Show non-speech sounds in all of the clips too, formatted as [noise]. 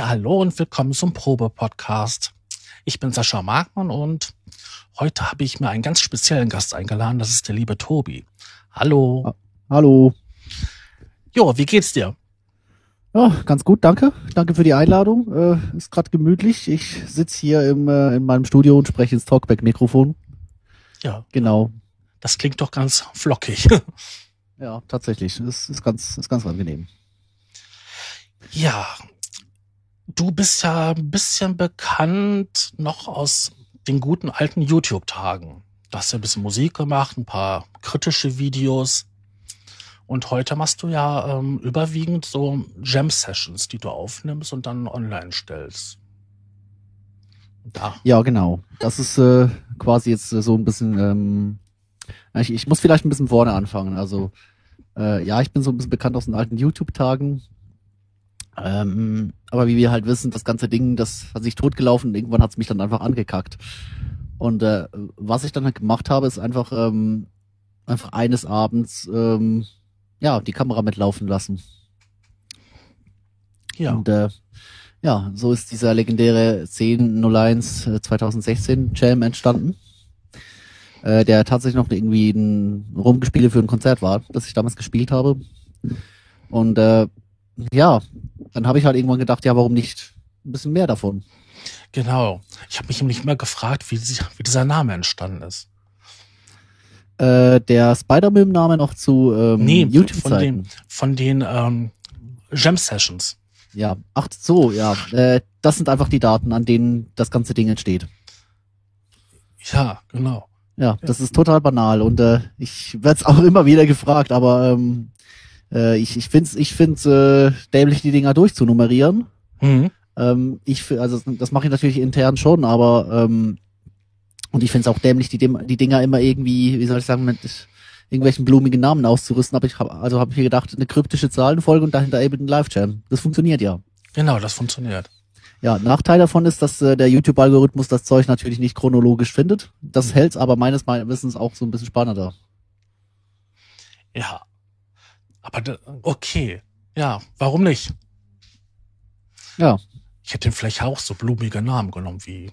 Ja, hallo und willkommen zum Probe-Podcast. Ich bin Sascha Markmann und heute habe ich mir einen ganz speziellen Gast eingeladen. Das ist der liebe Tobi. Hallo. Hallo. Jo, wie geht's dir? Ja, ganz gut, danke. Danke für die Einladung. Äh, ist gerade gemütlich. Ich sitze hier im, äh, in meinem Studio und spreche ins Talkback-Mikrofon. Ja. Genau. Das klingt doch ganz flockig. ja, tatsächlich. Das ist ganz, ist ganz angenehm. Ja, du bist ja ein bisschen bekannt noch aus den guten alten YouTube-Tagen. Du hast ja ein bisschen Musik gemacht, ein paar kritische Videos. Und heute machst du ja ähm, überwiegend so Jam-Sessions, die du aufnimmst und dann online stellst. Da. Ja, genau. Das ist äh, quasi jetzt äh, so ein bisschen. Ähm, ich, ich muss vielleicht ein bisschen vorne anfangen. Also äh, ja, ich bin so ein bisschen bekannt aus den alten YouTube-Tagen. Ähm, aber wie wir halt wissen, das ganze Ding, das hat sich totgelaufen und irgendwann hat es mich dann einfach angekackt. Und äh, was ich dann halt gemacht habe, ist einfach, ähm, einfach eines Abends ähm, ja, die Kamera mitlaufen lassen. Ja. Und äh, ja, so ist dieser legendäre 1001 2016 Jam entstanden. Äh, der tatsächlich noch irgendwie ein Rumgespiele für ein Konzert war, das ich damals gespielt habe. Und äh, ja, dann habe ich halt irgendwann gedacht, ja, warum nicht ein bisschen mehr davon? Genau. Ich habe mich nämlich immer gefragt, wie, wie dieser Name entstanden ist. Äh, der Spider-Man-Name noch zu ähm, nee, YouTube von den von den ähm, Gem Sessions. Ja, ach so, ja. Äh, das sind einfach die Daten, an denen das ganze Ding entsteht. Ja, genau. Ja, das ist total banal und äh, ich werde es auch immer wieder gefragt, aber ähm, äh, ich, ich finde es ich find's, äh, dämlich, die Dinger durchzunummerieren. Mhm. Ähm, ich, also das mache ich natürlich intern schon, aber ähm, und ich finde es auch dämlich, die, die Dinger immer irgendwie, wie soll ich sagen, mit irgendwelchen blumigen Namen auszurüsten. Aber ich habe also habe ich mir gedacht, eine kryptische Zahlenfolge und dahinter eben ein Live-Chat. Das funktioniert ja. Genau, das funktioniert. Ja, Nachteil davon ist, dass äh, der YouTube-Algorithmus das Zeug natürlich nicht chronologisch findet. Das mhm. hält aber meines Wissens auch so ein bisschen spannender. Ja, aber okay. Ja, warum nicht? Ja. Ich hätte den vielleicht auch so blumige Namen genommen wie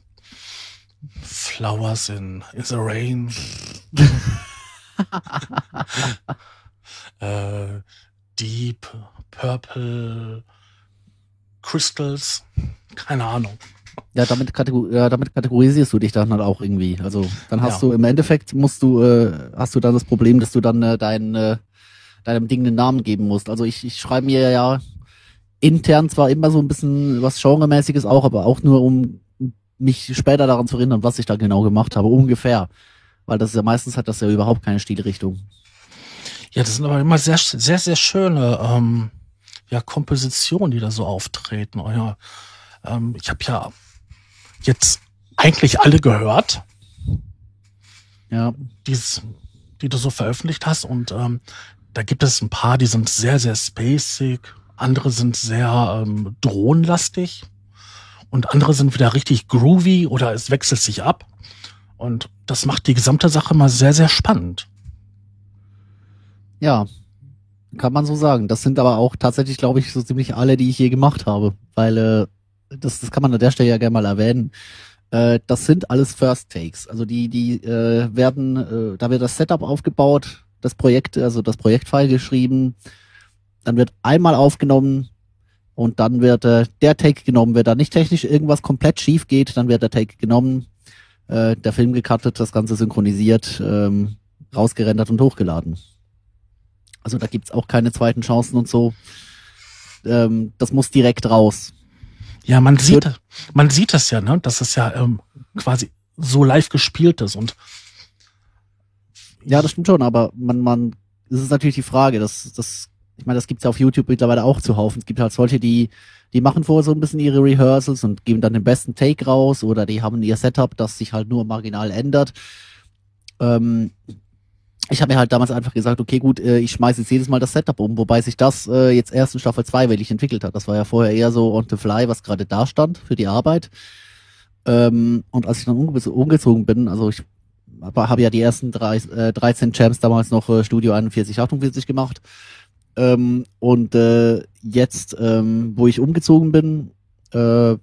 Flowers in, in the Rain. [laughs] äh, Deep Purple Crystals. Keine Ahnung. Ja, damit, kategor ja, damit kategorisierst du dich dann halt auch irgendwie. Also dann hast ja. du im Endeffekt musst du, äh, hast du dann das Problem, dass du dann äh, dein, äh, deinem Ding einen Namen geben musst. Also ich, ich schreibe mir ja intern zwar immer so ein bisschen was Genremäßiges auch, aber auch nur um mich später daran zu erinnern, was ich da genau gemacht habe, ungefähr. Weil das ist ja meistens hat das ja überhaupt keine Stilrichtung. Ja, das sind aber immer sehr, sehr, sehr schöne ähm, ja, Kompositionen, die da so auftreten. Oh, ja, ähm, ich habe ja jetzt eigentlich alle gehört. Ja. Dies, die du so veröffentlicht hast. Und ähm, da gibt es ein paar, die sind sehr, sehr spacig, andere sind sehr ähm, drohnenlastig und andere sind wieder richtig groovy oder es wechselt sich ab. Und das macht die gesamte Sache mal sehr, sehr spannend. Ja, kann man so sagen. Das sind aber auch tatsächlich, glaube ich, so ziemlich alle, die ich je gemacht habe. Weil äh, das, das kann man an der Stelle ja gerne mal erwähnen. Äh, das sind alles First Takes. Also die, die äh, werden, äh, da wird das Setup aufgebaut, das Projekt, also das Projektfile geschrieben, dann wird einmal aufgenommen und dann wird äh, der Take genommen. Wenn da nicht technisch irgendwas komplett schief geht, dann wird der Take genommen, äh, der Film gecuttet, das Ganze synchronisiert, ähm, rausgerendert und hochgeladen. Also da gibt's auch keine zweiten Chancen und so. Ähm, das muss direkt raus. Ja, man sieht, man sieht das ja, ne? dass es ja ähm, quasi so live gespielt ist und ja, das stimmt schon, aber man, man, das ist natürlich die Frage, das, das, ich meine, das gibt's ja auf YouTube mittlerweile auch zuhauf. Es gibt halt solche, die, die machen vorher so ein bisschen ihre Rehearsals und geben dann den besten Take raus oder die haben ihr Setup, das sich halt nur marginal ändert. Ähm, ich habe mir halt damals einfach gesagt, okay, gut, äh, ich schmeiße jetzt jedes Mal das Setup um, wobei sich das äh, jetzt erst in Staffel 2 wirklich entwickelt hat. Das war ja vorher eher so on the fly, was gerade da stand für die Arbeit. Ähm, und als ich dann umge umgezogen bin, also ich habe ja die ersten drei, äh, 13 Champs damals noch äh, Studio 41, 48 gemacht. Ähm, und äh, jetzt, ähm, wo ich umgezogen bin, äh,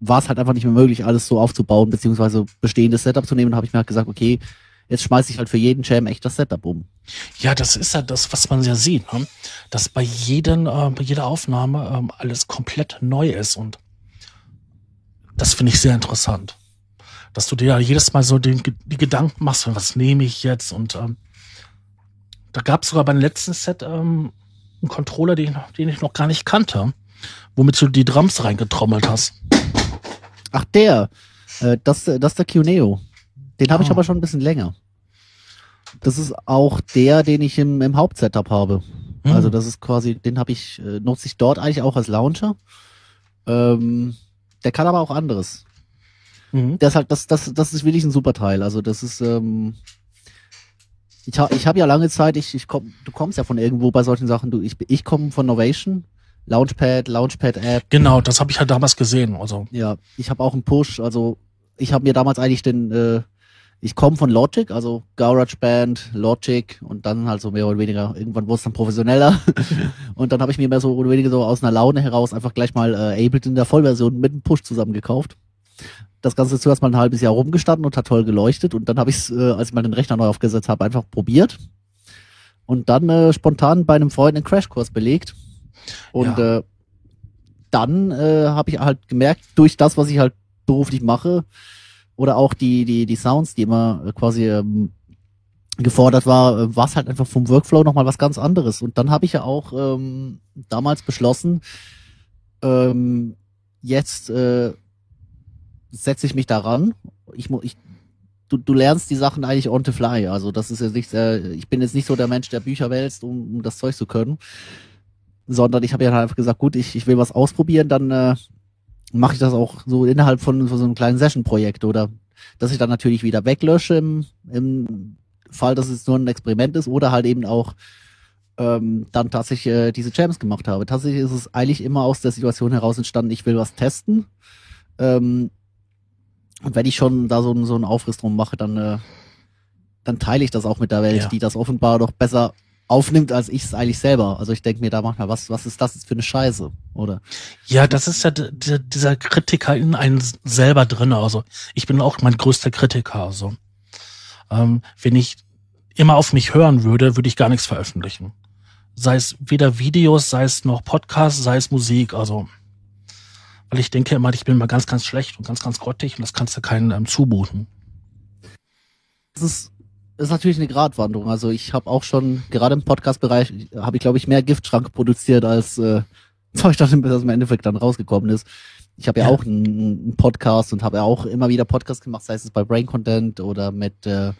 war es halt einfach nicht mehr möglich, alles so aufzubauen, beziehungsweise bestehendes Setup zu nehmen. habe ich mir halt gesagt, okay, jetzt schmeiße ich halt für jeden Jam echt das Setup um. Ja, das ist ja das, was man ja sieht, ne? dass bei, jeden, äh, bei jeder Aufnahme ähm, alles komplett neu ist und das finde ich sehr interessant. Dass du dir jedes Mal so den, die Gedanken machst, was nehme ich jetzt und ähm, da gab es sogar beim letzten Set ähm, einen Controller, den, den ich noch gar nicht kannte, womit du die Drums reingetrommelt hast. Ach, der. Äh, das, das ist der Cuneo. Den habe ich ah. aber schon ein bisschen länger. Das ist auch der, den ich im, im Hauptsetup habe. Mhm. Also das ist quasi, den habe ich, äh, nutze ich dort eigentlich auch als Launcher. Ähm, der kann aber auch anderes. Mhm. Halt, das, das, das ist wirklich ein super Teil. Also das ist, ähm, ich habe ich hab ja lange Zeit, ich, ich komm, du kommst ja von irgendwo bei solchen Sachen, du, ich, ich komme von Novation, Launchpad, Launchpad-App. Genau, das habe ich ja damals gesehen. Also. Ja, ich habe auch einen Push, also ich habe mir damals eigentlich den, äh, ich komme von Logic, also GarageBand, Logic und dann halt so mehr oder weniger, irgendwann wurde es dann professioneller. [laughs] und dann habe ich mir mehr so oder weniger so aus einer Laune heraus einfach gleich mal äh, Ableton in der Vollversion mit einem Push zusammengekauft. Das Ganze zuerst mal ein halbes Jahr rumgestanden und hat toll geleuchtet und dann habe ich es, äh, als ich mal den Rechner neu aufgesetzt habe, einfach probiert und dann äh, spontan bei einem Freund einen Crashkurs belegt. Und ja. äh, dann äh, habe ich halt gemerkt, durch das, was ich halt beruflich mache, oder auch die, die, die Sounds, die immer quasi ähm, gefordert war, äh, war es halt einfach vom Workflow nochmal was ganz anderes. Und dann habe ich ja auch ähm, damals beschlossen, ähm, jetzt äh, setze ich mich daran. Ich, ich du, du lernst die Sachen eigentlich on the fly. Also das ist jetzt nicht, äh, ich bin jetzt nicht so der Mensch, der Bücher wälzt, um, um das Zeug zu können. Sondern ich habe ja halt einfach gesagt, gut, ich, ich will was ausprobieren, dann äh, mache ich das auch so innerhalb von so einem kleinen Session-Projekt oder dass ich dann natürlich wieder weglösche im, im Fall, dass es nur ein Experiment ist oder halt eben auch ähm, dann tatsächlich äh, diese Jams gemacht habe. Tatsächlich ist es eigentlich immer aus der Situation heraus entstanden, ich will was testen. Ähm, und wenn ich schon da so, so einen Aufriss drum mache, dann, äh, dann teile ich das auch mit der Welt, ja. die das offenbar doch besser aufnimmt als ich es eigentlich selber. Also ich denke mir da manchmal, was, was ist das für eine Scheiße, oder? Ja, das ist ja dieser Kritiker in einem selber drin. Also ich bin auch mein größter Kritiker. Also ähm, wenn ich immer auf mich hören würde, würde ich gar nichts veröffentlichen. Sei es weder Videos, sei es noch Podcasts, sei es Musik. Also weil ich denke immer, ich bin mal ganz, ganz schlecht und ganz, ganz grottig und das kannst du keinen ähm, zumuten. Das ist ist natürlich eine Gratwanderung. Also ich habe auch schon, gerade im Podcast-Bereich, habe ich, glaube ich, mehr Giftschrank produziert, als äh, ich dachte, dass im Endeffekt dann rausgekommen ist. Ich habe ja, ja, auch einen, einen Podcast und habe ja auch immer wieder Podcasts gemacht, sei es bei Brain Content oder mit äh,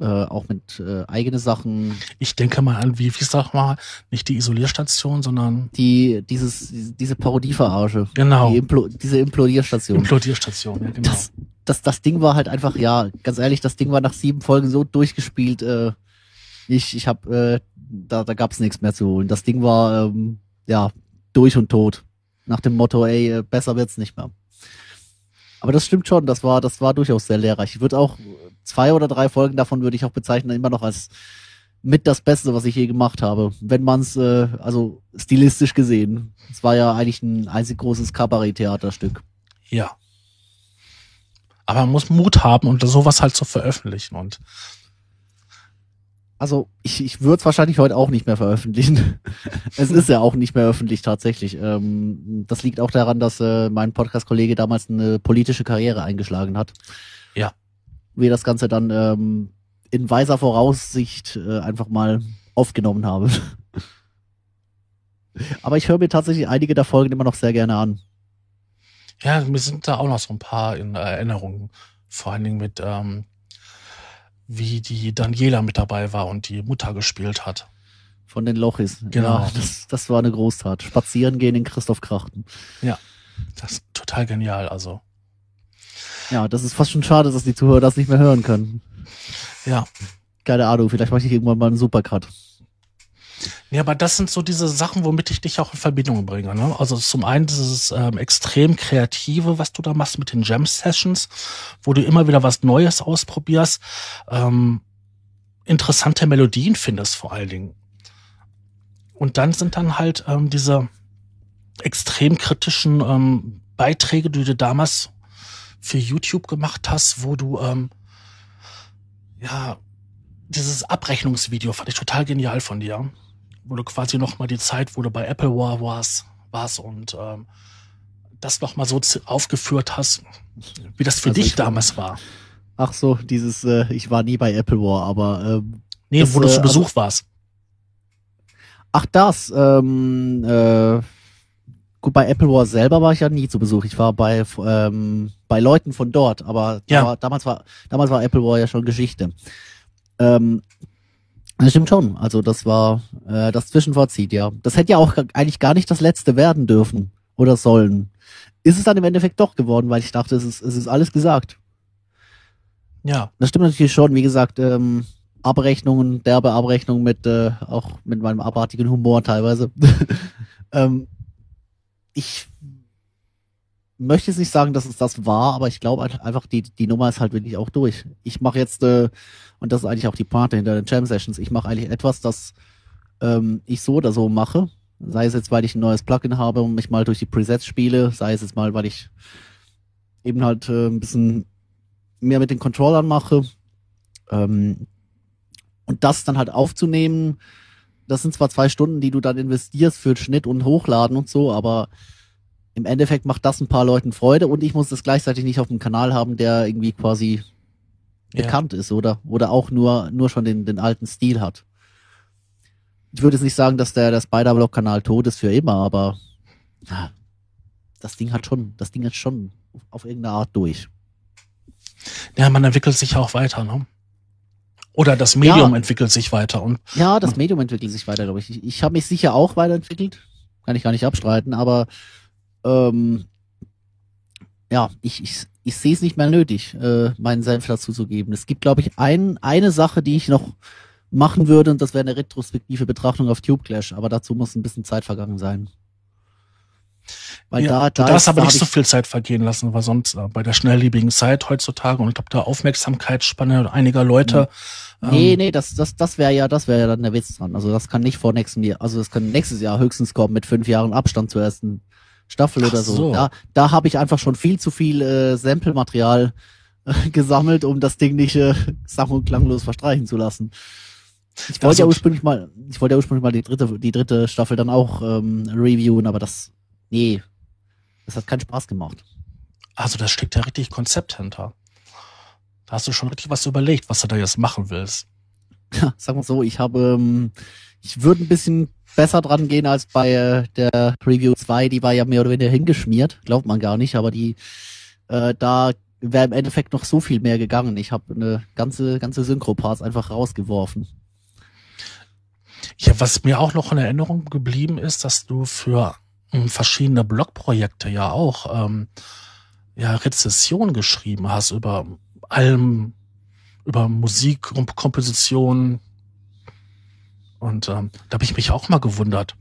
äh, auch mit äh, eigene Sachen. Ich denke mal an, wie, wie sag mal, nicht die Isolierstation, sondern die dieses diese Parodie-Verarsche. Genau. Die Implo diese Implodierstation. Implodierstation, ja genau. Das, das, das Ding war halt einfach, ja, ganz ehrlich, das Ding war nach sieben Folgen so durchgespielt. Äh, ich ich habe, äh, da, da gab's nichts mehr zu holen. Das Ding war, ähm, ja, durch und tot. Nach dem Motto, ey, äh, besser wird's nicht mehr. Aber das stimmt schon, das war, das war durchaus sehr lehrreich. Ich würde auch zwei oder drei Folgen davon würde ich auch bezeichnen, immer noch als mit das Beste, was ich je gemacht habe. Wenn man es, äh, also stilistisch gesehen. Es war ja eigentlich ein einzig großes Kabarett-Theaterstück. Ja. Aber man muss Mut haben und sowas halt zu veröffentlichen und also ich, ich würde es wahrscheinlich heute auch nicht mehr veröffentlichen. [laughs] es ist ja auch nicht mehr öffentlich tatsächlich. Ähm, das liegt auch daran, dass äh, mein Podcast-Kollege damals eine politische Karriere eingeschlagen hat. Ja. Wir das Ganze dann ähm, in weiser Voraussicht äh, einfach mal aufgenommen haben. [laughs] Aber ich höre mir tatsächlich einige der Folgen immer noch sehr gerne an. Ja, mir sind da auch noch so ein paar in Erinnerung. Vor allen Dingen mit, ähm, wie die Daniela mit dabei war und die Mutter gespielt hat. Von den Lochis. Genau. Ja, das, das war eine Großtat. Spazieren gehen in Christoph Krachten. Ja, das ist total genial, also. Ja, das ist fast schon schade, dass die Zuhörer das nicht mehr hören können. Ja. Keine Ahnung, vielleicht mache ich irgendwann mal einen Supercut. Ja, aber das sind so diese Sachen, womit ich dich auch in Verbindung bringe. Ne? Also zum einen dieses ähm, extrem kreative, was du da machst mit den Jam Sessions, wo du immer wieder was Neues ausprobierst, ähm, interessante Melodien findest vor allen Dingen. Und dann sind dann halt ähm, diese extrem kritischen ähm, Beiträge, die du damals für YouTube gemacht hast, wo du ähm, ja dieses Abrechnungsvideo fand ich total genial von dir, wo du quasi noch mal die Zeit, wo du bei Apple War warst, warst und ähm, das noch mal so aufgeführt hast, wie das für also dich damals war. Ach so, dieses, äh, ich war nie bei Apple War, aber ähm, nee, das, wo du zu äh, Besuch also, warst. Ach das, ähm, äh, gut, bei Apple War selber war ich ja nie zu Besuch. Ich war bei ähm, bei Leuten von dort, aber ja. war, damals war damals war Apple War ja schon Geschichte. Ähm, das stimmt schon. Also das war äh, das Zwischenfazit, ja. Das hätte ja auch eigentlich gar nicht das letzte werden dürfen oder sollen. Ist es dann im Endeffekt doch geworden, weil ich dachte, es ist, es ist alles gesagt. Ja. Das stimmt natürlich schon. Wie gesagt, ähm, Abrechnungen, derbe Abrechnungen mit äh, auch mit meinem abartigen Humor teilweise. [laughs] ähm, ich möchte jetzt nicht sagen, dass es das war, aber ich glaube einfach, die, die Nummer ist halt wirklich auch durch. Ich mache jetzt, äh, und das ist eigentlich auch die Parte hinter den Jam Sessions, ich mache eigentlich etwas, das ähm, ich so oder so mache. Sei es jetzt, weil ich ein neues Plugin habe und mich mal durch die Presets spiele, sei es jetzt mal, weil ich eben halt äh, ein bisschen mehr mit den Controllern mache. Ähm, und das dann halt aufzunehmen, das sind zwar zwei Stunden, die du dann investierst für Schnitt und Hochladen und so, aber im Endeffekt macht das ein paar Leuten Freude und ich muss das gleichzeitig nicht auf dem Kanal haben, der irgendwie quasi ja. bekannt ist oder oder auch nur nur schon den den alten Stil hat. Ich würde jetzt nicht sagen, dass der der Spider-Block Kanal tot ist für immer, aber das Ding hat schon, das Ding hat schon auf irgendeine Art durch. Ja, man entwickelt sich auch weiter, ne? Oder das Medium ja. entwickelt sich weiter und ja, das Medium entwickelt sich weiter, glaube ich. Ich, ich habe mich sicher auch weiterentwickelt, kann ich gar nicht abstreiten, aber ähm, ja, ich, ich, ich sehe es nicht mehr nötig, äh, meinen Senf dazu zu geben. Es gibt, glaube ich, ein, eine Sache, die ich noch machen würde, und das wäre eine retrospektive Betrachtung auf Tube Clash, aber dazu muss ein bisschen Zeit vergangen sein. Weil ja, da, da du darfst aber nicht so viel Zeit vergehen lassen, weil sonst äh, bei der schnelllebigen Zeit heutzutage und ich glaube, der Aufmerksamkeitsspanne einiger Leute. Ähm, nee, nee, das, das, das wäre ja, das wäre ja dann der Witz dran. Also das kann nicht vor nächstem Jahr, also das kann nächstes Jahr höchstens kommen mit fünf Jahren Abstand zur ersten Staffel Ach oder so. so. Da, da habe ich einfach schon viel zu viel äh, Sample-Material äh, [laughs] gesammelt, um das Ding nicht äh, [laughs] sang- und klanglos verstreichen zu lassen. Ich wollte also, ja ursprünglich mal, ich wollte ja ursprünglich mal die dritte, die dritte Staffel dann auch ähm, reviewen, aber das, nee, das hat keinen Spaß gemacht. Also da steckt ja richtig Konzept hinter. Da hast du schon richtig was überlegt, was du da jetzt machen willst. Ja, sag mal so, ich habe, ähm, ich würde ein bisschen besser dran gehen als bei äh, der Preview 2, die war ja mehr oder weniger hingeschmiert, glaubt man gar nicht, aber die, äh, da wäre im Endeffekt noch so viel mehr gegangen. Ich habe eine ganze, ganze Synchro-Parts einfach rausgeworfen. Ja, was mir auch noch in Erinnerung geblieben ist, dass du für verschiedene Blogprojekte ja auch ähm, ja Rezession geschrieben hast über allem über Musik und Komposition und ähm, da habe ich mich auch mal gewundert,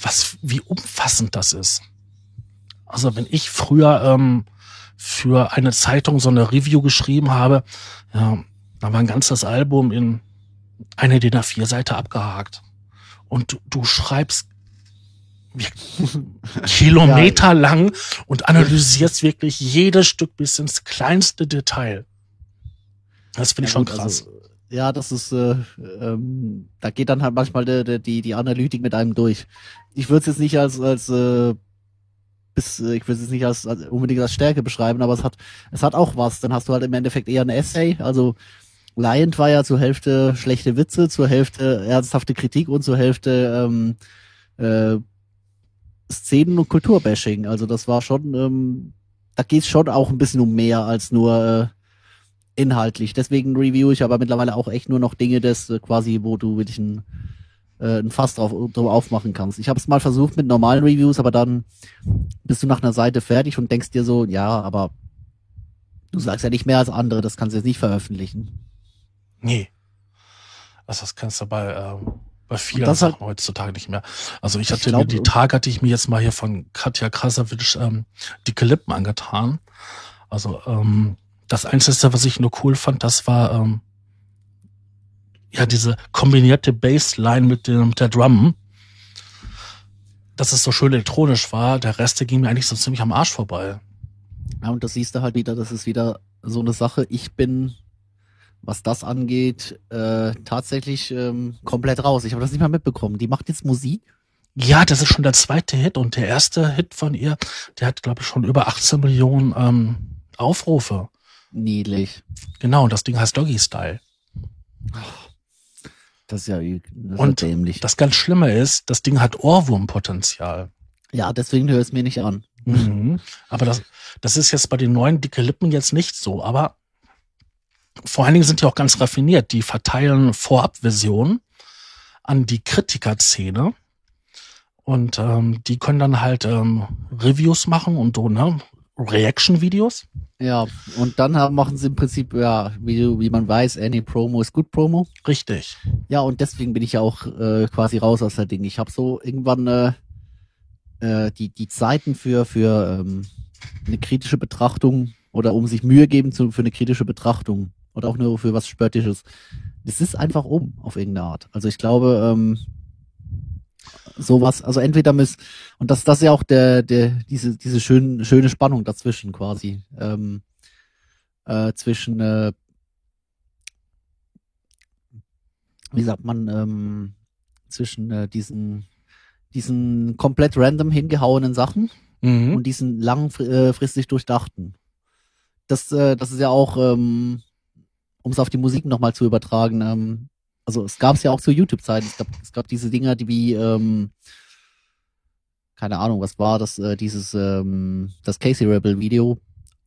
was wie umfassend das ist. Also wenn ich früher ähm, für eine Zeitung so eine Review geschrieben habe, ja, da war ein ganzes Album in eine DIN A4 Seite abgehakt. Und du, du schreibst [laughs] Kilometer ja. lang und analysierst wirklich jedes Stück bis ins kleinste Detail. Das finde ich ja, schon krass. Also, ja, das ist, äh, ähm, da geht dann halt manchmal de, die, die Analytik mit einem durch. Ich würde es jetzt nicht als, als äh, bis, äh, ich würde es jetzt nicht als, als unbedingt als Stärke beschreiben, aber es hat, es hat auch was. Dann hast du halt im Endeffekt eher ein Essay. Also Lion war ja zur Hälfte schlechte Witze, zur Hälfte ernsthafte Kritik und zur Hälfte ähm, äh, Szenen- und Kulturbashing. Also das war schon, ähm, da geht's schon auch ein bisschen um mehr als nur äh, inhaltlich. Deswegen review ich aber mittlerweile auch echt nur noch Dinge, das äh, quasi, wo du wirklich ein, äh, ein Fass drauf, drauf aufmachen kannst. Ich habe es mal versucht mit normalen Reviews, aber dann bist du nach einer Seite fertig und denkst dir so, ja, aber du sagst ja nicht mehr als andere, das kannst du jetzt nicht veröffentlichen. Nee. Also das kannst du bei ähm, bei vielen Sachen halt, heutzutage nicht mehr. Also ich hatte ich glaub, mir die Tage hatte ich mir jetzt mal hier von Katja Krasavitsch ähm, dicke Lippen angetan. Also ähm, das Einzige, was ich nur cool fand, das war ähm, ja diese kombinierte Bassline mit, dem, mit der Drum. dass es so schön elektronisch war. Der Rest, der ging mir eigentlich so ziemlich am Arsch vorbei. Ja, und das siehst du halt wieder, das ist wieder so eine Sache. Ich bin, was das angeht, äh, tatsächlich ähm, komplett raus. Ich habe das nicht mal mitbekommen. Die macht jetzt Musik. Ja, das ist schon der zweite Hit und der erste Hit von ihr, der hat, glaube ich, schon über 18 Millionen ähm, Aufrufe. Niedlich. Genau, und das Ding heißt Doggy Style. Das ist ja das Und dämlich. Das ganz Schlimme ist, das Ding hat Ohrwurmpotenzial. Ja, deswegen hör es mir nicht an. Mhm. Aber das, das ist jetzt bei den neuen dicke Lippen jetzt nicht so. Aber vor allen Dingen sind die auch ganz raffiniert. Die verteilen Vorabversionen an die Kritikerszene. Und ähm, die können dann halt ähm, Reviews machen und so, ne? Reaction-Videos. Ja, und dann haben, machen sie im Prinzip, ja, wie, wie man weiß, any Promo ist gut Promo. Richtig. Ja, und deswegen bin ich ja auch äh, quasi raus aus der Ding. Ich habe so irgendwann äh, äh, die, die Zeiten für, für ähm, eine kritische Betrachtung oder um sich Mühe geben zu, für eine kritische Betrachtung oder auch nur für was Spöttisches. Das ist einfach um, auf irgendeine Art. Also ich glaube, ähm, sowas, also entweder miss, und das, das ist ja auch der, der, diese, diese schön, schöne Spannung dazwischen quasi, ähm, äh, zwischen, äh, wie sagt man, ähm, zwischen äh, diesen, diesen komplett random hingehauenen Sachen Mhm. und diesen langfristig durchdachten. Das, äh, das ist ja auch, ähm, um es auf die Musik nochmal zu übertragen, ähm, also es gab es ja auch zu YouTube-Zeiten, es gab, es gab diese Dinger, die wie, ähm, keine Ahnung, was war das, äh, dieses, ähm, das Casey Rebel Video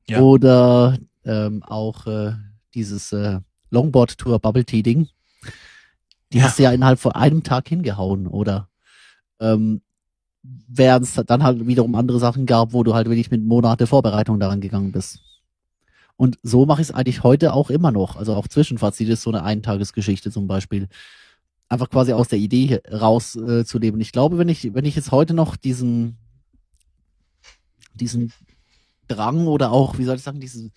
Ja. oder ähm, auch äh, dieses äh, Longboard Tour Bubble Tea Ding. Die Ja. hast du ja innerhalb von einem Tag hingehauen, oder? Ähm, Während es dann halt wiederum andere Sachen gab, wo du halt wirklich mit Monate Vorbereitung daran gegangen bist. Und so mache ich es eigentlich heute auch immer noch. Also auch Zwischenfazit ist so eine Eintagesgeschichte zum Beispiel. Einfach quasi aus der Idee raus äh, zu leben. Ich glaube, wenn ich, wenn ich jetzt heute noch diesen, diesen Drang oder auch, wie soll ich sagen, diesen,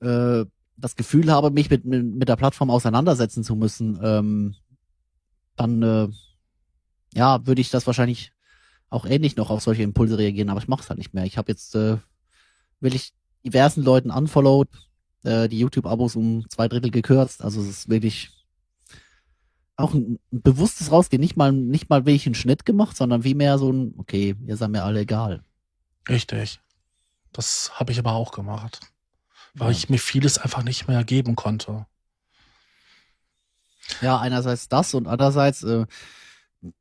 äh, das Gefühl habe, mich mit, mit, mit der Plattform auseinandersetzen zu müssen, ähm, dann, äh, ja, würde ich das wahrscheinlich auch ähnlich noch auf solche Impulse reagieren, aber ich mache es halt nicht mehr. Ich habe jetzt, äh, will ich diversen Leuten unfollowed, äh, die YouTube-Abos um zwei Drittel gekürzt, also es ist wirklich auch ein, ein bewusstes Rausgehen, nicht mal, nicht mal wirklich einen Schnitt gemacht, sondern wie mehr so ein, okay, ihr seid mir alle egal. Richtig. Das habe ich aber auch gemacht. Weil Ja. ich mir vieles einfach nicht mehr geben konnte. Ja, einerseits das und andererseits, äh,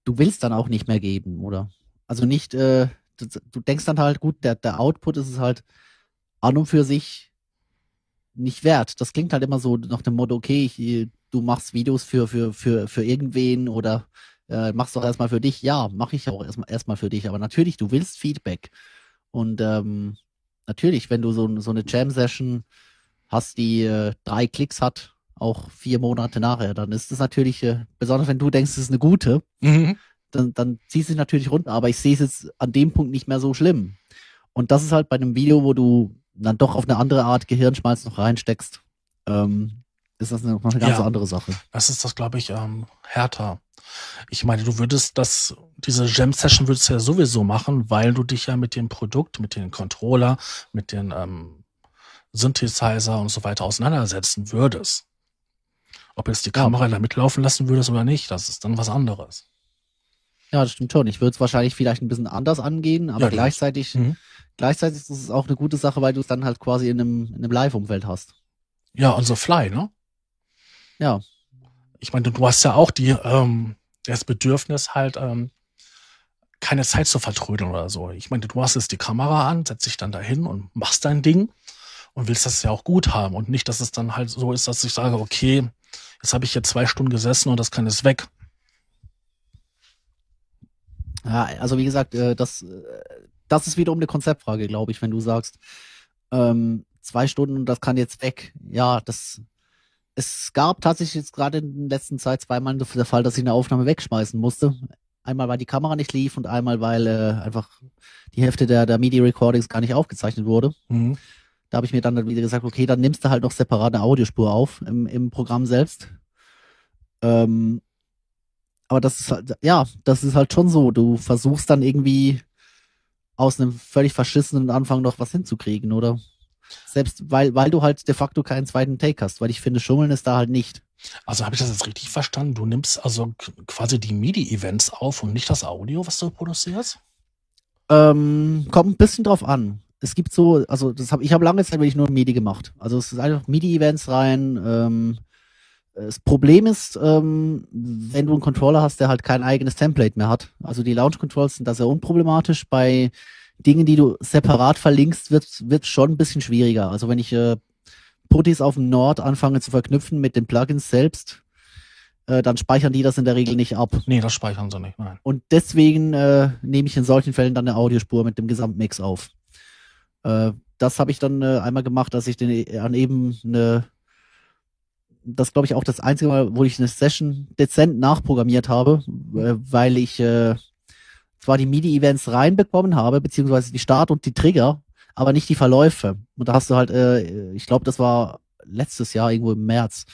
du willst dann auch nicht mehr geben, oder? Also nicht, äh, du, du denkst dann halt, gut, der, der Output ist es halt an und für sich nicht wert. Das klingt halt immer so nach dem Motto, okay, ich, du machst Videos für, für, für, für irgendwen oder äh, machst doch erstmal für dich. Ja, mache ich auch erstmal erstmal für dich. Aber natürlich, du willst Feedback. Und ähm, natürlich, wenn du so, so eine Jam-Session hast, die äh, drei Klicks hat, auch vier Monate nachher, dann ist es natürlich, äh, besonders wenn du denkst, es ist eine gute, Mhm. dann, dann ziehst du dich natürlich runter, aber ich sehe es jetzt an dem Punkt nicht mehr so schlimm. Und das ist halt bei einem Video, wo du dann doch auf eine andere Art Gehirnschmalz noch reinsteckst, ähm, ist das noch eine ganz Ja. andere Sache. Das ist das, glaube ich, ähm, härter. Ich meine, du würdest das, diese Jam-Session würdest du ja sowieso machen, weil du dich ja mit dem Produkt, mit den Controller, mit den ähm, Synthesizer und so weiter auseinandersetzen würdest. Ob jetzt die Ja. Kamera da mitlaufen lassen würdest oder nicht, das ist dann was anderes. Ja, das stimmt schon. Ich würde es wahrscheinlich vielleicht ein bisschen anders angehen, aber Ja, gleichzeitig, Mhm. Gleichzeitig ist es auch eine gute Sache, weil du es dann halt quasi in einem, in einem Live-Umfeld hast. Ja, und so Fly, ne? Ja. Ich meine, du, hast ja auch die, ähm, das Bedürfnis halt, ähm, keine Zeit zu vertrödeln oder so. Ich meine, du hast jetzt die Kamera an, setzt dich dann dahin und machst dein Ding und willst das ja auch gut haben und nicht, dass es dann halt so ist, dass ich sage, okay, jetzt habe ich hier zwei Stunden gesessen und das kann jetzt weg. Ja, also wie gesagt, äh, das, äh, das ist wiederum eine Konzeptfrage, glaube ich, wenn du sagst, ähm, zwei Stunden, das kann jetzt weg. Ja, das, es gab tatsächlich jetzt gerade in der letzten Zeit zweimal der Fall, dass ich eine Aufnahme wegschmeißen musste. Einmal, weil die Kamera nicht lief und einmal, weil äh, einfach die Hälfte der, der MIDI-Recordings gar nicht aufgezeichnet wurde. Mhm. Da habe ich mir dann wieder gesagt, okay, dann nimmst du halt noch separat eine Audiospur auf im, im Programm selbst. Ähm, aber das ist halt, ja, das ist halt schon so. Du versuchst dann irgendwie aus einem völlig verschissenen Anfang noch was hinzukriegen, oder? Selbst weil, weil du halt de facto keinen zweiten Take hast, weil ich finde, Schummeln ist da halt nicht. Also habe ich das jetzt richtig verstanden? Du nimmst also quasi die MIDI-Events auf und nicht das Audio, was du produzierst? Ähm, kommt ein bisschen drauf an. Es gibt so, also das hab, ich habe lange Zeit wirklich nur MIDI gemacht. Also es ist einfach MIDI-Events rein. Ähm, das Problem ist, ähm, wenn du einen Controller hast, der halt kein eigenes Template mehr hat. Also die Launch Controls sind da sehr unproblematisch. Bei Dingen, die du separat verlinkst, wird wird schon ein bisschen schwieriger. Also wenn ich äh, Putties auf dem Nord anfange zu verknüpfen mit den Plugins selbst, äh, dann speichern die das in der Regel nicht ab. Nee, das speichern sie nicht, nein. Und deswegen äh, nehme ich in solchen Fällen dann eine Audiospur mit dem Gesamtmix auf. Äh, das habe ich dann äh, einmal gemacht, dass ich den an eben eine das glaube ich auch das einzige Mal, wo ich eine Session dezent nachprogrammiert habe, äh, weil ich äh, zwar die MIDI-Events reinbekommen habe, beziehungsweise die Start und die Trigger, aber nicht die Verläufe. Und da hast du halt, äh, ich glaube, das war letztes Jahr, irgendwo im März,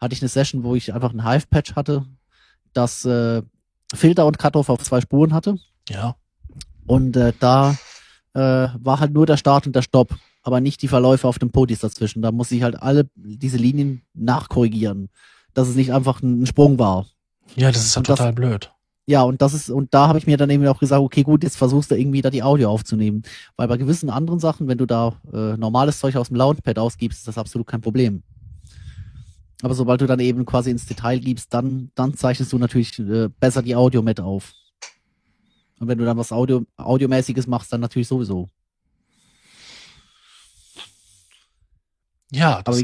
hatte ich eine Session, wo ich einfach ein Hive-Patch hatte, das äh, Filter und Cutoff auf zwei Spuren hatte. Ja. Und äh, da äh, war halt nur der Start und der Stopp aber nicht die Verläufe auf dem Podis dazwischen. Da muss ich halt alle diese Linien nachkorrigieren, dass es nicht einfach ein Sprung war. Ja, das ist ja total das- blöd. Ja, und das ist, und da habe ich mir dann eben auch gesagt, okay, gut, jetzt versuchst du irgendwie da die Audio aufzunehmen. Weil bei gewissen anderen Sachen, wenn du da äh, normales Zeug aus dem Launchpad ausgibst, ist das absolut kein Problem. Aber sobald du dann eben quasi ins Detail gibst, dann, dann zeichnest du natürlich äh, besser die Audio mit auf. Und wenn du dann was Audio, Audiomäßiges machst, dann natürlich sowieso. Ja, das,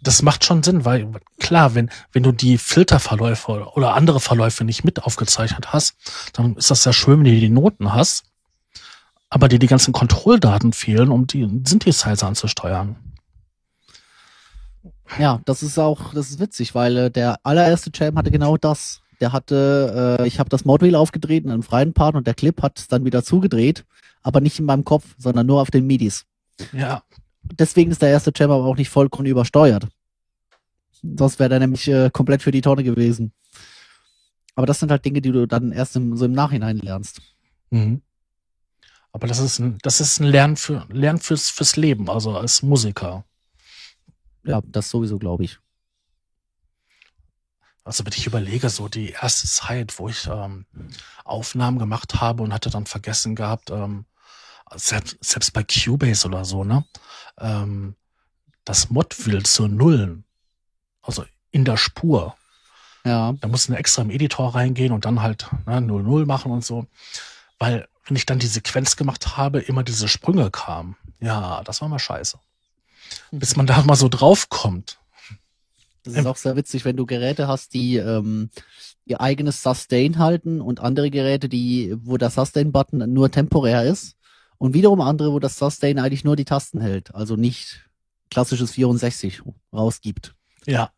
das macht schon Sinn, weil klar, wenn, wenn du die Filterverläufe oder andere Verläufe nicht mit aufgezeichnet hast, dann ist das ja schön, wenn du die Noten hast, aber dir die ganzen Kontrolldaten fehlen, um die Synthesizer anzusteuern. Ja, das ist auch, das ist witzig, weil äh, der allererste Jam hatte genau das. Der hatte, äh, ich habe das Modwheel aufgedreht in einem freien Part und der Clip hat es dann wieder zugedreht, aber nicht in meinem Kopf, sondern nur auf den MIDIs. Ja, Deswegen ist der erste Jam aber auch nicht vollkommen übersteuert. Sonst wäre der nämlich äh, komplett für die Tonne gewesen. Aber das sind halt Dinge, die du dann erst im, so im Nachhinein lernst. Mhm. Aber das ist ein, das ist ein Lernen für, Lernen fürs, fürs Leben, also als Musiker. Ja, das sowieso, glaube ich. Also wenn ich überlege, so die erste Zeit, wo ich ähm, Aufnahmen gemacht habe und hatte dann vergessen gehabt, ähm, selbst, selbst bei Cubase oder so, ne, ähm, das Modwheel zu nullen, also in der Spur. Ja, Da mussten wir extra im Editor reingehen und dann halt ne, 0-0 machen und so. Weil, wenn ich dann die Sequenz gemacht habe, immer diese Sprünge kamen. Ja, das war mal scheiße. Bis man da mal so draufkommt. das ist auch sehr witzig, wenn du Geräte hast, die ähm, ihr eigenes Sustain halten und andere Geräte, die, wo der Sustain-Button nur temporär ist und wiederum andere, wo das Sustain eigentlich nur die Tasten hält, also nicht klassisches 64 rausgibt. Ja,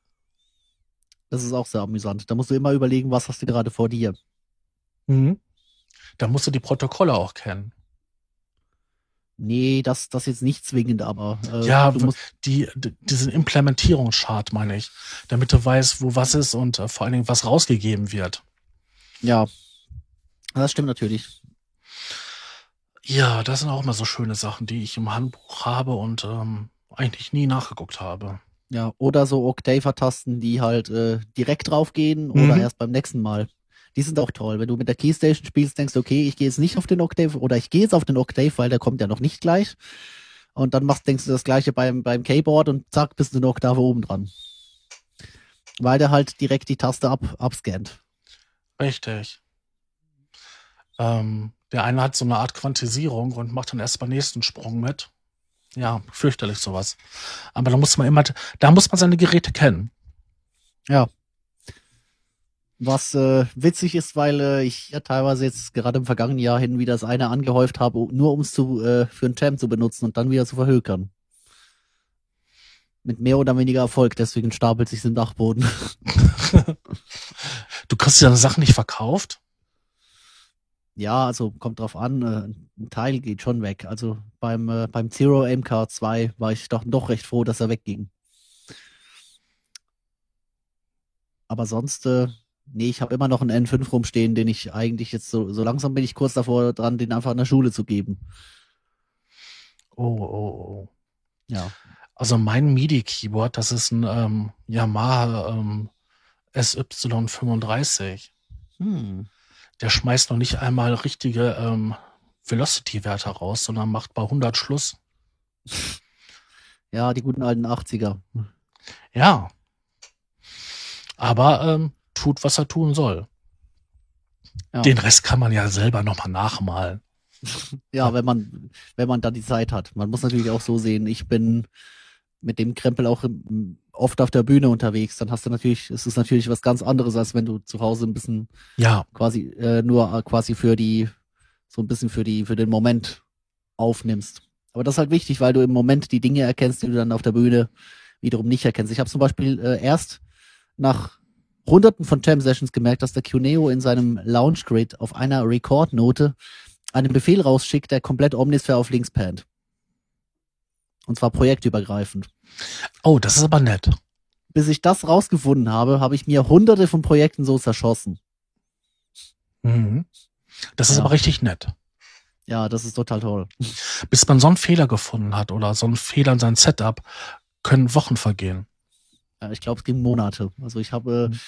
Das ist auch sehr amüsant. Da musst du immer überlegen, was hast du gerade vor dir. mhm. da musst du die Protokolle auch kennen. Nee, das, das jetzt nicht zwingend, aber äh, Ja, du musst, die, die, diesen Implementierungschart meine ich, damit du weißt, wo was ist und äh, vor allen Dingen was rausgegeben wird. ja, das stimmt natürlich. Ja, das sind auch immer so schöne Sachen, die ich im Handbuch habe und ähm, eigentlich nie nachgeguckt habe. Ja, oder so Octave-Tasten, die halt äh, direkt draufgehen Mhm. oder erst beim nächsten Mal. Die sind auch toll. Wenn du mit der Keystation spielst, denkst du, okay, ich gehe jetzt nicht auf den Octave oder ich gehe jetzt auf den Octave, weil der kommt ja noch nicht gleich. Und dann machst, denkst du das gleiche beim, beim Keyboard und zack, bist du eine Oktave oben dran. Weil der halt direkt die Taste ab, abscannt. Richtig. Ähm, der eine hat so eine Art Quantisierung und macht dann erst beim nächsten Sprung mit. Ja, fürchterlich sowas. Aber da muss man immer, da muss man seine Geräte kennen. Was äh, witzig ist, weil äh, ich ja teilweise jetzt gerade im vergangenen Jahr hin wieder das eine angehäuft habe, nur um es zu äh, für einen Jam zu benutzen und dann wieder zu verhökern. Mit mehr oder weniger Erfolg, deswegen stapelt sich im Dachboden. [laughs] Du kriegst deine Sachen nicht verkauft. Ja, also kommt drauf an, äh, ein Teil geht schon weg. Also beim äh, beim Zero MK2 war ich doch doch recht froh, dass er wegging. Aber sonst, äh, Nee, ich habe immer noch einen N5 rumstehen, den ich eigentlich jetzt so, so langsam bin ich kurz davor dran, den einfach in der Schule zu geben. Oh, oh, oh. Ja. Also mein MIDI-Keyboard, das ist ein ähm, Yamaha ähm, SY35. Hm. Der schmeißt noch nicht einmal richtige ähm, Velocity-Werte raus, sondern macht bei 100 Schluss. Ja, die guten alten 80er. Ja. Aber ähm, tut, was er tun soll. Ja. Den Rest kann man ja selber nochmal nachmalen. [laughs] Ja, wenn man, wenn man da die Zeit hat. Man muss natürlich auch so sehen, ich bin mit dem Krempel auch im, oft auf der Bühne unterwegs. Dann hast du natürlich, es ist natürlich was ganz anderes, als wenn du zu Hause ein bisschen Ja, quasi äh, nur äh, quasi für die, so ein bisschen für die, für den Moment aufnimmst. Aber das ist halt wichtig, weil du im Moment die Dinge erkennst, die du dann auf der Bühne wiederum nicht erkennst. Ich habe zum Beispiel äh, erst nach hunderten von Jam-Sessions gemerkt, dass der Cuneo in seinem Launch-Grid auf einer Record-Note einen Befehl rausschickt, der komplett Omnisphere auf links pannt. Und zwar projektübergreifend. Oh, das ist aber nett. Bis ich das rausgefunden habe, habe ich mir hunderte von Projekten so zerschossen. Mhm. Das ist Ja. aber richtig nett. Ja, das ist total toll. Bis man so einen Fehler gefunden hat oder so einen Fehler in seinem Setup, können Wochen vergehen. Ja, ich glaube, es ging Monate. Also ich habe, Mhm.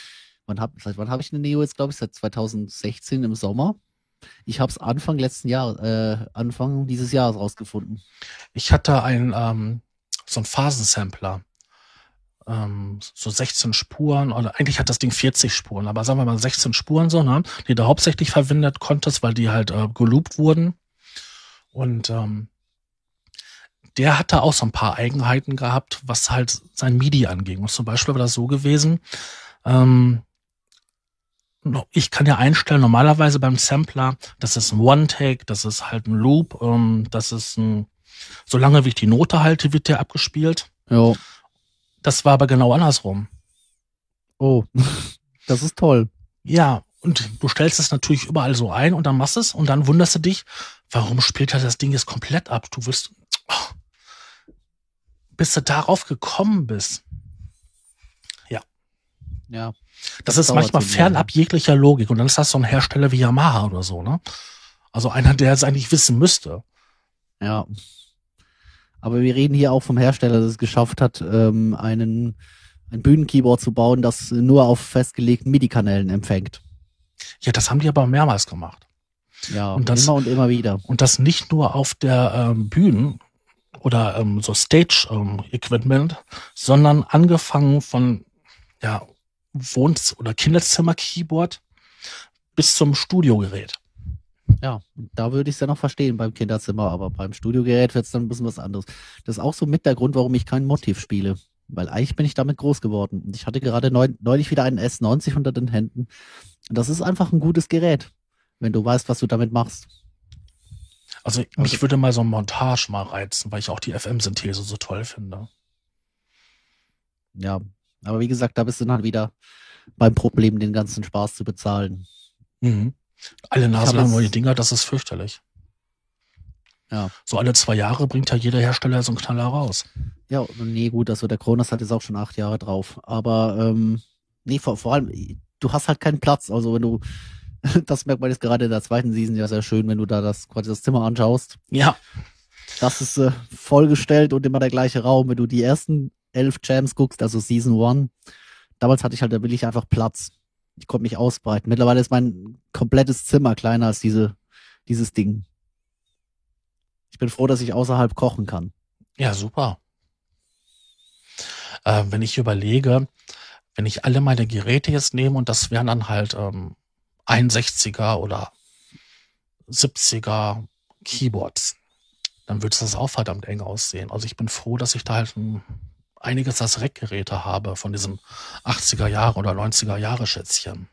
wann hab, habe ich eine Neo jetzt, glaube ich, seit 2016 im Sommer. Ich habe es Anfang letzten Jahr, äh, Anfang dieses Jahres rausgefunden. Ich hatte ein, ähm, so ein Phasensampler. Ähm, so 16 Spuren, oder eigentlich hat das Ding 40 Spuren, aber sagen wir mal 16 Spuren so, ne? Die du hauptsächlich verwendet konntest, weil die halt äh, geloopt wurden. Und ähm, der hatte auch so ein paar Eigenheiten gehabt, was halt sein MIDI anging. Und zum Beispiel war das so gewesen, ähm, ich kann ja einstellen, normalerweise beim Sampler, das ist ein One-Take, das ist halt ein Loop, ähm, das ist ein, solange wie ich die Note halte, wird der abgespielt. Ja. Das war aber genau andersrum. Oh, [laughs] das ist toll. Ja, und du stellst es natürlich überall so ein und dann machst es und dann wunderst du dich, warum spielt er das Ding jetzt komplett ab? Du wirst, oh, bis du darauf gekommen bist. Ja. Das, Das ist manchmal fernab jeglicher Logik. Und dann ist das so ein Hersteller wie Yamaha oder so, ne? Also einer, der es eigentlich wissen müsste. Ja. Aber wir reden hier auch vom Hersteller, der es geschafft hat, ähm, einen, ein Bühnenkeyboard zu bauen, das nur auf festgelegten MIDI-Kanälen empfängt. Ja, das haben die aber mehrmals gemacht. Ja, Und das- immer und immer wieder. Und das nicht nur auf der ähm, Bühnen oder ähm, so Stage-Equipment, sondern angefangen von ja, Wohn- oder Kinderzimmer-Keyboard bis zum Studiogerät. Ja, da würde ich es ja noch verstehen beim Kinderzimmer, aber beim Studiogerät wird es dann ein bisschen was anderes. Das ist auch so mit der Grund, warum ich kein Motiv spiele. Weil eigentlich bin ich damit groß geworden. Und ich hatte gerade neu, neulich wieder einen S90 unter den Händen. Das ist einfach ein gutes Gerät, wenn du weißt, was du damit machst. Also mich würde mal so ein Montage mal reizen, weil ich auch die FM-Synthese so toll finde. Ja, aber wie gesagt, da bist du dann wieder beim Problem, den ganzen Spaß zu bezahlen. Mhm. Alle hab Nase lang das- neue Dinger, das ist fürchterlich. Ja. So alle zwei Jahre bringt ja jeder Hersteller so einen Knaller raus. Ja, nee, gut, also der Kronos hat jetzt auch schon acht Jahre drauf. Aber ähm, nee, vor, vor allem, du hast halt keinen Platz. Also wenn du, [laughs] das merkt man jetzt gerade in der zweiten Season ja sehr schön, wenn du da das quasi das Zimmer anschaust. Ja. Das ist äh, vollgestellt und immer der gleiche Raum. Wenn du die ersten elf Jams guckst, also Season One, damals hatte ich halt, da will ich einfach Platz. Ich konnte mich ausbreiten. Mittlerweile ist mein komplettes Zimmer kleiner als diese, dieses Ding. Ich bin froh, dass ich außerhalb kochen kann. Ja, super. Äh, wenn ich überlege, wenn ich alle meine Geräte jetzt nehme und das wären dann halt ähm, 61er oder 70er Keyboards, dann würde das auch verdammt eng aussehen. Also ich bin froh, dass ich da halt ein, einiges als Rackgeräte habe von diesen 80er Jahre oder 90er Jahre Schätzchen.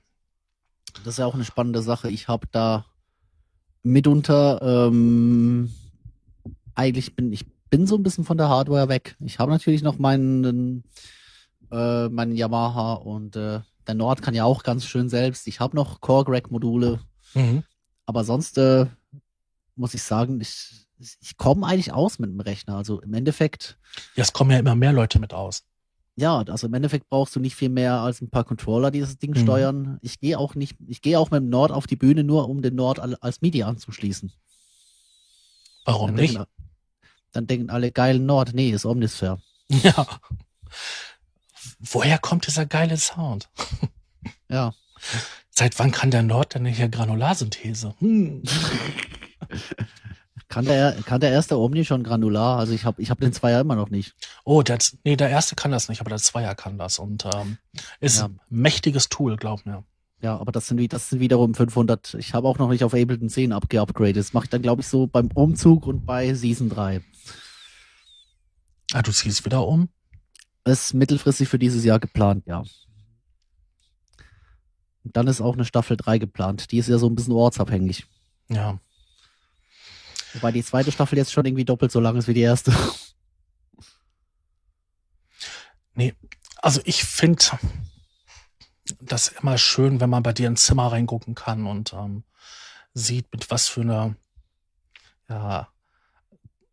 Das ist ja auch eine spannende Sache. Ich habe da mitunter ähm, eigentlich bin ich bin so ein bisschen von der Hardware weg. Ich habe natürlich noch meinen äh, meinen Yamaha und äh, der Nord kann ja auch ganz schön selbst. Ich habe noch Core Rack Module, Mhm. aber sonst äh, muss ich sagen, ich ich komme eigentlich aus mit dem Rechner. Also im Endeffekt Ja, es kommen ja immer mehr Leute mit aus. ja, also im Endeffekt brauchst du nicht viel mehr als ein paar Controller, die das Ding Mhm. steuern. Ich gehe auch nicht, ich gehe auch mit dem Nord auf die Bühne, nur um den Nord al- als MIDI anzuschließen. Warum Dann nicht? Denken, dann denken alle geilen Nord, nee, ist Omnisphere. [laughs] Ja. Woher kommt dieser geile Sound? [laughs] Ja. Seit wann kann der Nord denn hier Granularsynthese? Hm. [laughs] Kann der, kann der erste Omni schon granular? Also ich habe ich hab den Zweier immer noch nicht. Oh, der, nee, der erste kann das nicht, aber der Zweier kann das und ähm, ist Ja. ein mächtiges Tool, glaub mir. Ja, aber das sind, das sind wiederum 500. Ich habe auch noch nicht auf Ableton 10 abgeupgradet. Das mache ich dann, glaube ich, so beim Umzug und bei Season 3. Ah, du ziehst wieder um? Ist mittelfristig für dieses Jahr geplant, ja. Und dann ist auch eine Staffel 3 geplant. Die ist ja so ein bisschen ortsabhängig. Ja. Wobei die zweite Staffel jetzt schon irgendwie doppelt so lang ist wie die erste. Also ich finde das immer schön, wenn man bei dir ins Zimmer reingucken kann und ähm, sieht, mit was für einer ja,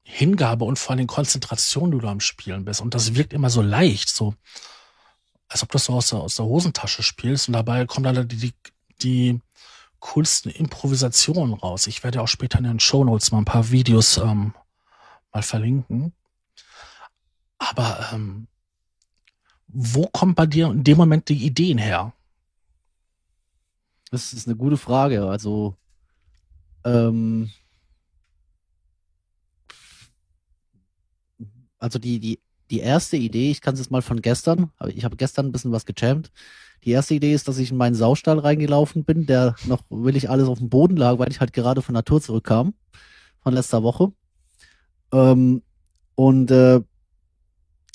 Hingabe und vor allem Konzentration du da am Spielen bist. Und das wirkt immer so leicht, so als ob du das so aus der, aus der Hosentasche spielst und dabei kommen dann die, die, die coolsten Improvisationen raus. Ich werde auch später in den Shownotes mal ein paar Videos ähm, mal verlinken. Aber ähm, wo kommt bei dir in dem Moment die Ideen her? Das ist eine gute Frage. Also, ähm, also die, die, die erste Idee, ich kann es jetzt mal von gestern, aber ich habe gestern ein bisschen was gechampt. Die erste Idee ist, dass ich in meinen Saustall reingelaufen bin, der noch willig alles auf dem Boden lag, weil ich halt gerade von Natur zurückkam, von letzter Woche. Ähm, und äh,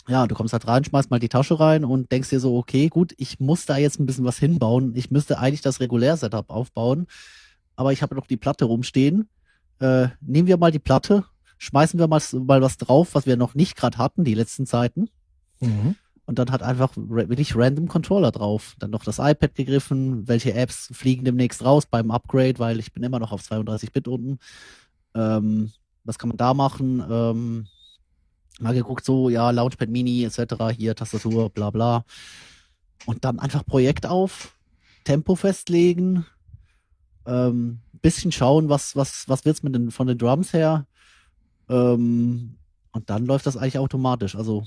ja, du kommst halt rein, schmeißt mal die Tasche rein und denkst dir so, okay, gut, ich muss da jetzt ein bisschen was hinbauen. Ich müsste eigentlich das Regulär-Setup aufbauen, aber ich habe noch die Platte rumstehen. Äh, nehmen wir mal die Platte, schmeißen wir mal, mal was drauf, was wir noch nicht gerade hatten, die letzten Zeiten. Mhm. Und dann hat einfach wirklich random Controller drauf. Dann noch das iPad gegriffen, welche Apps fliegen demnächst raus beim Upgrade, weil ich bin immer noch auf 32-Bit unten. Ähm, was kann man da machen? Ähm, mal geguckt, so, ja, Launchpad Mini etc., hier Tastatur, bla bla. Und dann einfach Projekt auf, Tempo festlegen, ähm, bisschen schauen, was, was, was wird's mit den, von den Drums her. Ähm, und dann läuft das eigentlich automatisch. Also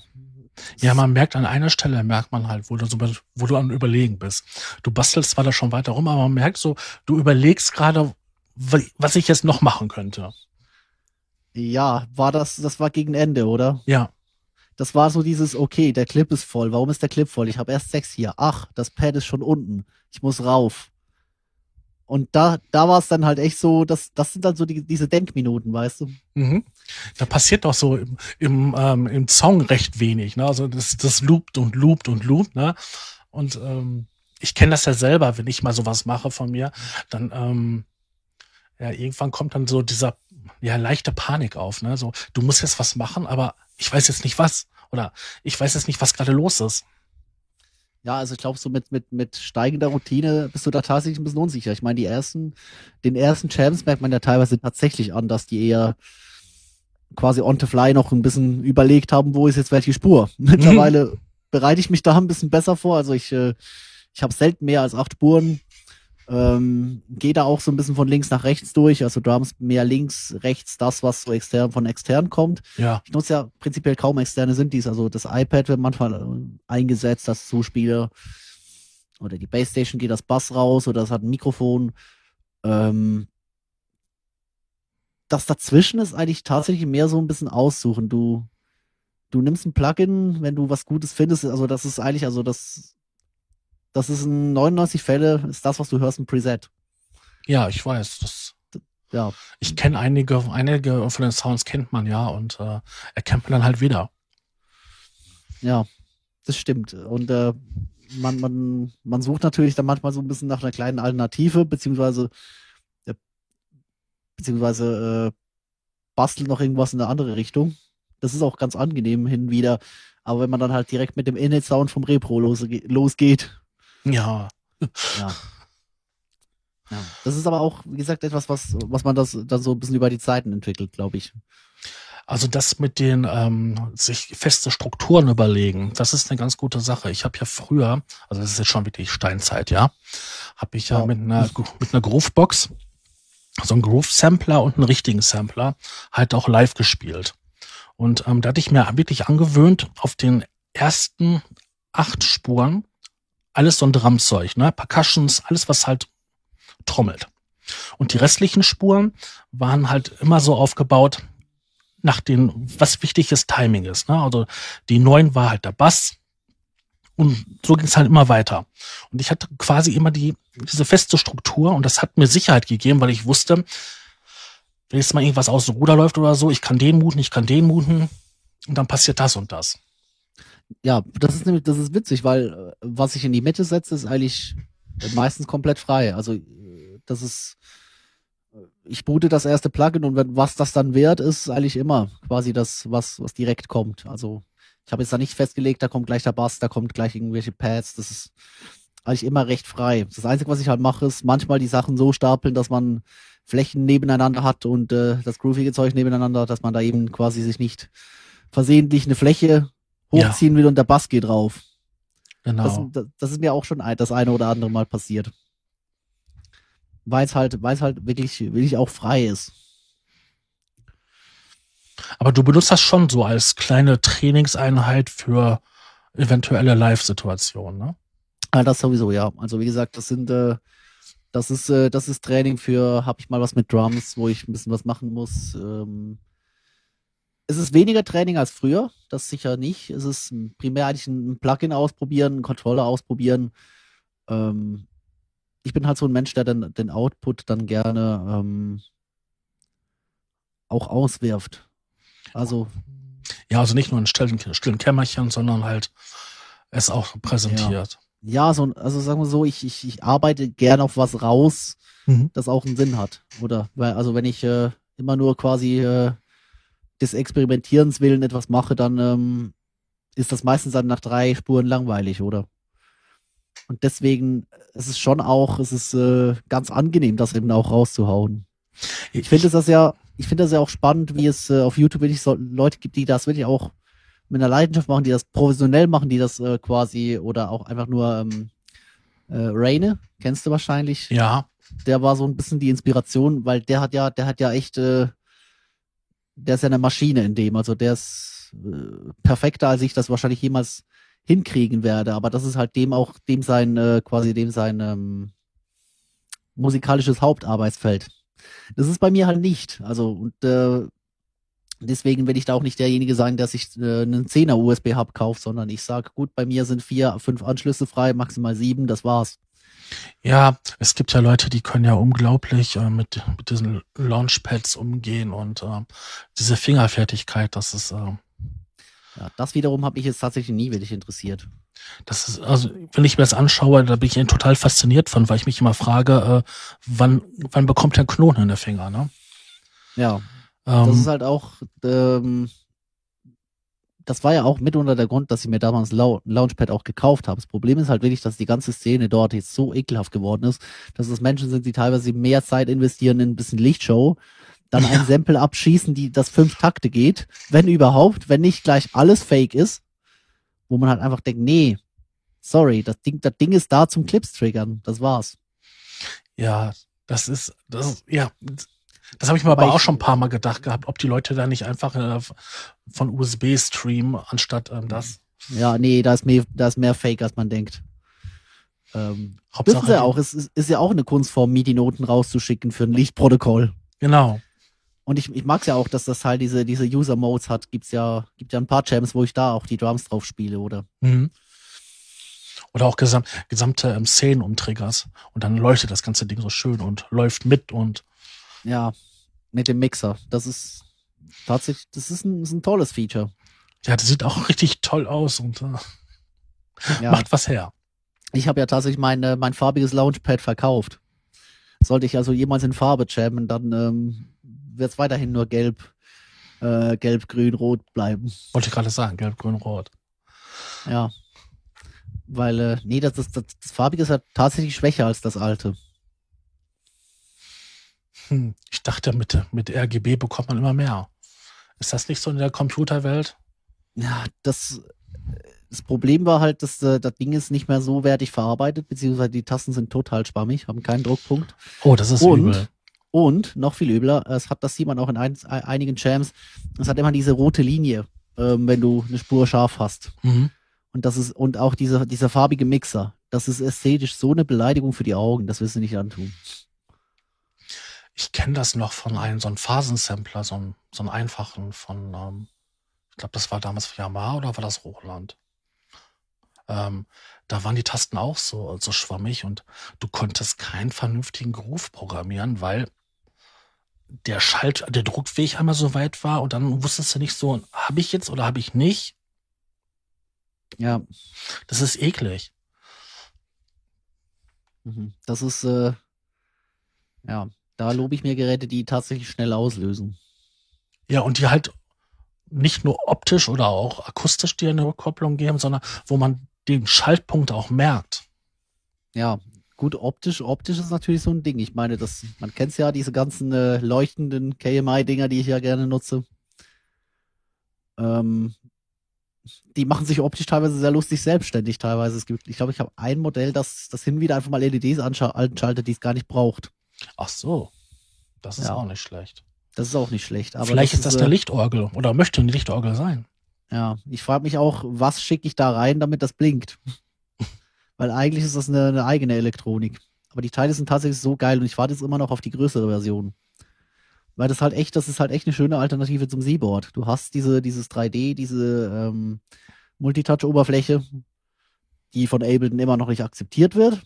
Ja, man merkt an einer Stelle, merkt man halt, wo du, so, wo du am Überlegen bist. Du bastelst zwar da schon weiter rum, aber man merkt so, du überlegst gerade, wa- was ich jetzt noch machen könnte. Ja, war das, das war gegen Ende, oder? Ja, Das war so dieses, okay, der Clip ist voll. Warum ist der Clip voll? Ich habe erst sechs hier. Ach, das Pad ist schon unten. Ich muss rauf. Und da, da war es dann halt echt so, das, das sind dann so die, diese Denkminuten, weißt du? mhm. da passiert doch so im, im, ähm, im Song recht wenig. Ne? Also das, das loopt und loopt und loopt. Ne? Und ähm, ich kenne das ja selber, wenn ich mal sowas mache von mir, dann ähm, ja, irgendwann kommt dann so dieser ja leichte Panik auf. Ne? So, du musst jetzt was machen, aber ich weiß jetzt nicht was. Oder ich weiß jetzt nicht, was gerade los ist. Ja, also ich glaube, so mit, mit, mit steigender Routine bist du da tatsächlich ein bisschen unsicher. Ich meine, die ersten, den ersten Champs merkt man ja teilweise tatsächlich an, dass die eher quasi on the fly noch ein bisschen überlegt haben, wo ist jetzt welche Spur. [laughs] Mittlerweile bereite ich mich da ein bisschen besser vor. Also ich, äh, ich habe selten mehr als acht Spuren. Ähm, Gehe da auch so ein bisschen von links nach rechts durch, also Drums mehr links, rechts, das, was so extern von extern kommt. Ja, Ich nutze ja prinzipiell kaum externe Synthes, also das iPad wird manchmal äh, eingesetzt, das Zuspieler oder die Basstation geht das Bass raus oder das hat ein Mikrofon. Ähm, das dazwischen ist eigentlich tatsächlich mehr so ein bisschen aussuchen. Du, du nimmst ein Plugin, wenn du was Gutes findest, also das ist eigentlich, also das, das ist in 99 Fälle, ist das, was du hörst, ein Preset. ja, ich weiß. Das, Ja, ich kenne einige, einige von den Sounds kennt man ja und äh, erkennt man dann halt wieder. Ja, das stimmt. Und äh, man, man, man sucht natürlich dann manchmal so ein bisschen nach einer kleinen Alternative, beziehungsweise, äh, beziehungsweise äh, bastelt noch irgendwas in eine andere Richtung. Das ist auch ganz angenehm hin und wieder. Aber wenn man dann halt direkt mit dem Init-Sound vom Repro losge losgeht, Ja, ja. ja. Das ist aber auch, wie gesagt, etwas, was, was man das dann so ein bisschen über die Zeiten entwickelt, glaube ich. Also das mit den ähm, sich feste Strukturen überlegen, das ist eine ganz gute Sache. Ich habe ja früher, also das ist jetzt schon wirklich Steinzeit, ja, habe ich ja, ja mit einer mit einer Groovebox so einen Groove Sampler und einen richtigen Sampler halt auch live gespielt. Und ähm, da hatte ich mir wirklich angewöhnt, auf den ersten acht Spuren alles so ein Drumzeug, ne, Percussions, alles was halt trommelt. Und die restlichen Spuren waren halt immer so aufgebaut, nach den, was wichtiges Timing ist. Ne? Also die neun war halt der Bass und so ging es halt immer weiter. Und ich hatte quasi immer die, diese feste Struktur und das hat mir Sicherheit gegeben, weil ich wusste, wenn jetzt mal irgendwas aus dem Ruder läuft oder so, ich kann den muten, ich kann den muten und dann passiert das und das. Ja, das ist nämlich, das ist witzig, weil äh, was ich in die Mitte setze, ist eigentlich meistens komplett frei. Also das ist, ich boote das erste Plugin und was das dann wert ist, eigentlich immer quasi das, was, was direkt kommt. Also ich habe jetzt da nicht festgelegt, da kommt gleich der Bass, da kommt gleich irgendwelche Pads. Das ist eigentlich immer recht frei. Das Einzige, was ich halt mache, ist manchmal die Sachen so stapeln, dass man Flächen nebeneinander hat und äh, das groovige Zeug nebeneinander, dass man da eben quasi sich nicht versehentlich eine Fläche hochziehen ja. will und der Bass geht drauf. Genau. Das, das, ist mir auch schon ein, das eine oder andere Mal passiert. Weil es halt, weil es halt wirklich, wirklich auch frei ist. Aber du benutzt das schon so als kleine Trainingseinheit für eventuelle Live-Situationen, ne? Ja, das sowieso, ja. Also wie gesagt, das sind, äh, das ist, äh, das ist Training für, hab ich mal was mit Drums, wo ich ein bisschen was machen muss. Ähm, es ist weniger Training als früher, das sicher nicht. Es ist primär eigentlich ein Plugin ausprobieren, einen Controller ausprobieren. Ähm, ich bin halt so ein Mensch, der dann den Output dann gerne ähm, auch auswirft. Also. Ja, also nicht nur in stillen, stillen Kämmerchen, sondern halt es auch präsentiert. Ja, ja so, also sagen wir so, ich, ich, ich arbeite gerne auf was raus, mhm. das auch einen Sinn hat. Oder, weil, also wenn ich äh, immer nur quasi äh, des Experimentierens willen etwas mache, dann ähm, ist das meistens dann nach drei Spuren langweilig, oder? Und deswegen es ist schon auch, es ist äh, ganz angenehm, das eben auch rauszuhauen. Ich finde das ja, ich finde das ja auch spannend, wie es äh, auf YouTube wirklich so Leute gibt, die das wirklich auch mit einer Leidenschaft machen, die das professionell machen, die das äh, quasi oder auch einfach nur ähm, äh, Raine, kennst du wahrscheinlich? Ja. Der war so ein bisschen die Inspiration, weil der hat ja, der hat ja echt, äh, der ist ja eine Maschine in dem, also der ist äh, perfekter, als ich das wahrscheinlich jemals hinkriegen werde. Aber das ist halt dem auch, dem sein, äh, quasi dem sein ähm, musikalisches Hauptarbeitsfeld. Das ist bei mir halt nicht. Also, und äh, deswegen will ich da auch nicht derjenige sein, der sich äh, einen 10er USB-Hub kauft, sondern ich sage, gut, bei mir sind vier, fünf Anschlüsse frei, maximal sieben, das war's. Ja, es gibt ja Leute, die können ja unglaublich äh, mit, mit diesen Launchpads umgehen und äh, diese Fingerfertigkeit, das ist äh, ja, das wiederum habe ich jetzt tatsächlich nie wirklich interessiert. Das ist, also, wenn ich mir das anschaue, da bin ich total fasziniert von, weil ich mich immer frage, äh, wann, wann bekommt der Knoten in der Finger, ne? Ja. Ähm, das ist halt auch, ähm, das war ja auch mitunter der Grund, dass ich mir damals ein Launchpad auch gekauft habe. Das Problem ist halt wirklich, dass die ganze Szene dort jetzt so ekelhaft geworden ist, dass es Menschen sind, die teilweise mehr Zeit investieren in ein bisschen Lichtshow, dann ein Sample abschießen, die das fünf Takte geht, wenn überhaupt, wenn nicht gleich alles fake ist, wo man halt einfach denkt, nee, sorry, das Ding, das Ding ist da zum Clips triggern, das war's. Ja, das ist, das, ja, das habe ich mir aber, aber auch schon ein paar Mal gedacht gehabt, ob die Leute da nicht einfach äh, von USB streamen, anstatt ähm, das. Ja, nee, da ist mehr, da ist mehr Fake, als man denkt. Ähm, Hauptsache, sie auch. Es ist, ist ja auch eine Kunstform, MIDI-Noten rauszuschicken für ein Lichtprotokoll. Genau. Und ich, ich mag es ja auch, dass das halt diese, diese User-Modes hat. Gibt's ja, gibt ja ein paar Jams, wo ich da auch die Drums drauf spiele, oder? Mhm. Oder auch gesam gesamte ähm, Szenen um Triggers. Und dann leuchtet das ganze Ding so schön und läuft mit und. Ja, mit dem Mixer. Das ist tatsächlich, das ist ein, ist ein tolles Feature. Ja, das sieht auch richtig toll aus und äh, ja. macht was her. Ich habe ja tatsächlich mein, äh, mein farbiges Launchpad verkauft. Sollte ich also jemals in Farbe jammen, dann ähm, wird es weiterhin nur gelb, äh, gelb, grün, rot bleiben. Wollte ich gerade sagen, gelb, grün, rot. Ja. Weil, äh, nee, das, das, das, das Farbige ist ja tatsächlich schwächer als das alte. Hm, ich dachte, mit, mit RGB bekommt man immer mehr. Ist das nicht so in der Computerwelt? Ja, das, das Problem war halt, dass äh, das Ding ist nicht mehr so wertig verarbeitet, beziehungsweise die Tasten sind total schwammig, haben keinen Druckpunkt. Oh, das ist Und- übel. Und noch viel übler, es hat, das sieht man auch in ein, einigen Jams, es hat immer diese rote Linie, ähm, wenn du eine Spur scharf hast. Mhm. Und das ist, und auch dieser, dieser farbige Mixer. Das ist ästhetisch so eine Beleidigung für die Augen, das willst du nicht antun. Ich kenne das noch von einem, so einem Phasensampler, so einem, so einem einfachen von, ähm, ich glaube, das war damals Yamaha oder war das Hochland? Ähm, da waren die Tasten auch so, so schwammig und du konntest keinen vernünftigen Groove programmieren, weil der Schalt, der Druckweg einmal so weit war und dann wusstest du nicht so, habe ich jetzt oder habe ich nicht? Ja, Das ist eklig. mhm. das ist, äh, ja, da lobe ich mir Geräte, die tatsächlich schnell auslösen. Ja, und die halt nicht nur optisch oder auch akustisch dir eine Rückkopplung geben, sondern wo man den Schaltpunkt auch merkt. Ja, gut, optisch, optisch ist natürlich so ein Ding. Ich meine, das, man kennt's ja, diese ganzen äh, leuchtenden KMI-Dinger, die ich ja gerne nutze. Ähm, die machen sich optisch teilweise sehr lustig selbstständig teilweise. Es gibt, ich glaube, ich habe ein Modell, das, das hin und wieder einfach mal LEDs anscha- anschaltet, die es gar nicht braucht. Ach so. Das ist Ja. auch nicht schlecht. Das ist auch nicht schlecht. Aber Vielleicht ist das äh, eine Lichtorgel oder möchte eine Lichtorgel sein. Ja, ich frage mich auch, was schicke ich da rein, damit das blinkt? [laughs] Weil eigentlich ist das eine, eine eigene Elektronik. Aber die Teile sind tatsächlich so geil und ich warte jetzt immer noch auf die größere Version. Weil das halt echt, das ist halt echt eine schöne Alternative zum Seaboard. Du hast diese, dieses 3D, diese ähm, Multitouch-Oberfläche, die von Ableton immer noch nicht akzeptiert wird.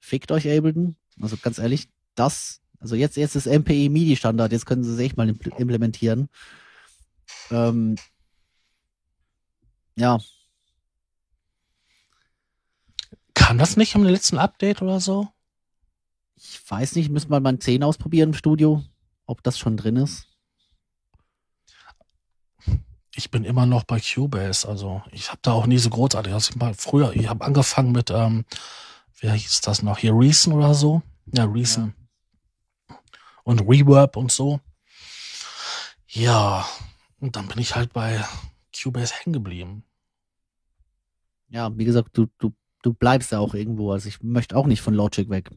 Fickt euch Ableton. Also ganz ehrlich, das, also jetzt, jetzt ist MPE MIDI Standard, jetzt können sie es echt mal impl- implementieren. Ähm, ja, Kam das nicht im letzten Update oder so? ich weiß nicht, müssen wir mal 10 ausprobieren im Studio, ob das schon drin ist. Ich bin immer noch bei Cubase, also ich habe da auch nie so großartig. Also ich mal früher, ich habe angefangen mit, ähm, wer hieß das noch hier, Reason oder so? Ja, Reason. Und Reverb und so. Ja, und dann bin ich halt bei Cubase hängen geblieben. Ja, wie gesagt, du, du, du bleibst ja auch irgendwo. Also ich möchte auch nicht von Logic weg.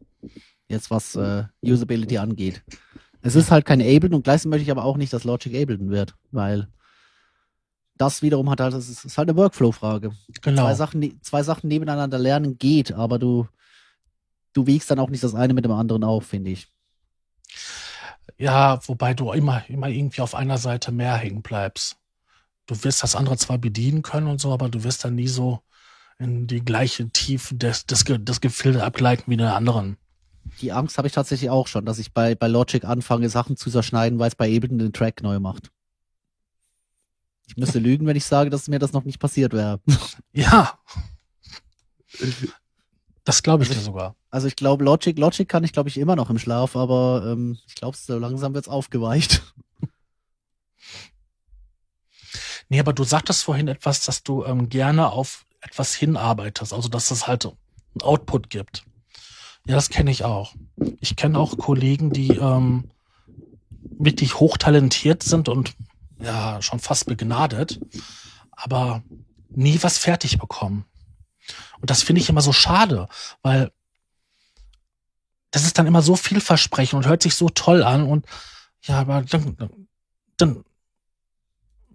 Jetzt was äh, Usability angeht. Es ist halt kein Ableton und gleichzeitig möchte ich aber auch nicht, dass Logic Ableton wird, weil das wiederum hat halt, das ist, ist halt eine Workflow-Frage. Genau. Zwei Sachen, ne- zwei Sachen nebeneinander lernen geht, aber du, du wiegst dann auch nicht das eine mit dem anderen auf, finde ich. Ja, wobei du immer, immer irgendwie auf einer Seite mehr hängen bleibst. Du wirst das andere zwar bedienen können und so, aber du wirst dann nie so in die gleiche Tiefe des, des, des Gefilde abgleiten wie in der anderen. Die Angst habe ich tatsächlich auch schon, dass ich bei, bei Logic anfange, Sachen zu zerschneiden, weil es bei Ableton den Track neu macht. Ich müsste lügen, wenn ich sage, dass mir das noch nicht passiert wäre. [laughs] Ja. [laughs] Das glaube ich dir sogar. Also ich glaube, Logic, Logic kann ich, glaube ich, immer noch im Schlaf, aber ähm, ich glaube, so langsam wird's aufgeweicht. [laughs] Nee, aber du sagtest vorhin etwas, dass du ähm, gerne auf etwas hinarbeitest, also dass es halt einen Output gibt. Ja, das kenne ich auch. Ich kenne auch Kollegen, die ähm, wirklich hochtalentiert sind und ja, schon fast begnadet, aber nie was fertig bekommen. Und das finde ich immer so schade, weil das ist dann immer so vielversprechend und hört sich so toll an und ja, aber dann, dann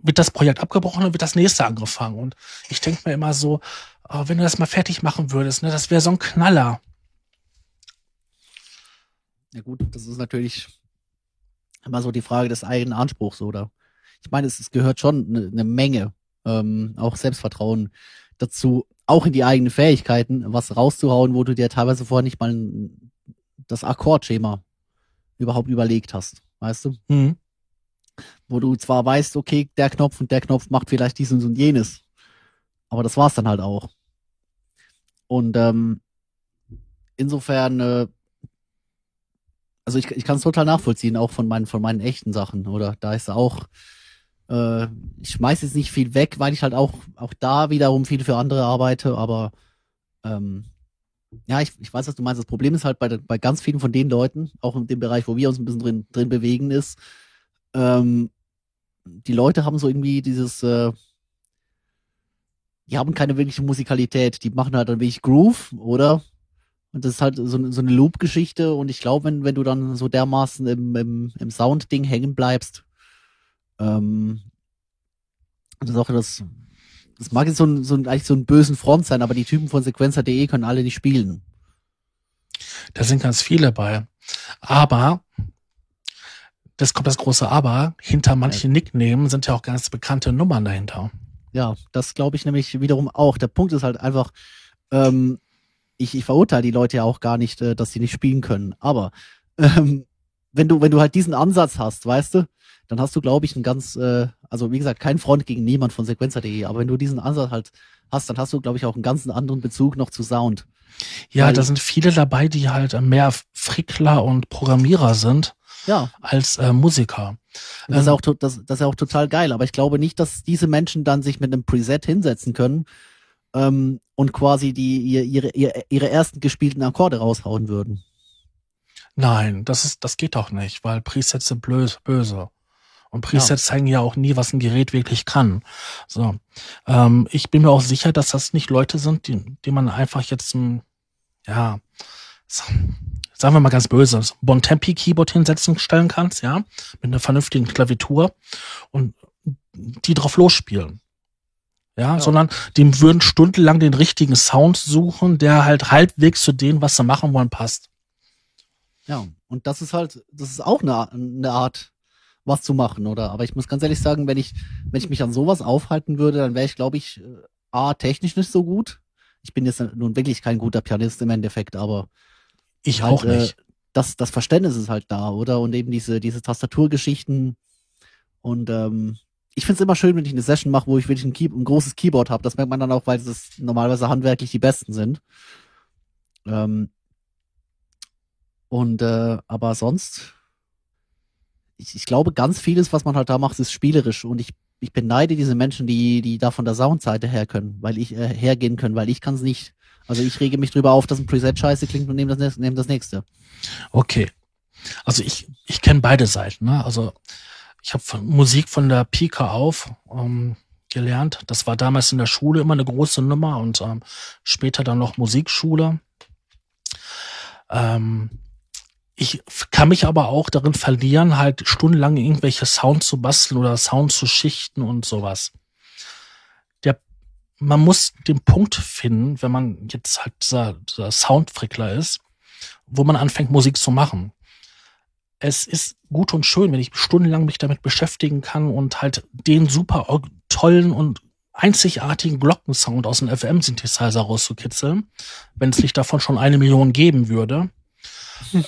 wird das Projekt abgebrochen und wird das nächste angefangen. Und ich denke mir immer so, äh, wenn du das mal fertig machen würdest, ne, das wäre so ein Knaller. Ja gut, das ist natürlich immer so die Frage des eigenen Anspruchs, oder? Ich meine, es, es gehört schon eine ne Menge, ähm, auch Selbstvertrauen dazu, auch in die eigenen Fähigkeiten, was rauszuhauen, wo du dir teilweise vorher nicht mal das Akkordschema überhaupt überlegt hast, weißt du? Mhm. Wo du zwar weißt, okay, der Knopf und der Knopf macht vielleicht dieses und jenes, aber das war's dann halt auch. Und ähm, insofern äh, also ich, ich kann es total nachvollziehen, auch von meinen, von meinen echten Sachen, oder? Da ist auch, äh, ich schmeiß jetzt nicht viel weg, weil ich halt auch, auch da wiederum viel für andere arbeite, aber ähm, ja, ich, ich weiß, was du meinst. Das Problem ist halt bei, bei ganz vielen von den Leuten, auch in dem Bereich, wo wir uns ein bisschen drin, drin bewegen, ist, ähm, die Leute haben so irgendwie dieses, äh, die haben keine wirkliche Musikalität, die machen halt ein wenig Groove, oder? Und das ist halt so, so eine Loop-Geschichte und ich glaube, wenn, wenn du dann so dermaßen im, im, im Sound-Ding hängen bleibst, ähm, das ist auch das, das mag jetzt so ein, so ein, eigentlich so ein bösen Front sein, aber die Typen von Sequencer.de können alle nicht spielen. Da sind ganz viele bei. Aber, das kommt das große Aber, hinter manchen Nicknamen sind ja auch ganz bekannte Nummern dahinter. Ja, das glaube ich nämlich wiederum auch. Der Punkt ist halt einfach, ähm, ich, ich verurteile die Leute ja auch gar nicht, äh, dass sie nicht spielen können. Aber ähm, wenn du, wenn du halt diesen Ansatz hast, weißt du, dann hast du, glaube ich, ein ganz, äh, also wie gesagt, kein Front gegen niemand von Sequencer.de, aber wenn du diesen Ansatz halt hast, dann hast du, glaube ich, auch einen ganz anderen Bezug noch zu Sound. Ja, Weil, da sind viele dabei, die halt mehr Frickler und Programmierer sind ja. als äh, Musiker. das, ist ähm, auch, das, das ist auch total geil, aber ich glaube nicht, dass diese Menschen dann sich mit einem Preset hinsetzen können ähm, und quasi die ihre, ihre, ihre ersten gespielten Akkorde raushauen würden. Nein, das ist, das geht doch nicht, weil Presets sind böse. Und Presets ja. zeigen ja auch nie, was ein Gerät wirklich kann. So, ähm, ich bin mir auch sicher, dass das nicht Leute sind, die, die man einfach jetzt, ein, ja, sagen wir mal ganz böse, Bontempi Keyboard hinsetzen stellen kannst, ja, mit einer vernünftigen Klaviatur und die drauf losspielen. Ja, ja, sondern die würden stundenlang den richtigen Sound suchen, der halt halbwegs zu dem, was sie machen wollen, passt. Ja, und das ist halt, das ist auch eine, eine Art was zu machen, oder? Aber ich muss ganz ehrlich sagen, wenn ich, wenn ich mich an sowas aufhalten würde, dann wäre ich, glaube ich, äh, A, technisch nicht so gut. Ich bin jetzt nun wirklich kein guter Pianist im Endeffekt, aber ich halt, auch nicht. Äh, das, das Verständnis ist halt da, oder? Und eben diese, diese Tastaturgeschichten. Und ähm, ich finde es immer schön, wenn ich eine Session mache, wo ich wirklich ein, Key ein großes Keyboard habe. Das merkt man dann auch, weil es normalerweise handwerklich die besten sind. Ähm, und äh, aber sonst ich, ich glaube, ganz vieles, was man halt da macht, ist spielerisch und ich, ich beneide diese Menschen, die, die da von der Soundseite her können, weil ich äh, hergehen können, weil ich kann es nicht. Also ich rege mich drüber auf, dass ein Preset scheiße klingt und nehme das, nehme das nächste. Okay. Also ich, ich kenne beide Seiten. Ne? Also ich habe Musik von der Pika auf ähm, gelernt. Das war damals in der Schule immer eine große Nummer und ähm, später dann noch Musikschule. Ähm, ich kann mich aber auch darin verlieren, halt stundenlang irgendwelche Sounds zu basteln oder Sounds zu schichten und sowas. Der, man muss den Punkt finden, wenn man jetzt halt dieser, dieser Soundfrickler ist, wo man anfängt, Musik zu machen. Es ist gut und schön, wenn ich stundenlang mich damit beschäftigen kann und halt den super tollen und einzigartigen Glockensound aus dem FM-Synthesizer rauszukitzeln, wenn es nicht davon schon eine Million geben würde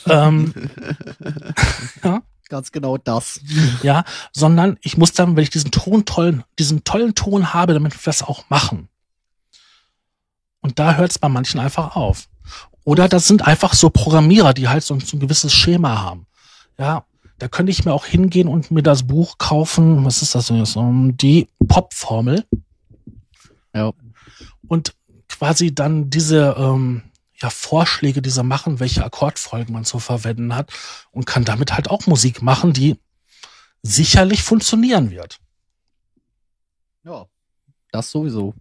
ähm, [laughs] ja. Ganz genau das. Ja, sondern ich muss dann, wenn ich diesen Ton tollen, diesen tollen Ton habe, damit wir das auch machen. Und da hört es bei manchen einfach auf. Oder das sind einfach so Programmierer, die halt so, so ein gewisses Schema haben. Ja, da könnte ich mir auch hingehen und mir das Buch kaufen. Was ist das denn jetzt? Die Pop-Formel. Ja. Und quasi dann diese, ähm, ja Vorschläge, die sie machen, welche Akkordfolgen man zu verwenden hat und kann damit halt auch Musik machen, die sicherlich funktionieren wird. Ja, das sowieso.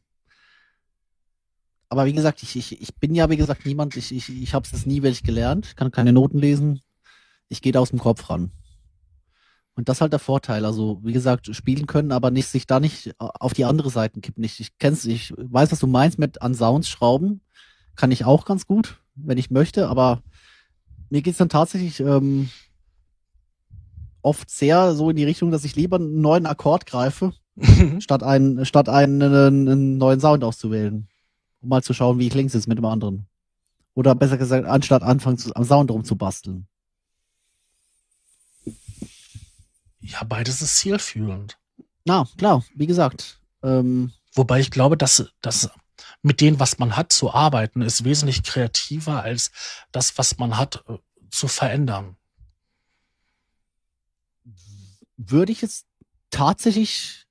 Aber wie gesagt, ich, ich, ich bin ja, wie gesagt, niemand, ich, ich, ich habe es nie wirklich gelernt, kann keine Noten lesen. Ich gehe da aus dem Kopf ran. Und das ist halt der Vorteil. Also, wie gesagt, spielen können, aber nicht sich da nicht auf die andere Seite kippen. Ich, ich kenn's, ich weiß, was du meinst mit an Sounds schrauben kann ich auch ganz gut, wenn ich möchte, aber mir geht's dann tatsächlich ähm, oft sehr so in die Richtung, dass ich lieber einen neuen Akkord greife, statt einen, statt einen, einen, einen, neuen Sound auszuwählen. Um mal zu schauen, wie ich links ist mit dem anderen. Oder besser gesagt, anstatt anfangen zu, am Sound rumzubasteln. Ja, beides ist zielführend. Na, klar, wie gesagt. Ähm, Wobei ich glaube, dass, dass mit dem, was man hat, zu arbeiten, ist wesentlich kreativer als das, was man hat, äh, zu verändern. Würde ich jetzt tatsächlich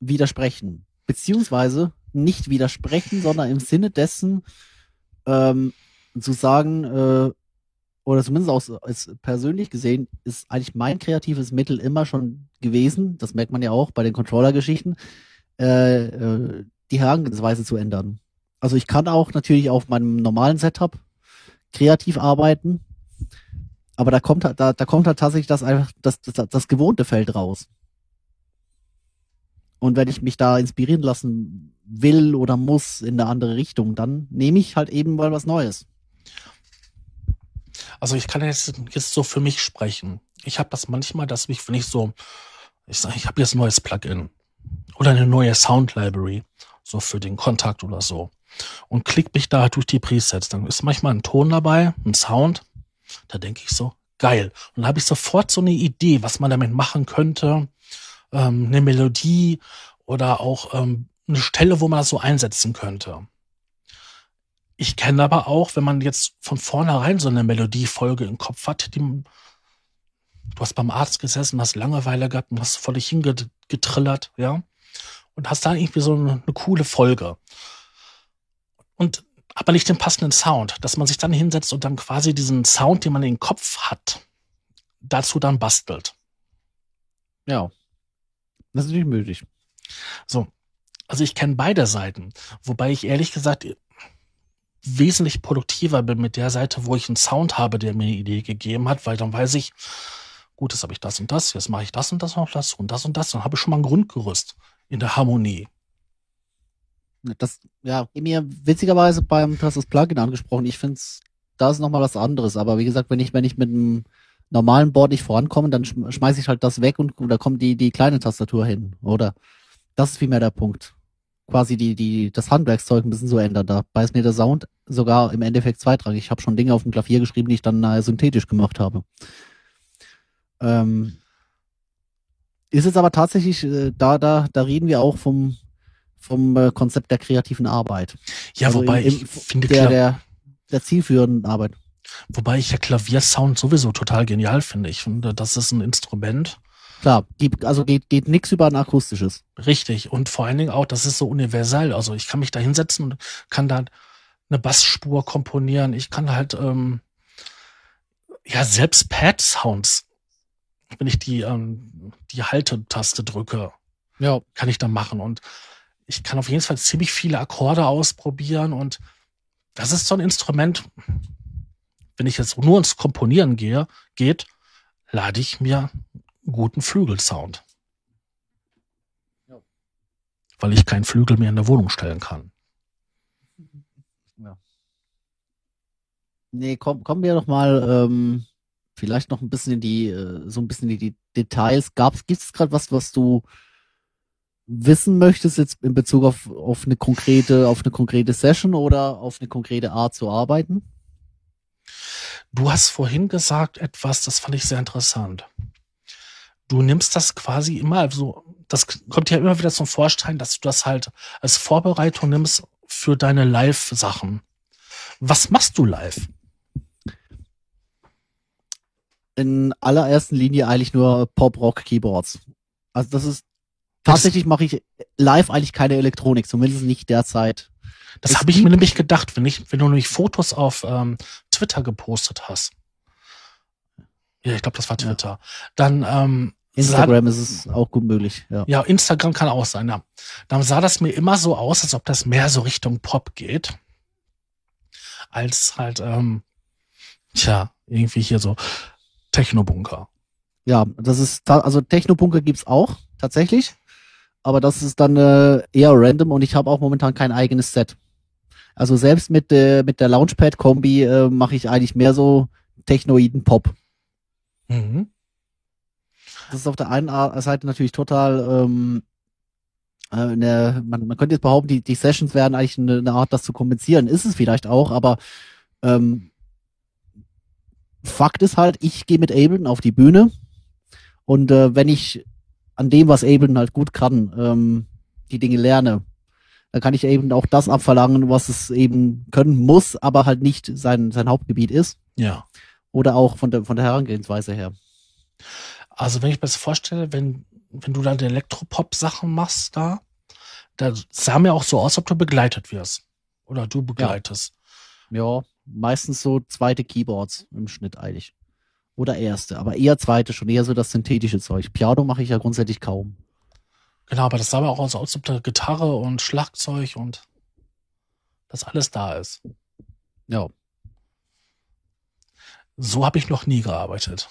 widersprechen, beziehungsweise nicht widersprechen, sondern im Sinne dessen ähm, zu sagen, äh, oder zumindest auch als persönlich gesehen, ist eigentlich mein kreatives Mittel immer schon gewesen, das merkt man ja auch bei den Controller-Geschichten, äh, äh, die Herangehensweise zu ändern. Also ich kann auch natürlich auf meinem normalen Setup kreativ arbeiten, aber da kommt halt, da, da kommt halt tatsächlich das einfach das, das, das gewohnte Feld raus. Und wenn ich mich da inspirieren lassen will oder muss in eine andere Richtung, dann nehme ich halt eben mal was Neues. Also ich kann jetzt, jetzt so für mich sprechen. Ich habe das manchmal, dass mich, wenn ich so, ich sage, ich habe jetzt ein neues Plugin oder eine neue Sound Library, so für den Kontakt oder so, und klick mich da durch die Presets, dann ist manchmal ein Ton dabei, ein Sound, da denke ich so, geil. Und dann habe ich sofort so eine Idee, was man damit machen könnte, ähm, eine Melodie oder auch ähm, eine Stelle, wo man das so einsetzen könnte. Ich kenne aber auch, wenn man jetzt von vornherein so eine Melodiefolge im Kopf hat, die, du hast beim Arzt gesessen, hast Langeweile gehabt und hast vor dich hingetrillert, ja, und hast da irgendwie so eine, eine coole Folge. Und aber nicht den passenden Sound, dass man sich dann hinsetzt und dann quasi diesen Sound, den man in den Kopf hat, dazu dann bastelt. Ja. Das ist natürlich möglich. So. Also ich kenne beide Seiten, wobei ich ehrlich gesagt wesentlich produktiver bin mit der Seite, wo ich einen Sound habe, der mir eine Idee gegeben hat, weil dann weiß ich, gut, jetzt habe ich das und das, jetzt mache ich das und das noch das und das und das, dann habe ich schon mal ein Grundgerüst in der Harmonie. Das, ja, mir witzigerweise beim, du Plugin angesprochen, ich finde es, da ist nochmal was anderes, aber wie gesagt, wenn ich, wenn ich mit einem normalen Board nicht vorankomme, dann schmeiße ich halt das weg und, und da kommt die, die kleine Tastatur hin, oder? Das ist vielmehr der Punkt quasi die, die, das Handwerkszeug ein bisschen so ändern. Da beißt mir der Sound sogar im Endeffekt zweitrangig. Ich habe schon Dinge auf dem Klavier geschrieben, die ich dann äh, synthetisch gemacht habe. Ähm, ist es aber tatsächlich, äh, da, da, da reden wir auch vom, vom äh, Konzept der kreativen Arbeit. Ja, also wobei im, im, ich finde der, der, der zielführenden Arbeit. Wobei ich ja Klaviersound sowieso total genial finde. Ich finde, das ist ein Instrument, Klar, geht, also geht, geht nix über ein akustisches. Richtig. Und vor allen Dingen auch, das ist so universell. Also ich kann mich da hinsetzen und kann da eine Bassspur komponieren. Ich kann halt, ähm, ja, selbst Pad-Sounds, wenn ich die, ähm, die Haltetaste drücke, ja. kann ich da machen. Und ich kann auf jeden Fall ziemlich viele Akkorde ausprobieren. Und das ist so ein Instrument, wenn ich jetzt nur ins Komponieren gehe, geht, lade ich mir guten Flügelsound. Ja. Weil ich keinen Flügel mehr in der Wohnung stellen kann. Ja. Nee, komm, kommen wir doch mal ähm, vielleicht noch ein bisschen in die, äh, so ein bisschen in die Details. Gab's, gibt es gerade was, was du wissen möchtest jetzt in Bezug auf, auf eine konkrete, auf eine konkrete Session oder auf eine konkrete Art zu arbeiten? Du hast vorhin gesagt etwas, das fand ich sehr interessant du nimmst das quasi immer so, das kommt ja immer wieder zum Vorschein, dass du das halt als Vorbereitung nimmst für deine Live-Sachen. Was machst du live? In allerersten Linie eigentlich nur Pop-Rock-Keyboards. Also das ist, tatsächlich mache ich live eigentlich keine Elektronik, zumindest nicht derzeit. Das habe ich mir nämlich gedacht, wenn ich, wenn du nämlich Fotos auf ähm, Twitter gepostet hast. Ja, ich glaube, das war Twitter. Ja. Dann ähm, Instagram sah, ist es auch gut möglich. Ja. ja, Instagram kann auch sein. Ja. Dann sah das mir immer so aus, als ob das mehr so Richtung Pop geht, als halt, ähm, tja, irgendwie hier so Technobunker. Ja, das ist also Technobunker gibt's auch tatsächlich, aber das ist dann äh, eher random und ich habe auch momentan kein eigenes Set. Also selbst mit äh, mit der Launchpad Kombi äh, mache ich eigentlich mehr so Technoiden Pop. Mhm. Das ist auf der einen Seite natürlich total, ähm, äh, eine, man, man könnte jetzt behaupten, die, die Sessions werden eigentlich eine, eine Art, das zu kompensieren. Ist es vielleicht auch, aber ähm, Fakt ist halt, ich gehe mit Ableton auf die Bühne und äh, wenn ich an dem, was Ableton halt gut kann, ähm, die Dinge lerne, dann kann ich eben auch das abverlangen, was es eben können muss, aber halt nicht sein, sein Hauptgebiet ist. Ja. Oder auch von der, von der Herangehensweise her. Also wenn ich mir das vorstelle, wenn, wenn du da die Elektropop-Sachen machst da, da sah mir auch so aus, ob du begleitet wirst. Oder du begleitest. Ja. ja. Meistens so zweite Keyboards im Schnitt eigentlich. Oder erste, aber eher zweite, schon eher so das synthetische Zeug. Piano mache ich ja grundsätzlich kaum. Genau, aber das sah aber auch aus, als ob da Gitarre und Schlagzeug und das alles da ist. Ja. So habe ich noch nie gearbeitet.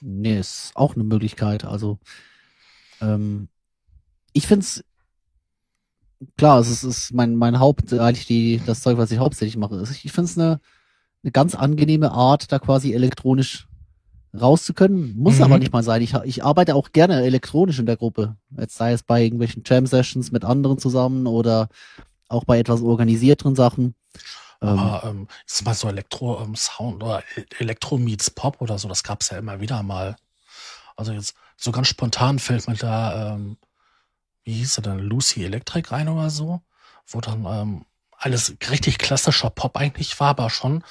Nee, ist auch eine Möglichkeit. Also, ähm, ich find's klar, es ist, ist mein, mein Haupt, eigentlich die, das Zeug, was ich hauptsächlich mache. Ich find's eine, eine ganz angenehme Art, da quasi elektronisch rauszukönnen. Muss Mhm. aber nicht mal sein. Ich, ich arbeite auch gerne elektronisch in der Gruppe. Jetzt sei es bei irgendwelchen Jam-Sessions mit anderen zusammen oder auch bei etwas organisierteren Sachen. Ähm, Aber ähm, ist mal so Elektro-Sound oder E- Elektro meets Pop oder so, das gab's ja immer wieder mal. Also jetzt so ganz spontan fällt mir da, ähm, wie hieß sie denn, Lucy Electric rein oder so, wo dann ähm, alles richtig klassischer Pop eigentlich war, aber schon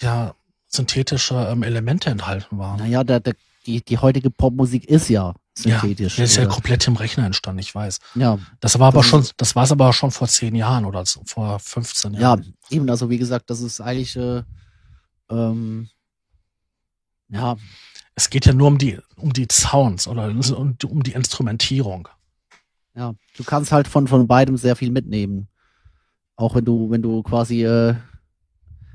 ja synthetische ähm, Elemente enthalten waren. naja, der, der, die, die heutige Popmusik ist ja synthetisch. Der ist ja komplett im Rechner entstanden, ich weiß. ja, Das war aber schon, das war es aber schon vor zehn Jahren oder vor 15 Ja, Jahren. eben, also wie gesagt, das ist eigentlich, äh, ähm, ja, Es geht ja nur um die, um die Sounds oder um die Instrumentierung. Ja, du kannst halt von, von beidem sehr viel mitnehmen. Auch wenn du, wenn du quasi, äh,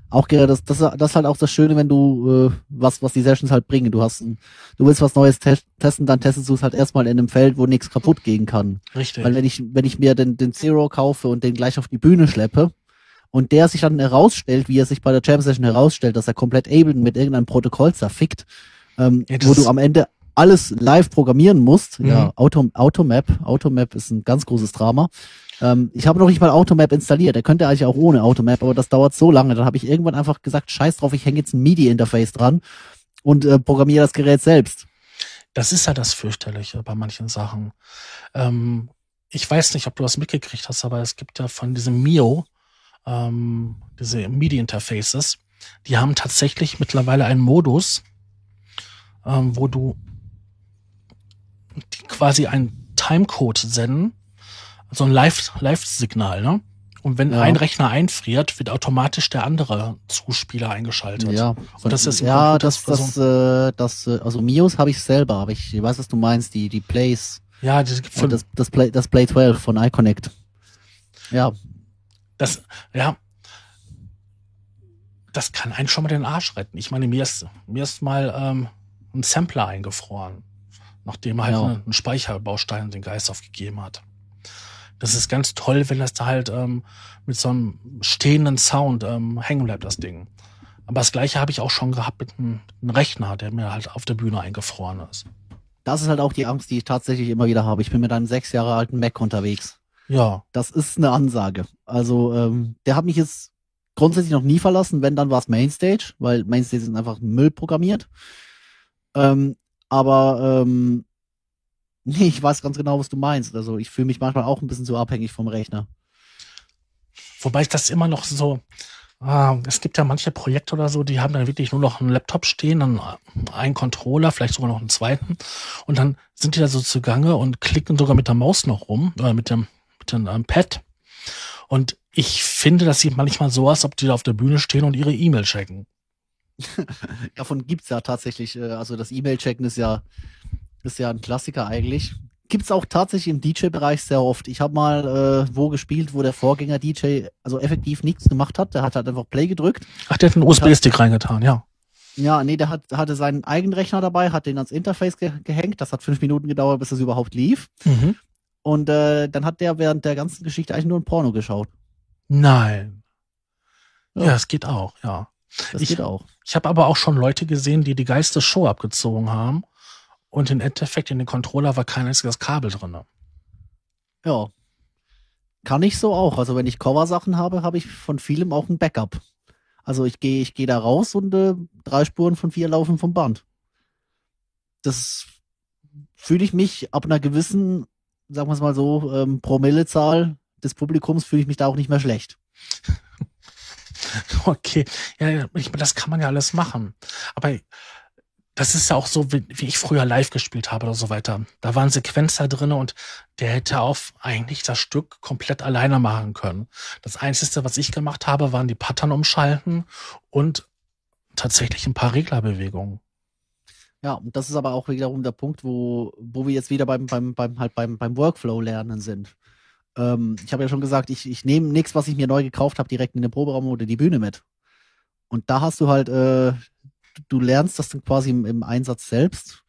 auch gerne, das, das, das ist halt auch das Schöne, wenn du, äh, was, was die Sessions halt bringen. Du hast ein, du willst was Neues te testen, dann testest du es halt erstmal in einem Feld, wo nichts kaputt gehen kann. Richtig. Weil wenn ich, wenn ich mir den, den Zero kaufe und den gleich auf die Bühne schleppe und der sich dann herausstellt, wie er sich bei der Jam Session herausstellt, dass er komplett Ableton mit irgendeinem Protokoll zerfickt, ähm, Ja, wo du am Ende alles live programmieren musst. Mhm. Ja, Auto, Automap. Automap ist ein ganz großes Drama. Ähm, ich habe noch nicht mal Automap installiert. Der könnte eigentlich auch ohne Automap, aber das dauert so lange. Dann habe ich irgendwann einfach gesagt, scheiß drauf, ich hänge jetzt ein MIDI-Interface dran und äh, programmiere das Gerät selbst. Das ist ja das Fürchterliche bei manchen Sachen. Ähm, ich weiß nicht, ob du das mitgekriegt hast, aber es gibt ja von diesem Mio, ähm, diese MIDI-Interfaces, die haben tatsächlich mittlerweile einen Modus, ähm, wo du quasi einen Timecode senden, so ein Live- Live-Signal, ne? Und wenn Ja. ein Rechner einfriert, wird automatisch der andere Zuspieler eingeschaltet. Ja, Und das ist ja, das, das, äh, das, äh, also Mios habe ich selber, aber ich weiß, was du meinst, die, die Plays, Ja, das von, das, das Play, das Play 12 von iConnect. Ja, das, ja, das kann einen schon mal den Arsch retten. Ich meine, mir ist, mir ist mal ähm, ein Sampler eingefroren, nachdem halt Ja. ne, ein Speicherbaustein den Geist aufgegeben hat. Das ist ganz toll, wenn das da halt ähm, mit so einem stehenden Sound ähm, hängen bleibt, das Ding. Aber das gleiche habe ich auch schon gehabt mit einem, einem Rechner, der mir halt auf der Bühne eingefroren ist. das ist halt auch die Angst, die ich tatsächlich immer wieder habe. Ich bin mit einem sechs Jahre alten Mac unterwegs. Ja, Das ist eine Ansage. Also, ähm, der hat mich jetzt grundsätzlich noch nie verlassen, wenn, dann war es Mainstage, weil Mainstage sind einfach Müll programmiert. Ähm, aber ähm, [laughs] nee, ich weiß ganz genau, was du meinst. Also ich fühle mich manchmal auch ein bisschen zu abhängig vom Rechner. Wobei ich das immer noch so, ah, es gibt ja manche Projekte oder so, die haben dann wirklich nur noch einen Laptop stehen, dann einen Controller, vielleicht sogar noch einen zweiten. Und dann sind die da so zugange und klicken sogar mit der Maus noch rum, oder mit dem, mit dem ähm, Pad. Und ich finde, das sieht manchmal so aus, ob die da auf der Bühne stehen und ihre E-Mail checken. [laughs] Davon gibt's ja tatsächlich, äh, also das E-Mail-Checken ist ja, ist ja ein Klassiker eigentlich. Gibt's auch tatsächlich im DJ-Bereich sehr oft. Ich habe mal äh, wo gespielt, wo der Vorgänger DJ also effektiv nichts gemacht hat. Der hat halt einfach Play gedrückt. Ach, der hat einen USB-Stick reingetan, ja. Ja, nee, der hat, hatte seinen eigenen Rechner dabei, hat den ans Interface ge gehängt. Das hat fünf Minuten gedauert, bis das überhaupt lief. Mhm. Und äh, dann hat der während der ganzen Geschichte eigentlich nur ein Porno geschaut. Nein. Ja. Ja, es geht auch, ja. Das Ich- geht auch. Ich habe aber auch schon Leute gesehen, die die geilste Show abgezogen haben. Und im Endeffekt in den Controller war kein einziges Kabel drin. Ja. Kann ich so auch. Also wenn ich Cover-Sachen habe, habe ich von vielem auch ein Backup. Also ich gehe ich gehe da raus und äh, drei Spuren von vier laufen vom Band. Das fühle ich mich ab einer gewissen, sagen wir es mal so, ähm, Promillezahl des Publikums fühle ich mich da auch nicht mehr schlecht. [laughs] [laughs] Okay, ja, ich das kann man ja alles machen. Aber das ist ja auch so, wie, wie ich früher live gespielt habe oder so weiter. Da waren Sequenzer drin und der hätte auf eigentlich das Stück komplett alleine machen können. Das Einzige, was ich gemacht habe, waren die Pattern umschalten und tatsächlich ein paar Reglerbewegungen. Ja, und das ist aber auch wiederum der Punkt, wo, wo wir jetzt wieder beim, beim, beim, halt beim, beim Workflow lernen sind. Ähm, ich habe ja schon gesagt, ich, ich nehme nichts, was ich mir neu gekauft habe, direkt in den Proberaum oder die Bühne mit. Und da hast du halt, äh, du lernst das dann quasi im, im Einsatz selbst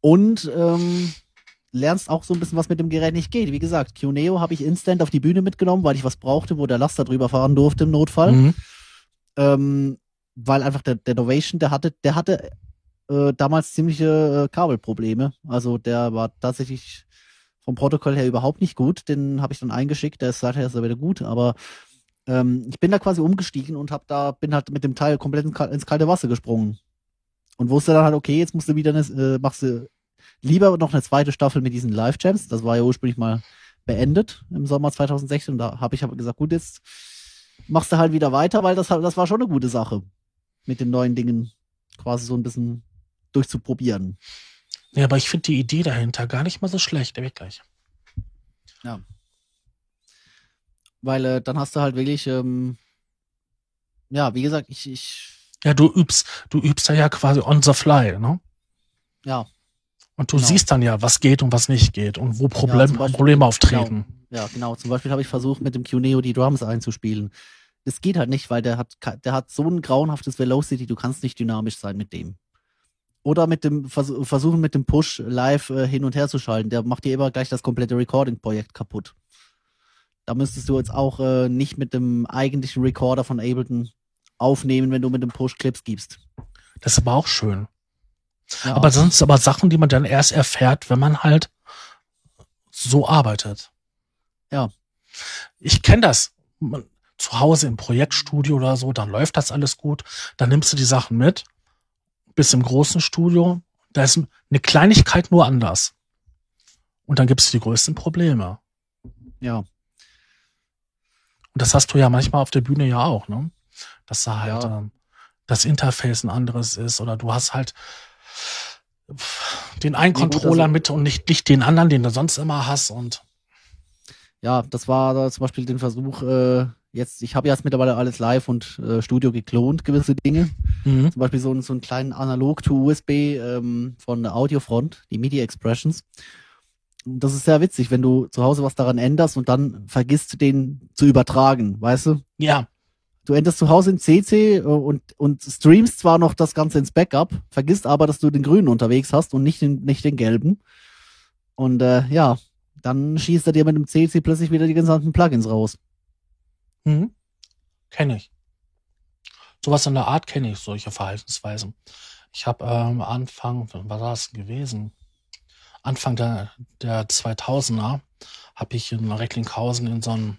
und ähm, lernst auch so ein bisschen, was mit dem Gerät nicht geht. Wie gesagt, Cuneo habe ich instant auf die Bühne mitgenommen, weil ich was brauchte, wo der Laster drüber fahren durfte im Notfall. Mhm. Ähm, weil einfach der, der Novation, der hatte, der hatte äh, damals ziemliche äh, Kabelprobleme. Also der war tatsächlich vom Protokoll her überhaupt nicht gut. Den habe ich dann eingeschickt. Der ist seither ist er wieder gut. Aber ähm, ich bin da quasi umgestiegen und hab da bin halt mit dem Teil komplett ins kalte Wasser gesprungen und wusste dann halt, okay, jetzt musst du wieder eine, äh, machst du lieber noch eine zweite Staffel mit diesen Live Jams. Das war ja ursprünglich mal beendet im Sommer 2016. Und da habe ich aber gesagt, gut, jetzt machst du halt wieder weiter, weil das das war schon eine gute Sache mit den neuen Dingen quasi so ein bisschen durchzuprobieren. Ja, aber ich finde die Idee dahinter gar nicht mal so schlecht, wirklich. Ja. Weil äh, dann hast du halt wirklich, ähm, ja, wie gesagt, ich, ich. Ja, du übst, du übst da ja quasi on the fly, ne? Ja. Und du genau. siehst dann ja, was geht und was nicht geht und wo Problem, ja, Beispiel, Probleme auftreten. Genau, ja, genau. Zum Beispiel habe ich versucht, mit dem Cuneo die Drums einzuspielen. Das geht halt nicht, weil der hat, der hat so ein grauenhaftes Velocity, du kannst nicht dynamisch sein mit dem oder mit dem Vers versuchen mit dem Push live äh, hin und her zu schalten. Der macht dir immer gleich das komplette Recording-Projekt kaputt. Da müsstest du jetzt auch äh, nicht mit dem eigentlichen Recorder von Ableton aufnehmen, wenn du mit dem Push Clips gibst. Das ist aber auch schön. Ja. Aber sonst aber Sachen, die man dann erst erfährt, wenn man halt so arbeitet. Ja. Ich kenne das. Man, zu Hause im Projektstudio oder so, dann läuft das alles gut. Dann nimmst du die Sachen mit bis im großen Studio, da ist eine Kleinigkeit nur anders. Und dann gibt es die größten Probleme. Ja. Und das hast du ja manchmal auf der Bühne ja auch, ne? Dass da halt ja. ähm, das Interface ein anderes ist oder du hast halt den einen Controller mit und nicht, nicht den anderen, den du sonst immer hast und ja, das war da zum Beispiel den Versuch, äh, jetzt, ich habe jetzt mittlerweile alles live und äh, Studio geklont, gewisse Dinge. Mhm. Zum Beispiel so, so einen kleinen Analog to USB ähm, von der Audiofront, die MIDI Expressions. Das ist sehr witzig, wenn du zu Hause was daran änderst und dann vergisst den zu übertragen, weißt du? Ja. Du änderst zu Hause in CC äh, und, und streamst zwar noch das Ganze ins Backup, vergisst aber, dass du den grünen unterwegs hast und nicht den, nicht den gelben. Und äh, ja, dann schießt er dir mit dem CC plötzlich wieder die gesamten Plugins raus. Mhm. Kenne ich. Sowas in der Art kenne ich, solche Verhaltensweisen. Ich habe ähm, Anfang, wann war das gewesen? Anfang der, der 2000er habe ich in Recklinghausen in so einem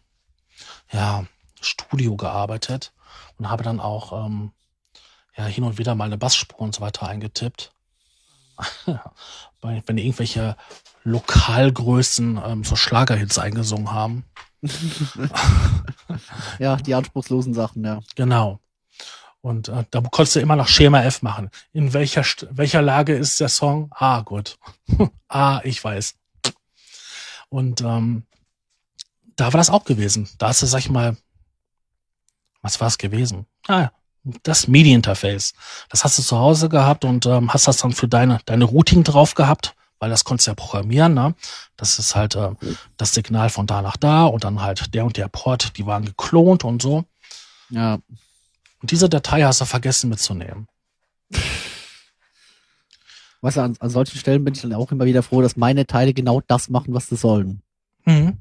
ja, Studio gearbeitet und habe dann auch ähm, ja, hin und wieder mal eine Bassspur und so weiter eingetippt. [laughs] Wenn irgendwelche Lokalgrößen ähm, so Schlagerhits eingesungen haben. Ja, die anspruchslosen Sachen, ja. Genau. Und äh, da konntest du immer noch Schema F machen. In welcher, welcher Lage ist der Song? Ah, gut. [laughs] ah, ich weiß. Und ähm, da war das auch gewesen. Da hast du, sag ich mal, was war es gewesen? Ah, das MIDI-Interface. Das hast du zu Hause gehabt und ähm, hast das dann für deine, deine Routing drauf gehabt weil das konntest du ja programmieren, ne? Das ist halt äh, das Signal von da nach da und dann halt der und der Port, die waren geklont und so. Ja. Und diese Datei hast du vergessen mitzunehmen. Weißt du, an, an solchen Stellen bin ich dann auch immer wieder froh, dass meine Teile genau das machen, was sie sollen. Mhm.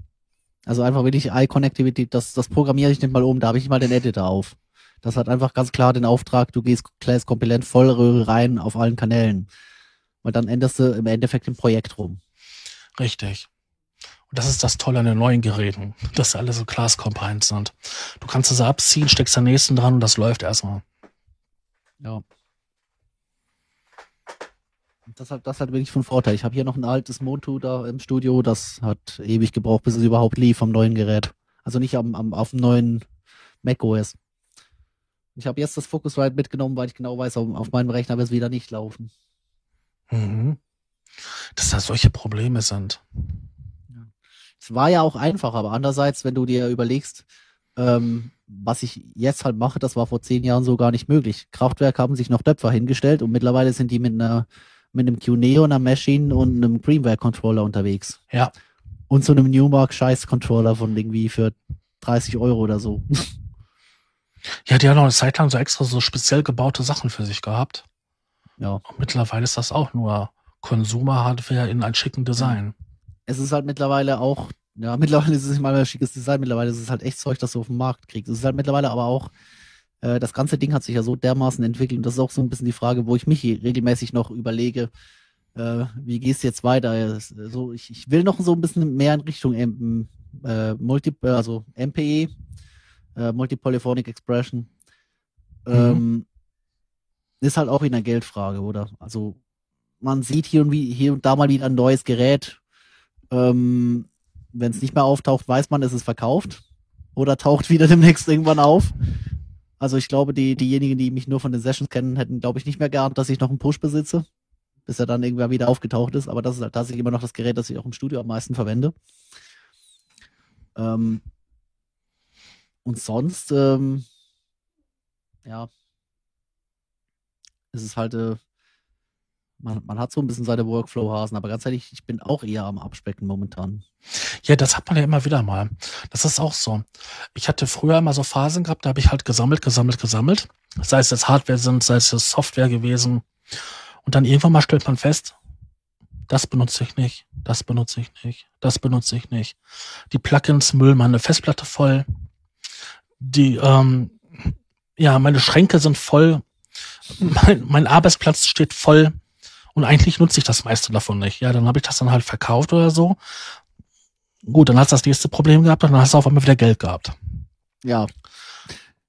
Also einfach wirklich Eye-Connectivity, das, das programmiere ich nicht mal um, da habe ich mal den Editor auf. Das hat einfach ganz klar den Auftrag, du gehst, gehst komplett Vollröhre rein auf allen Kanälen. Weil dann änderst du im Endeffekt im Projekt rum. Richtig. Und das ist das Tolle an den neuen Geräten, dass sie alle so Class-Compliant sind. Du kannst es abziehen, steckst den nächsten dran und das läuft erstmal. Ja. Das hat, das hat wirklich von Vorteil. Ich habe hier noch ein altes Motu da im Studio, das hat ewig gebraucht, bis es überhaupt lief am neuen Gerät. Also nicht am, am, auf dem neuen Mac OS. Ich habe jetzt das Focusrite mitgenommen, weil ich genau weiß, auf, auf meinem Rechner wird es wieder nicht laufen. Mhm. Dass da solche Probleme sind. Es war ja auch einfach, aber andererseits, wenn du dir überlegst, ähm, was ich jetzt halt mache, das war vor zehn Jahren so gar nicht möglich. Kraftwerk haben sich noch Döpfer hingestellt und mittlerweile sind die mit einer mit einem QNEO, einer Machine und einem Creamware Controller unterwegs. Ja. Und so einem Newmark Scheiß Controller von irgendwie für 30 Euro oder so. Ja, die haben noch eine Zeit lang so extra so speziell gebaute Sachen für sich gehabt. Ja. Und mittlerweile ist das auch nur Consumer-Hardware in einem schicken Design. Es ist halt mittlerweile auch, ja, [laughs] mittlerweile ist es nicht mal mehr schickes Design, mittlerweile ist es halt echt Zeug, das du auf dem Markt kriegst. Es ist halt mittlerweile aber auch, äh, das ganze Ding hat sich ja so dermaßen entwickelt und das ist auch so ein bisschen die Frage, wo ich mich regelmäßig noch überlege, äh, wie gehst du jetzt weiter? So, ich, ich will noch so ein bisschen mehr in Richtung M äh, Multi, also MPE, äh, Multipolyphonic Expression. Ähm, Ist halt auch wieder eine Geldfrage, oder? Also man sieht hier und, wie, hier und da mal wieder ein neues Gerät. Ähm, Wenn es nicht mehr auftaucht, weiß man, ist es verkauft. Oder taucht wieder [laughs] demnächst irgendwann auf. Also ich glaube, die, diejenigen, die mich nur von den Sessions kennen, hätten, glaube ich, nicht mehr geahnt, dass ich noch einen Push besitze, bis er dann irgendwann wieder aufgetaucht ist. Aber das ist halt tatsächlich immer noch das Gerät, das ich auch im Studio am meisten verwende. Ähm, und sonst, ähm, ja, es ist halt, äh, man, man hat so ein bisschen seine Workflow-Hasen, aber ganz ehrlich, ich bin auch eher am Abspecken momentan. Ja, das hat man ja immer wieder mal. Das ist auch so. Ich hatte früher immer so Phasen gehabt, da habe ich halt gesammelt, gesammelt, gesammelt. Sei es jetzt Hardware sind, sei es jetzt Software gewesen. Und dann irgendwann mal stellt man fest, das benutze ich nicht, das benutze ich nicht, das benutze ich nicht. Die Plugins müllen meine Festplatte voll. Die, ähm, ja, meine Schränke sind voll. Mein, mein Arbeitsplatz steht voll. Und eigentlich nutze ich das meiste davon nicht. Ja, dann habe ich das dann halt verkauft oder so. Gut, dann hast du das nächste Problem gehabt und dann hast du auf einmal wieder Geld gehabt. Ja.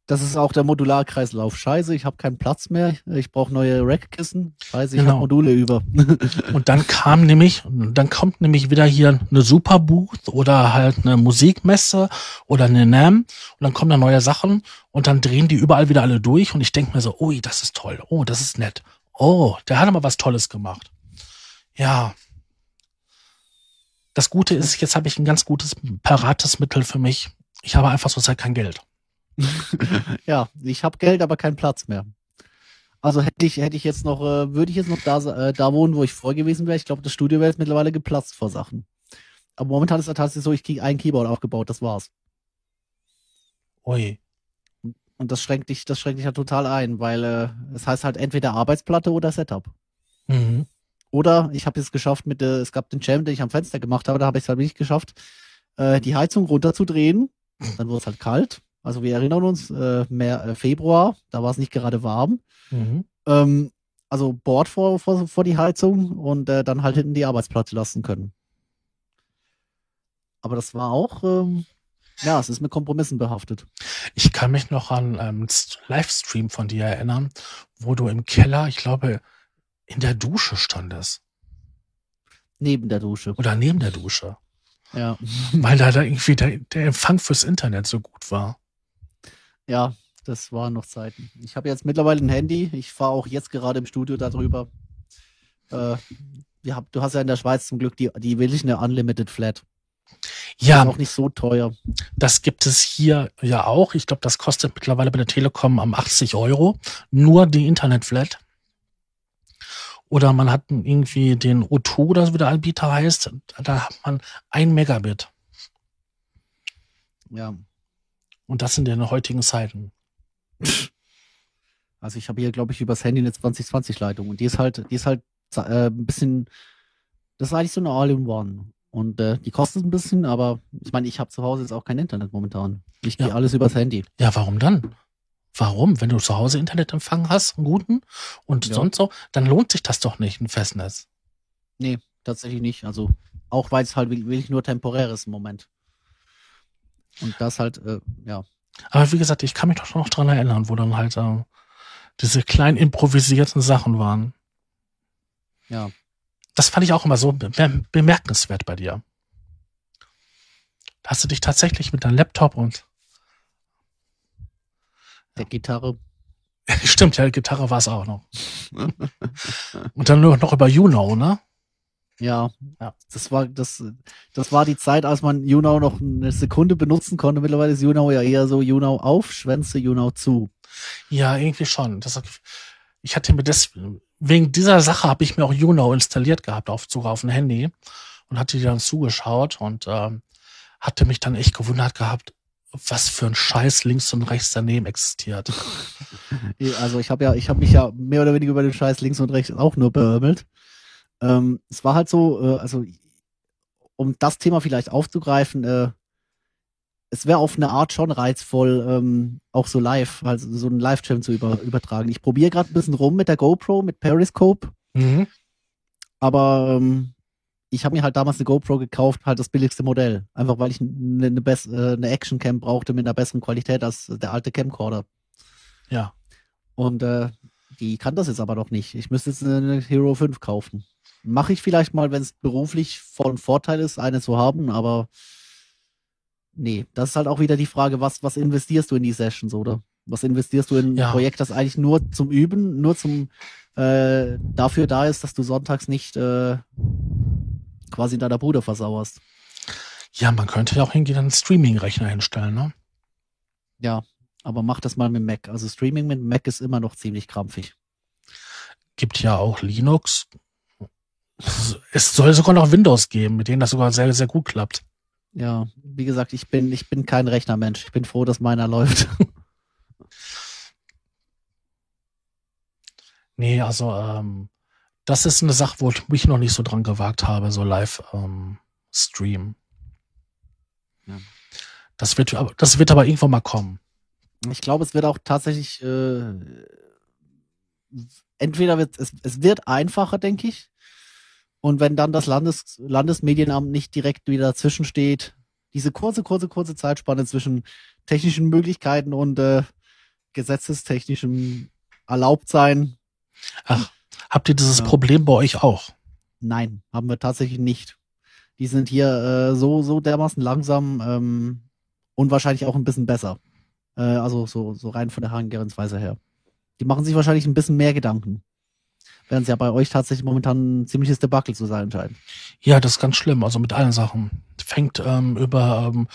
Das ist auch der Modularkreislauf. Scheiße, ich habe keinen Platz mehr. Ich brauche neue Rackkissen. Scheiße, ich Genau. habe Module über. [laughs] Und dann kam nämlich, dann kommt nämlich wieder hier eine Superbooth oder halt eine Musikmesse oder eine NAM und dann kommen da neue Sachen und dann drehen die überall wieder alle durch und ich denke mir so, ui, das ist toll, oh, das ist nett, oh, der hat aber was Tolles gemacht. Ja. Das Gute ist, jetzt habe ich ein ganz gutes, parates Mittel für mich. Ich habe einfach zurzeit kein Geld. [laughs] ja, ich habe Geld, aber keinen Platz mehr. Also hätte ich, hätte ich jetzt noch, äh, würde ich jetzt noch da, äh, da wohnen, wo ich vorher gewesen wäre. Ich glaube, das Studio wäre jetzt mittlerweile geplatzt vor Sachen. Aber momentan ist es tatsächlich so, ich kriege ein Keyboard aufgebaut, das war's. Ui. Und das schränkt dich, das schränkt dich ja total ein, weil äh, es heißt halt entweder Arbeitsplatte oder Setup. Mhm. Oder ich habe es geschafft mit, äh, es gab den Jam, den ich am Fenster gemacht habe, da habe ich es halt nicht geschafft, äh, die Heizung runterzudrehen. Dann wurde es halt kalt. Also wir erinnern uns, äh, mehr äh, Februar, da war es nicht gerade warm. Mhm. Ähm, also Board vor, vor, vor die Heizung und äh, dann halt hinten die Arbeitsplatte lassen können. Aber das war auch, ähm, ja, es ist mit Kompromissen behaftet. Ich kann mich noch an ähm, Livestream von dir erinnern, wo du im Keller, ich glaube, in der Dusche standest. Neben der Dusche. Oder neben der Dusche. Ja. Weil da, da irgendwie der, der Empfang fürs Internet so gut war. Ja, das waren noch Zeiten. Ich habe jetzt mittlerweile ein Handy. Ich fahre auch jetzt gerade im Studio darüber. Äh, hab, du hast ja in der Schweiz zum Glück die, die wirklich eine Unlimited Flat. Ja, Ist auch nicht so teuer. das gibt es hier ja auch. Ich glaube, das kostet mittlerweile bei der Telekom am 80 Euro. Nur die Internetflat. Oder man hat irgendwie den O2 oder so wie der Anbieter heißt. Da hat man ein Megabit. Ja. Und das sind ja in den heutigen Zeiten. Also ich habe hier, glaube ich, übers Handy eine 2020-Leitung und die ist halt, die ist halt äh, ein bisschen, das ist eigentlich so eine All-in-One. Und äh, die kostet ein bisschen, aber ich meine, ich habe zu Hause jetzt auch kein Internet momentan. Ich gehe Ja. alles übers Handy. Ja, warum dann? Warum? Wenn du zu Hause Internetempfang hast, einen guten und Ja. sonst so, dann lohnt sich das doch nicht, ein Festnetz. Nee, tatsächlich nicht. Also auch weil es halt wirklich nur temporär ist im Moment. Und das halt, äh, ja. Aber wie gesagt, ich kann mich doch noch dran erinnern, wo dann halt äh, diese kleinen improvisierten Sachen waren. Ja. Das fand ich auch immer so be bemerkenswert bei dir. Da hast du dich tatsächlich mit deinem Laptop und Der Gitarre. [laughs] Stimmt, ja, Gitarre war es auch noch. Und dann noch über You Know, ne? Ja, ja, das war das, das war die Zeit, als man YouNow noch eine Sekunde benutzen konnte. Mittlerweile ist YouNow ja eher so YouNow auf, Schwänze YouNow zu. Ja, irgendwie schon. Das, ich hatte mir das wegen dieser Sache habe ich mir auch YouNow installiert gehabt, auf sogar auf dem Handy und hatte die dann zugeschaut und ähm, hatte mich dann echt gewundert gehabt, was für ein Scheiß links und rechts daneben existiert. [laughs] Also ich habe ja, ich habe mich ja mehr oder weniger über den Scheiß links und rechts auch nur beömmelt. Ähm, es war halt so, äh, also um das Thema vielleicht aufzugreifen, äh, es wäre auf eine Art schon reizvoll, ähm, auch so live, also so einen Live-Chat zu über, übertragen. Ich probiere gerade ein bisschen rum mit der GoPro, mit Periscope. Mhm. Aber ähm, ich habe mir halt damals eine GoPro gekauft, halt das billigste Modell. Einfach weil ich eine, eine, äh, eine Action-Cam brauchte mit einer besseren Qualität als der alte Camcorder. Ja. Und äh, die kann das jetzt aber noch nicht. Ich müsste jetzt eine Hero 5 kaufen. Mache ich vielleicht mal, wenn es beruflich von Vorteil ist, eine zu haben, aber nee, das ist halt auch wieder die Frage, was, was investierst du in die Sessions, oder? Was investierst du in ein Projekt, das eigentlich nur zum Üben, nur zum äh, dafür da ist, dass du sonntags nicht äh, quasi in deiner Bude versauerst? Ja, man könnte ja auch irgendwie einen Streaming-Rechner hinstellen, ne? Ja, aber mach das mal mit Mac. Also Streaming mit Mac ist immer noch ziemlich krampfig. Gibt ja auch Linux. Es soll sogar noch Windows geben, mit denen das sogar sehr, sehr gut klappt. Ja, wie gesagt, ich bin, ich bin kein Rechnermensch. Ich bin froh, dass meiner läuft. [laughs] nee, also, ähm, das ist eine Sache, wo ich mich noch nicht so dran gewagt habe, so live ähm, Stream. Ja. Das wird, das wird aber irgendwann mal kommen. Ich glaube, es wird auch tatsächlich, äh, entweder wird es, es wird einfacher, denke ich. Und wenn dann das Landes, Landesmedienamt nicht direkt wieder dazwischen steht, diese kurze, kurze, kurze Zeitspanne zwischen technischen Möglichkeiten und äh, gesetzestechnischem Erlaubtsein. Ach, habt ihr dieses ja. Problem bei euch auch? Nein, haben wir tatsächlich nicht. Die sind hier äh, so, so dermaßen langsam ähm, und wahrscheinlich auch ein bisschen besser. Äh, also so, so rein von der Herangehensweise her. Die machen sich wahrscheinlich ein bisschen mehr Gedanken während es ja bei euch tatsächlich momentan ein ziemliches Debakel zu sein scheint. Ja, das ist ganz schlimm, also mit allen Sachen. Fängt ähm, über ähm,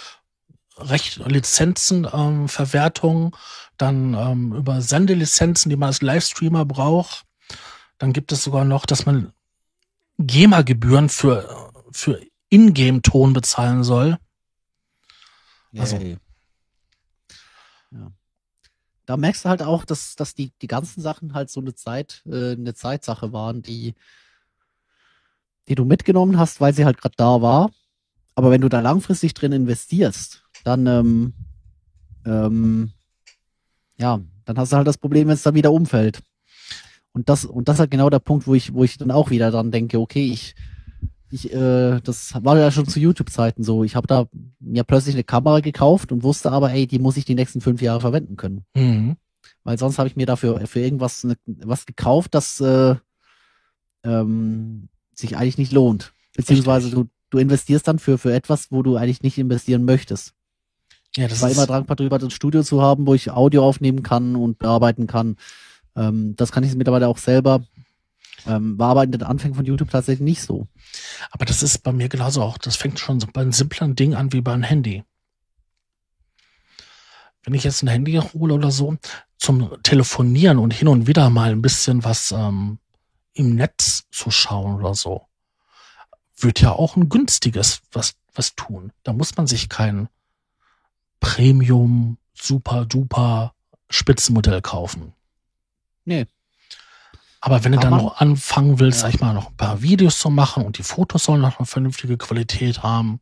Recht, Lizenzen, ähm, Verwertung, dann ähm, über Sendelizenzen, die man als Livestreamer braucht. Dann gibt es sogar noch, dass man GEMA-Gebühren für, für Ingame-Ton bezahlen soll. Also, yeah. Da merkst du halt auch, dass, dass die, die ganzen Sachen halt so eine Zeit, äh, eine Zeitsache waren, die, die du mitgenommen hast, weil sie halt gerade da war. Aber wenn du da langfristig drin investierst, dann, ähm, ähm, ja, dann hast du halt das Problem, wenn es dann wieder umfällt. Und das, und das ist halt genau der Punkt, wo ich, wo ich dann auch wieder dran denke, okay, ich, ich, äh, das war ja schon zu YouTube-Zeiten so. Ich habe da mir plötzlich eine Kamera gekauft und wusste aber, ey, die muss ich die nächsten fünf Jahre verwenden können. Mhm. Weil sonst habe ich mir dafür für irgendwas ne, was gekauft, das äh, ähm, sich eigentlich nicht lohnt. Beziehungsweise du, du investierst dann für, für etwas, wo du eigentlich nicht investieren möchtest. Ja, das ich war immer dankbar darüber, ein Studio zu haben, wo ich Audio aufnehmen kann und bearbeiten kann. Ähm, das kann ich mittlerweile auch selber. Ähm, war aber in den Anfängen von YouTube tatsächlich nicht so. Aber das ist bei mir genauso auch. Das fängt schon bei einem simplen Ding an wie bei einem Handy. Wenn ich jetzt ein Handy hole oder so, zum Telefonieren und hin und wieder mal ein bisschen was ähm, im Netz zu schauen oder so, wird ja auch ein günstiges was, was tun. Da muss man sich kein Premium, super duper Spitzenmodell kaufen. Nee, aber wenn du dann noch anfangen willst, ja. sag ich mal, noch ein paar Videos zu machen und die Fotos sollen noch eine vernünftige Qualität haben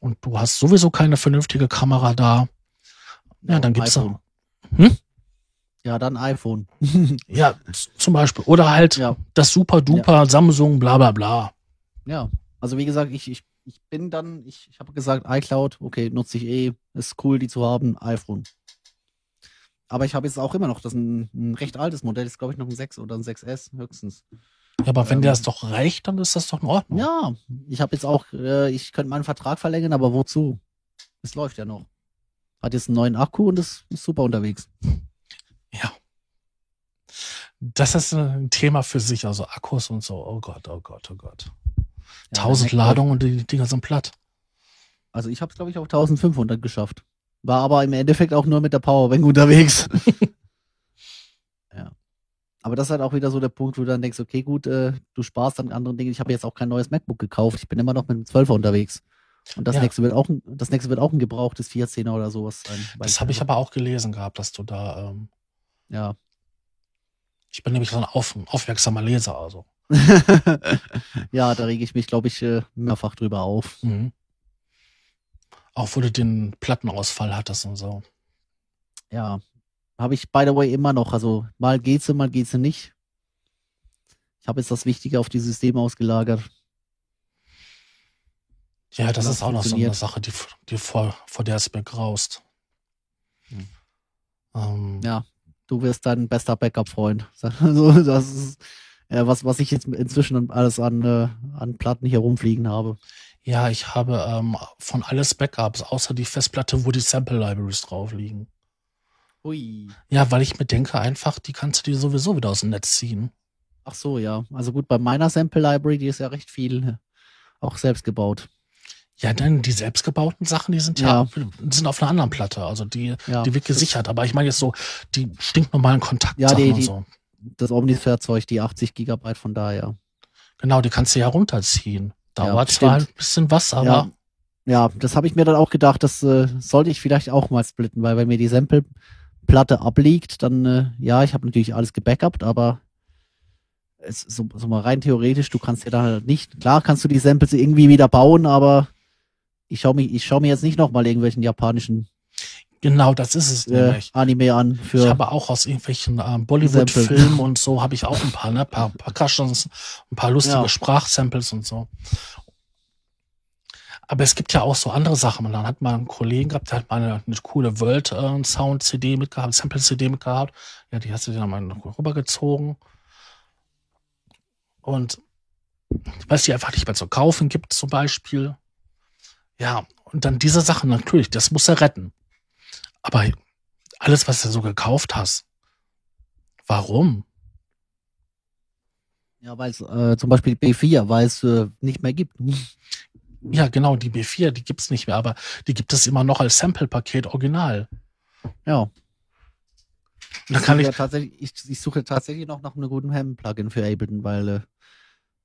und du hast sowieso keine vernünftige Kamera da, ja, dann gibt's iPhone. Hm? Ja, dann iPhone. [laughs] ja, zum Beispiel. Oder halt ja. das super duper ja. Samsung, bla bla bla. Ja, also wie gesagt, ich, ich, ich bin dann, ich, ich habe gesagt, iCloud, okay, nutze ich eh, ist cool, die zu haben, iPhone. Aber ich habe jetzt auch immer noch, das ist ein, ein recht altes Modell, ist glaube ich noch ein 6 oder ein 6S höchstens. Ja, aber wenn ähm, dir das doch reicht, dann ist das doch in Ordnung. Ja, ich habe jetzt auch, äh, ich könnte meinen Vertrag verlängern, aber wozu? Es läuft ja noch. Hat jetzt einen neuen Akku und ist, ist super unterwegs. Ja. Das ist ein Thema für sich, also Akkus und so. Oh Gott, oh Gott, oh Gott. Ja, 1000 der Mac Ladungen und die Dinger sind platt. Also ich habe es, glaube ich, auf 1500 geschafft. War aber im Endeffekt auch nur mit der Powerbank unterwegs. [laughs] ja. Aber das ist halt auch wieder so der Punkt, wo du dann denkst, okay, gut, äh, du sparst an anderen Dingen. Ich habe jetzt auch kein neues MacBook gekauft. Ich bin immer noch mit dem 12er unterwegs. Und das Ja. nächste wird auch ein, das nächste wird auch ein gebrauchtes 14er oder sowas sein. Das habe ich aber auch gelesen gehabt, dass du da, ähm, Ja. ich bin nämlich so ein auf, aufmerksamer Leser, also. [laughs] ja, da rege ich mich, glaube ich, äh, mehrfach drüber auf. Mhm. Auch wo du den Plattenausfall hattest und so. Ja. Habe ich, by the way, immer noch. Also mal geht's, mal geht's nicht. Ich habe jetzt das Wichtige auf die Systeme ausgelagert. Ja, das Das ist auch noch so eine. Sache, die, die vor, vor der es mir graust. Hm. Ähm, Ja, du wirst dein bester Backup-Freund. [laughs] Also, das ist äh, was, was ich jetzt inzwischen alles an, äh, an Platten hier rumfliegen habe. Ja, ich habe ähm, von alles Backups, außer die Festplatte, wo die Sample Libraries drauf liegen. Ui. Ja, weil ich mir denke, einfach, die kannst du dir sowieso wieder aus dem Netz ziehen. Ach so, ja. Also gut, bei meiner Sample Library, die ist ja recht viel äh, auch selbst gebaut. Ja, denn die selbstgebauten Sachen, die sind ja, die sind auf einer anderen Platte. Also die, Ja, die wird gesichert. Aber ich meine jetzt so die stinknormalen Kontaktsachen Ja, die- und die- so. Das Omnisphere-Zeug, die 80 Gigabyte von daher. Genau, die kannst du ja runterziehen. Dauert Ja, zwar ein bisschen was, aber ja, ja, das habe ich mir dann auch gedacht, das äh, sollte ich vielleicht auch mal splitten, weil wenn mir die Sample-Platte abliegt, dann, äh, ja, ich habe natürlich alles gebackupt, aber es, so, so mal rein theoretisch, du kannst ja da halt nicht, klar kannst du die Samples irgendwie wieder bauen, aber ich schaue mir, ich schau mir jetzt nicht nochmal irgendwelchen japanischen genau, das ist es äh, nämlich. Anime an Ich für, habe auch aus irgendwelchen ähm, Bollywood-Filmen [laughs] und so habe ich auch ein paar, ne, paar Percussions, ein paar lustige Ja. Sprachsamples und so. Aber es gibt ja auch so andere Sachen. Und dann hat man einen Kollegen gehabt, der hat mal eine, eine coole World äh, Sound CD mitgehabt, Sample CD mitgehabt. Ja, die hast du dann mal rübergezogen. Und weil es die einfach nicht mehr zu kaufen gibt, zum Beispiel. Ja, und dann diese Sachen natürlich, das muss er retten. Aber alles, was du so gekauft hast, warum? ja, weil es äh, zum Beispiel B4, weil es äh, nicht mehr gibt. Ja, genau, die B4, die gibt's nicht mehr, aber die gibt es immer noch als Sample-Paket original. Ja. Da kann ich, tatsächlich, ich, ich suche tatsächlich noch nach einem guten Ham-Plugin für Ableton, weil äh,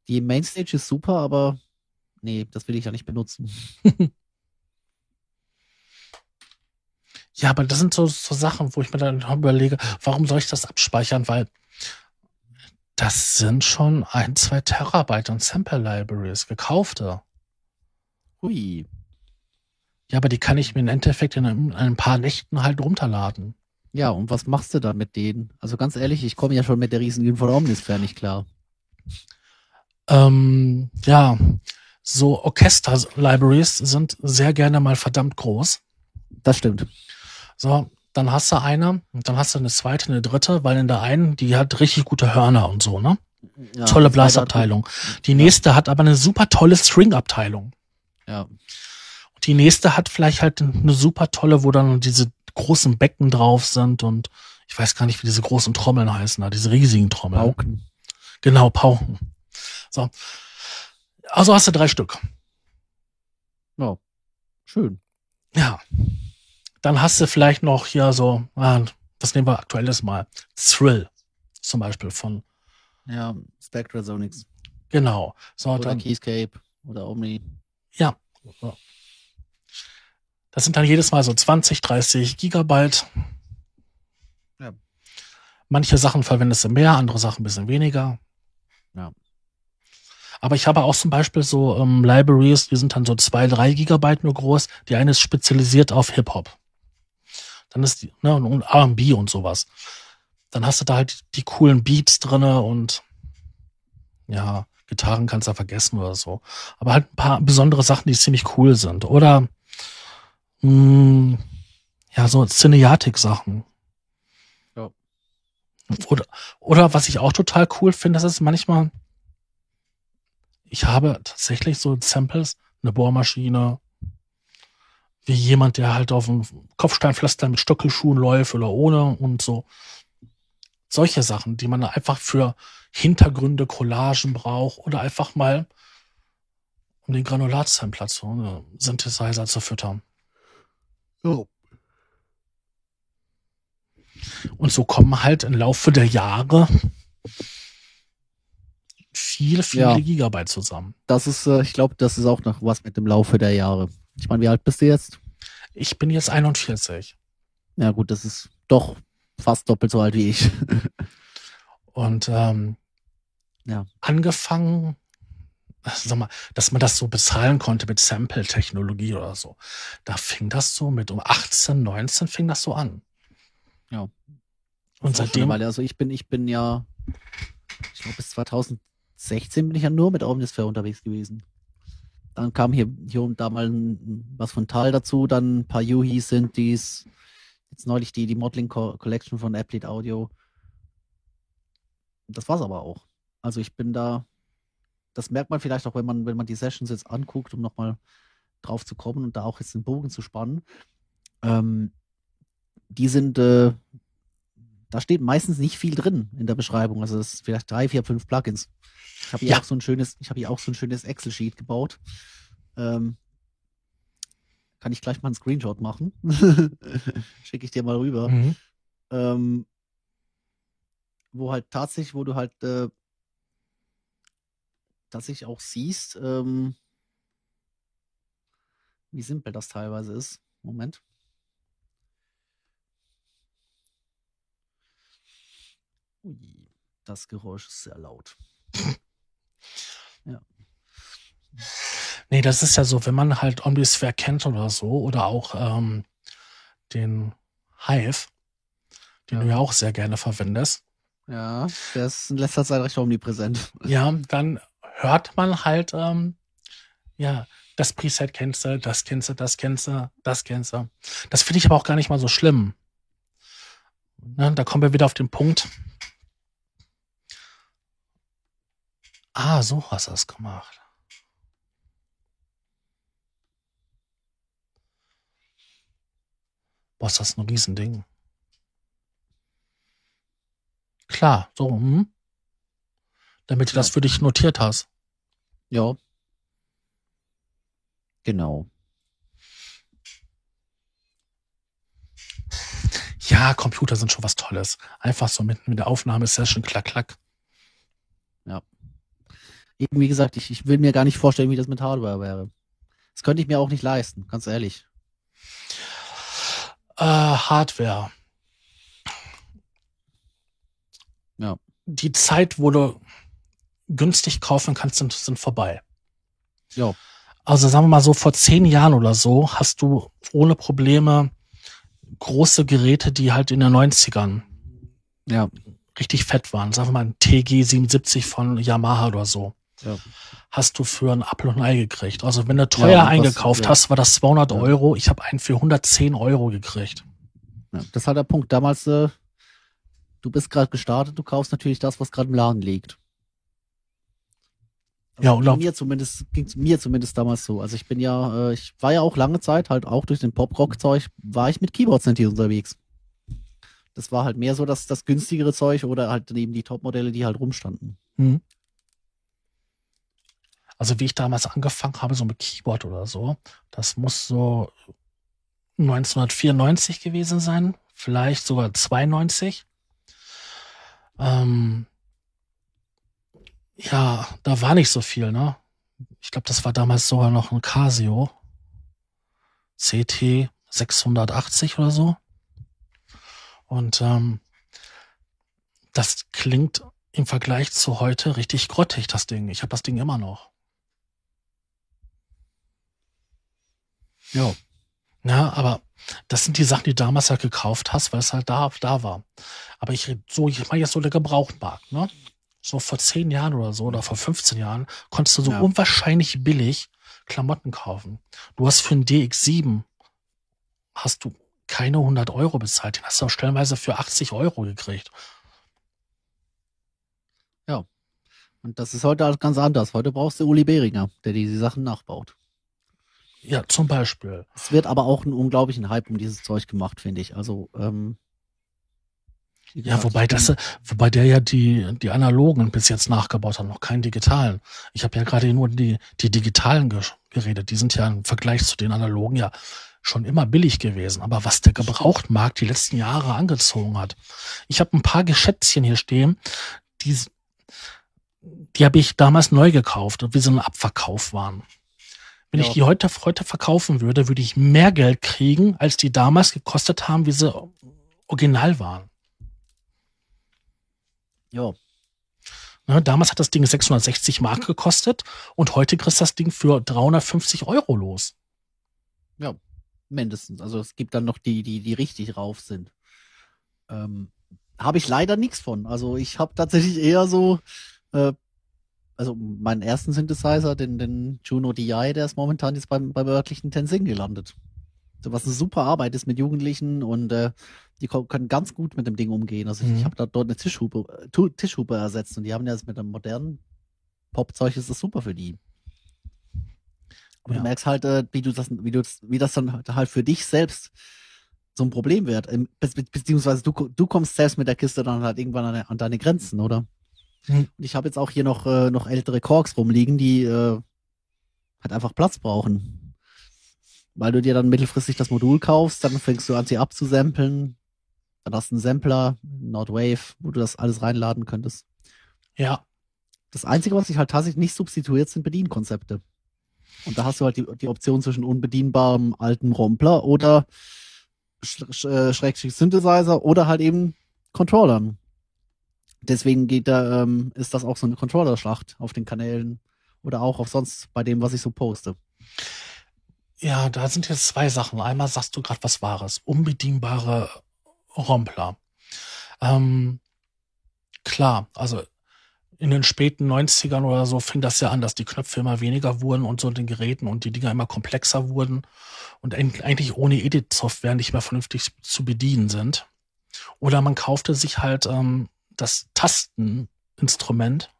die Mainstage ist super, aber nee, das will ich ja nicht benutzen. [laughs] ja, aber das sind so, so Sachen, wo ich mir dann überlege, warum soll ich das abspeichern? Weil das sind schon ein, zwei Terabyte an Sample-Libraries, gekaufte. Hui. Ja, aber die kann ich mir im Endeffekt in ein, ein paar Nächten halt runterladen. Ja, und was machst du dann mit denen? Also ganz ehrlich, ich komme ja schon mit der riesigen von Omnisphere nicht klar. Ähm, ja, so Orchester-Libraries sind sehr gerne mal verdammt groß. Das stimmt. So, dann hast du eine, und dann hast du eine zweite, eine dritte, weil in der einen, die hat richtig gute Hörner und so, ne? Ja, Tolle Blasabteilung. Die nächste hat aber eine super tolle String-Abteilung. Ja, Und die nächste hat vielleicht halt eine super tolle, wo dann diese großen Becken drauf sind und ich weiß gar nicht, wie diese großen Trommeln heißen, da, diese riesigen Trommeln. Pauken. Genau, Pauken. So. Also hast du drei Stück. Ja, schön. Ja. Dann hast du vielleicht noch hier so, ah, das nehmen wir aktuelles mal. Thrill. Zum Beispiel von, Ja, Spectrasonics. genau. So, Oder dann, Keyscape oder Omni. ja. Das sind dann jedes Mal so 20, 30 Gigabyte. Ja. Manche Sachen verwendest du mehr, andere Sachen ein bisschen weniger. Ja. Aber ich habe auch zum Beispiel so ähm, Libraries, die sind dann so zwei, drei Gigabyte nur groß. Die eine ist spezialisiert auf Hip-Hop. Dann ist die, ne, und R&B und sowas. Dann hast du da halt die coolen Beats drinne und ja, Gitarren kannst du vergessen oder so. Aber halt ein paar besondere Sachen, die ziemlich cool sind. Oder mh, ja, so Cineatic-Sachen. Ja. Oder, oder was ich auch total cool finde, das ist manchmal, ich habe tatsächlich so Samples, eine Bohrmaschine, wie jemand, der halt auf dem Kopfsteinpflaster mit Stöckelschuhen läuft oder ohne und so. solche Sachen, die man einfach für Hintergründe, Collagen braucht oder einfach mal um den Granulatsampler zu äh, Synthesizer zu füttern. Oh. Und so kommen halt im Laufe der Jahre viele, viele Ja. Gigabyte zusammen. Das ist, äh, ich glaube, das ist auch noch was mit dem Laufe der Jahre. Ich meine, wie alt bist du jetzt? Ich bin jetzt 41 Ja gut, das ist doch fast doppelt so alt wie ich. [laughs] und ähm, Ja. angefangen, sag mal, dass man das so bezahlen konnte mit Sample-Technologie oder so. Da fing das so mit um 18, 19 fing das so an. Ja. Und seitdem, Weile. also ich bin, ich bin ja, ich glaube bis 2016 bin ich ja nur mit Omnisphere unterwegs gewesen. Dann kam hier, hier und da mal was von Tal dazu, dann ein paar Yuhi sind dies, jetzt neulich die, die Modeling Co Collection von Applet Audio. Das war's aber auch. Also ich bin da, das merkt man vielleicht auch, wenn man, wenn man die Sessions jetzt anguckt, um nochmal drauf zu kommen und da auch jetzt den Bogen zu spannen. Ähm, die sind, äh, da steht meistens nicht viel drin in der Beschreibung. Also es ist vielleicht drei, vier, fünf Plugins. Ich habe hier Ja. auch so ein schönes, ich habe hier auch so ein schönes Excel-Sheet gebaut. Ähm, kann ich gleich mal einen Screenshot machen. [laughs] Schicke ich dir mal rüber. Mhm. Ähm, wo halt tatsächlich, wo du halt äh, tatsächlich auch siehst, ähm, wie simpel das teilweise ist. Moment. Ui, das Geräusch ist sehr laut. Nee, das ist ja so, wenn man halt Omnisphere kennt oder so, oder auch ähm, den Hive, den Ja. du ja auch sehr gerne verwendest, Ja, der ist in letzter Zeit recht omnipräsent. ja, dann hört man halt, ähm, ja, das Preset kennst du, das kennst du, das kennst du, das kennst du. Das finde ich aber auch gar nicht mal so schlimm. Ne, da kommen wir wieder auf den Punkt. Ah, so hast du es gemacht. Boah, ist das ein Riesending. Klar, so, hm? Damit du das für dich notiert hast. Ja. Genau. Ja, Computer sind schon was Tolles. Einfach so mitten mit der Aufnahmesession, klack, klack. Eben, wie gesagt, ich, ich will mir gar nicht vorstellen, wie das mit Hardware wäre. Das könnte ich mir auch nicht leisten, ganz ehrlich. Äh, Hardware. Ja. Die Zeit, wo du günstig kaufen kannst, sind, sind vorbei. Ja. Also sagen wir mal so, vor zehn Jahren oder so hast du ohne Probleme große Geräte, die halt in den 90ern Ja. richtig fett waren. Sagen wir mal ein TG 77 von Yamaha oder so. Ja. Hast du für ein Apfel und ein Ei gekriegt. Also wenn du teuer Ja, was- eingekauft ja. hast, war das 200 Ja. Euro. Ich habe einen für 110 Euro gekriegt. Das ist halt der Punkt. Damals, äh, du bist gerade gestartet, du kaufst natürlich das, was gerade im Laden liegt. Also Ja, und ging auch- mir zumindest, ging's mir zumindest damals so. Also ich bin ja, äh, ich war ja auch lange Zeit, halt auch durch den Pop-Rock-Zeug, war ich mit Keyboards natürlich unterwegs. Das war halt mehr so das, das günstigere Zeug oder halt eben die Top-Modelle, die halt rumstanden. Hm. Also wie ich damals angefangen habe, so mit Keyboard oder so, das muss so 1994 gewesen sein, vielleicht sogar 92. Ähm, ja, da war nicht so viel, ne? Ich glaube, das war damals sogar noch ein Casio CT 680 oder so. Und ähm, das klingt im Vergleich zu heute richtig grottig, das Ding. Ich habe das Ding immer noch. Ja. Ja, aber das sind die Sachen, die du damals halt gekauft hast, weil es halt da, da war. Aber ich so, ich meine jetzt so der Gebrauchtmarkt, ne? So vor zehn Jahren oder so oder vor 15 Jahren konntest du so Ja. unwahrscheinlich billig Klamotten kaufen. Du hast für einen DX7 hast du keine 100 Euro bezahlt. Den hast du auch stellenweise für 80 Euro gekriegt. Und das ist heute ganz anders. Heute brauchst du Uli Behringer, der diese Sachen nachbaut. Ja, zum Beispiel. Es wird aber auch einen unglaublichen Hype um dieses Zeug gemacht, finde ich. Also, ähm, Ja, wobei das, wobei der ja die, die analogen bis jetzt nachgebaut hat, noch keinen digitalen. Ich habe ja gerade nur die, die digitalen geredet. Die sind ja im Vergleich zu den analogen ja schon immer billig gewesen. Aber was der Gebrauchtmarkt die letzten Jahre angezogen hat. Ich habe ein paar Geschätzchen hier stehen, die, die habe ich damals neu gekauft wie so ein Abverkauf waren. Wenn ja. ich die heute, heute verkaufen würde, würde ich mehr Geld kriegen, als die damals gekostet haben, wie sie original waren. Ja. Ne, damals hat das Ding 660 Mark gekostet und heute kriegst du das Ding für 350 Euro los. Ja, mindestens. Also es gibt dann noch die, die, die richtig rauf sind. Ähm, habe ich leider nichts von. Also ich habe tatsächlich eher so, äh, also meinen ersten Synthesizer, den, den Juno DI, der ist momentan jetzt beim, beim örtlichen Tenzing gelandet. So was eine super Arbeit ist mit Jugendlichen und äh, die können ganz gut mit dem Ding umgehen. Also mhm. ich, ich habe da dort eine Tischhupe, Tischhupe ersetzt und die haben ja jetzt mit dem modernen Popzeug ist das super für die. Aber ja. du merkst halt, äh, wie du das, wie du wie das dann halt für dich selbst so ein Problem wird. Be beziehungsweise du, du kommst selbst mit der Kiste dann halt irgendwann an, an deine Grenzen, oder? Mhm. Und ich habe jetzt auch hier noch, äh, noch ältere Korks rumliegen, die äh, halt einfach Platz brauchen. Weil du dir dann mittelfristig das Modul kaufst, dann fängst du an, sie abzusampeln, dann hast du einen Sampler, Nordwave, wo du das alles reinladen könntest. Ja. Das Einzige, was sich halt tatsächlich nicht substituiert, sind Bedienkonzepte. Und da hast du halt die, die Option zwischen unbedienbarem alten Rompler oder äh, Schrägstrich Synthesizer oder halt eben Controllern. Deswegen geht da, ähm, ist das auch so eine Controllerschlacht auf den Kanälen oder auch auf sonst bei dem, was ich so poste. Ja, da sind jetzt zwei Sachen. Einmal sagst du gerade was Wahres. Unbedienbare Rompler. Ähm, klar, also in den späten 90ern oder so fing das ja an, dass die Knöpfe immer weniger wurden und so in den Geräten und die Dinger immer komplexer wurden und eigentlich ohne Edit-Software nicht mehr vernünftig zu bedienen sind. Oder man kaufte sich halt ähm, das Tasteninstrument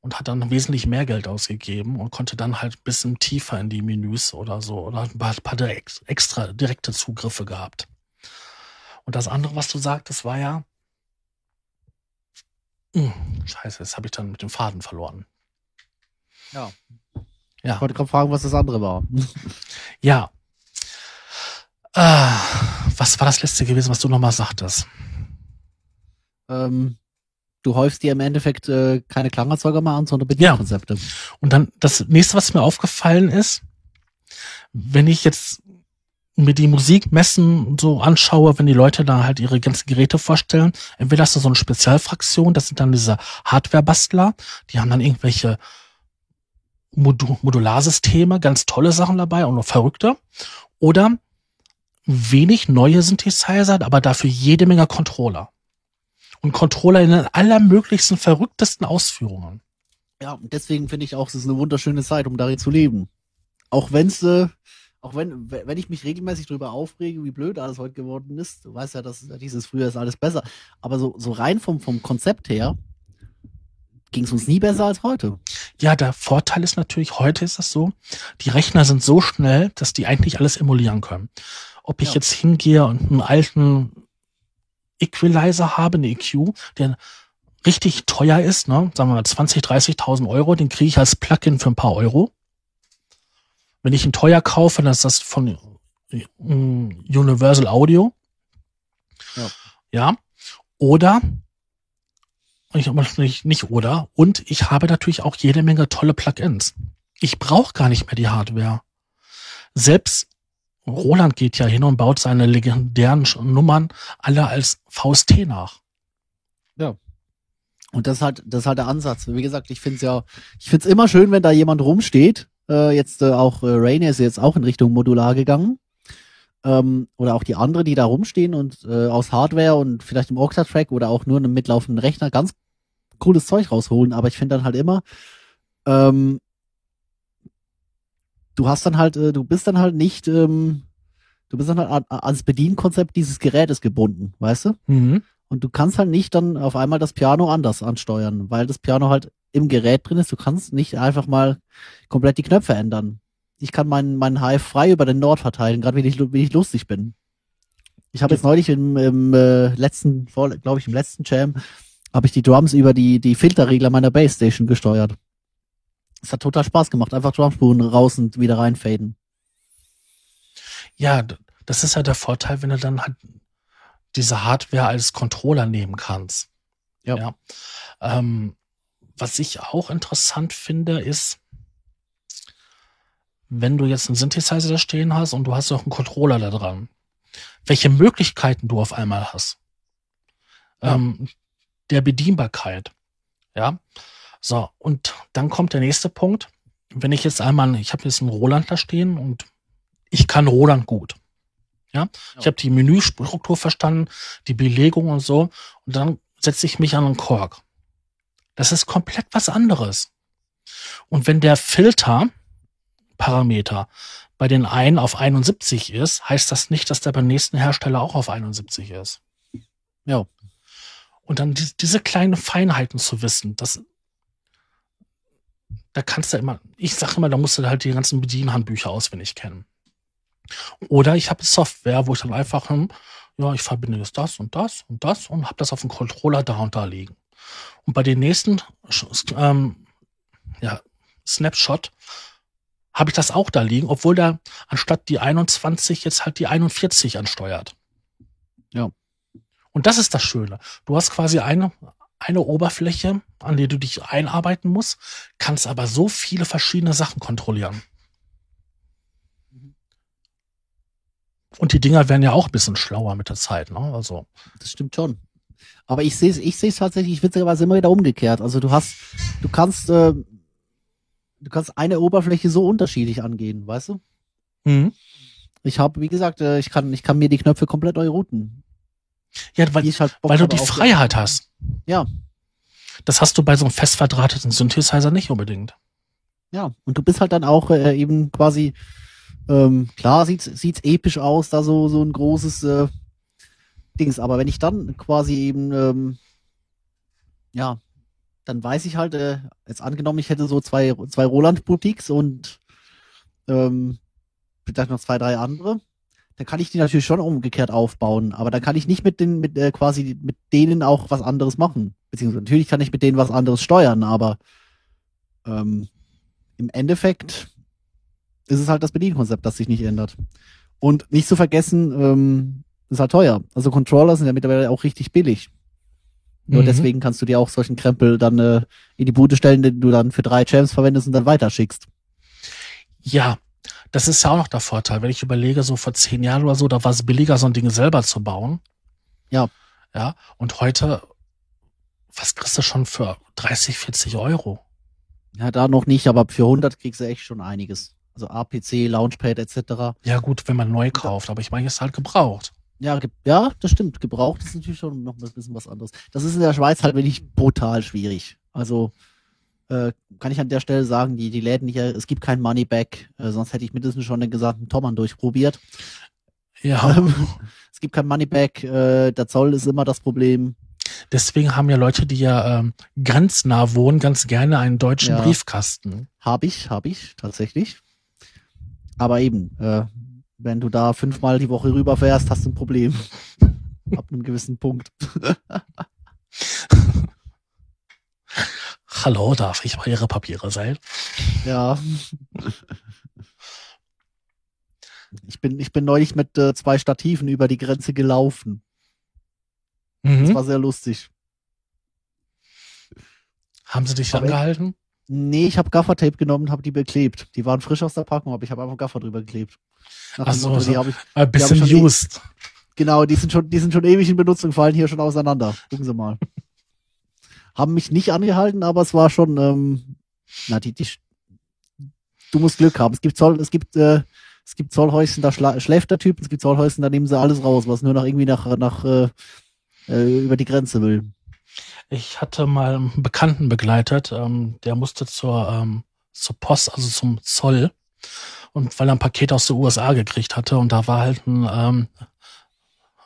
und hat dann wesentlich mehr Geld ausgegeben und konnte dann halt ein bisschen tiefer in die Menüs oder so oder ein paar, paar extra direkte Zugriffe gehabt. Und das andere, was du sagtest, war ja, mh, hm, scheiße, jetzt habe ich dann mit dem Faden verloren. Ja. ja. Ich wollte gerade fragen, was das andere war. ja. Äh, was war das letzte gewesen, was du nochmal sagtest? Ähm, du häufst dir im Endeffekt äh, keine Klangerzeuger mehr an, sondern Bedienkonzepte. Ja. Und dann das nächste, was mir aufgefallen ist, wenn ich jetzt mir die Musikmessen so anschaue, wenn die Leute da halt ihre ganzen Geräte vorstellen, entweder hast du so eine Spezialfraktion, das sind dann diese Hardware-Bastler, die haben dann irgendwelche Modu Modularsysteme, ganz tolle Sachen dabei und noch verrückte. Oder wenig neue Synthesizer, aber dafür jede Menge Controller. Und Controller in den allermöglichsten, verrücktesten Ausführungen. Ja, und deswegen finde ich auch, es ist eine wunderschöne Zeit, um darin zu leben. Auch wenn es äh, auch wenn, wenn ich mich regelmäßig darüber aufrege, wie blöd alles heute geworden ist, du weißt ja, dass dieses früher ist alles besser, aber so, so rein vom, vom Konzept her ging es uns nie besser als heute. Ja, der Vorteil ist natürlich, heute ist das so, die Rechner sind so schnell, dass die eigentlich alles emulieren können. Ob ich ja. jetzt hingehe und einen alten Equalizer habe, eine EQ, der richtig teuer ist, ne, sagen wir mal 20, 30.000 Euro, den kriege ich als Plugin für ein paar Euro. Wenn ich ihn teuer kaufe, dann ist das von mm, Universal Audio. Ja. ja. Oder, ich nicht, nicht oder, und ich habe natürlich auch jede Menge tolle Plugins. Ich brauche gar nicht mehr die Hardware. Selbst Roland geht ja hin und baut seine legendären Nummern alle als VST nach. Ja. Und das ist halt, das ist halt der Ansatz. Wie gesagt, ich finde es ja, ich finde es immer schön, wenn da jemand rumsteht äh, jetzt äh, auch äh, Rainer ist jetzt auch in Richtung Modular gegangen. Ähm, oder auch die andere, die da rumstehen und äh, aus Hardware und vielleicht im Octatrack oder auch nur einem mitlaufenden Rechner ganz cooles Zeug rausholen. Aber ich finde dann halt immer, ähm, du hast dann halt, äh, du bist dann halt nicht, ähm, du bist dann halt ans Bedienkonzept dieses Gerätes gebunden, weißt du? Mhm. Und du kannst halt nicht dann auf einmal das Piano anders ansteuern, weil das Piano halt im Gerät drin ist. Du kannst nicht einfach mal komplett die Knöpfe ändern. Ich kann meinen meinen Hive frei über den Nord verteilen, gerade wenn ich, wenn ich lustig bin. Ich habe jetzt neulich im, im äh, letzten, glaube ich, im letzten Jam, habe ich die Drums über die, die Filterregler meiner Bassstation gesteuert. Es hat total Spaß gemacht, einfach Drumspuren raus und wieder reinfaden. Ja, das ist ja der Vorteil, wenn du dann halt diese Hardware als Controller nehmen kannst. Ja. ja. Ähm, was ich auch interessant finde, ist, wenn du jetzt einen Synthesizer da stehen hast und du hast noch einen Controller da dran, welche Möglichkeiten du auf einmal hast. Ja. Ähm, der Bedienbarkeit. Ja. So, und dann kommt der nächste Punkt. Wenn ich jetzt einmal, ich habe jetzt einen Roland da stehen und ich kann Roland gut. Ja, ich habe die Menüstruktur verstanden, die Belegung und so. Und dann setze ich mich an einen Korg. Das ist komplett was anderes. Und wenn der Filterparameter bei den einen auf 71 ist, heißt das nicht, dass der beim nächsten Hersteller auch auf 71 ist. Ja. Und dann die, diese kleinen Feinheiten zu wissen, das, da kannst du immer, ich sage immer, da musst du halt die ganzen Bedienhandbücher auswendig kennen. Oder ich habe Software, wo ich dann einfach, hm, ja, ich verbinde jetzt das und das und das und habe das auf dem Controller da und da liegen. Und bei den nächsten ähm, ja, Snapshot habe ich das auch da liegen, obwohl da anstatt die 21 jetzt halt die 41 ansteuert. Ja. Und das ist das Schöne. Du hast quasi eine, eine Oberfläche, an die du dich einarbeiten musst, kannst aber so viele verschiedene Sachen kontrollieren. Und die Dinger werden ja auch ein bisschen schlauer mit der Zeit, ne? Also. Das stimmt schon. Aber ich sehe es ich sehe es tatsächlich witzigerweise immer wieder umgekehrt. Also du hast, du kannst, äh, du kannst eine Oberfläche so unterschiedlich angehen, weißt du? Mhm. Ich habe, wie gesagt, äh, ich kann, ich kann mir die Knöpfe komplett neu routen. Ja, weil, halt weil du die Freiheit die, hast. Ja. Das hast du bei so einem fest verdrahteten Synthesizer nicht unbedingt. Ja, und du bist halt dann auch äh, eben quasi, ähm, klar sieht's, sieht's episch aus, da so, so ein großes äh, Dings, aber wenn ich dann quasi eben, ähm, ja, dann weiß ich halt, äh, jetzt angenommen, ich hätte so zwei, zwei Roland-Boutiques und ähm, vielleicht noch zwei, drei andere, dann kann ich die natürlich schon umgekehrt aufbauen, aber dann kann ich nicht mit den, mit äh, quasi mit denen auch was anderes machen. Beziehungsweise natürlich kann ich mit denen was anderes steuern, aber ähm, im Endeffekt ist es halt das Bedienkonzept, das sich nicht ändert. Und nicht zu vergessen, ähm, ist halt teuer. Also Controller sind ja mittlerweile auch richtig billig. Nur mhm. deswegen kannst du dir auch solchen Krempel dann äh, in die Bude stellen, den du dann für drei Champs verwendest und dann weiterschickst. Ja, das ist ja auch noch der Vorteil. Wenn ich überlege, so vor zehn Jahren oder so, da war es billiger, so ein Ding selber zu bauen. Ja. Ja, und heute, was kriegst du schon für 30, 40 Euro? Ja, da noch nicht, aber für 100 kriegst du echt schon einiges. Also APC, Launchpad etc. Ja gut, wenn man neu kauft, aber ich meine, es ist halt gebraucht. Ja, ja, das stimmt. Gebraucht ist natürlich schon noch ein bisschen was anderes. Das ist in der Schweiz halt wirklich brutal schwierig. Also äh, kann ich an der Stelle sagen, die, die Läden hier, es gibt kein Moneyback, äh, sonst hätte ich mindestens schon den gesamten Tommern durchprobiert. Ja. [laughs] Ähm, es gibt kein Moneyback, äh, der Zoll ist immer das Problem. Deswegen haben ja Leute, die ja ähm, grenznah wohnen, ganz gerne einen deutschen ja. Briefkasten. Hab ich, hab ich, tatsächlich. Aber eben, äh, wenn du da fünfmal die Woche rüberfährst, hast du ein Problem. [laughs] Ab einem gewissen Punkt. [laughs] Hallo, darf ich mal Ihre Papiere sein? Ja. Ich bin, ich bin neulich mit äh, zwei Stativen über die Grenze gelaufen. Mhm. Das war sehr lustig. Haben sie dich aber angehalten? Ich, nee, ich habe Gaffertape genommen und habe die beklebt. Die waren frisch aus der Packung, aber ich habe einfach Gaffer drüber geklebt. Ach so, Motto, die hab ich, ein bisschen die used. genau, die sind schon, die sind schon ewig in Benutzung, fallen hier schon auseinander. Gucken Sie mal. Haben mich nicht angehalten, aber es war schon, ähm, na, die, die, du musst Glück haben. Es gibt Zoll, es gibt, äh, es gibt Zollhäuschen, da schla schläft der Typ, es gibt Zollhäuschen, da nehmen sie alles raus, was nur noch irgendwie nach, nach, äh, äh, über die Grenze will. Ich hatte mal einen Bekannten begleitet, ähm, der musste zur, ähm, zur Post, also zum Zoll und weil er ein Paket aus den USA gekriegt hatte und da war halt ein ähm,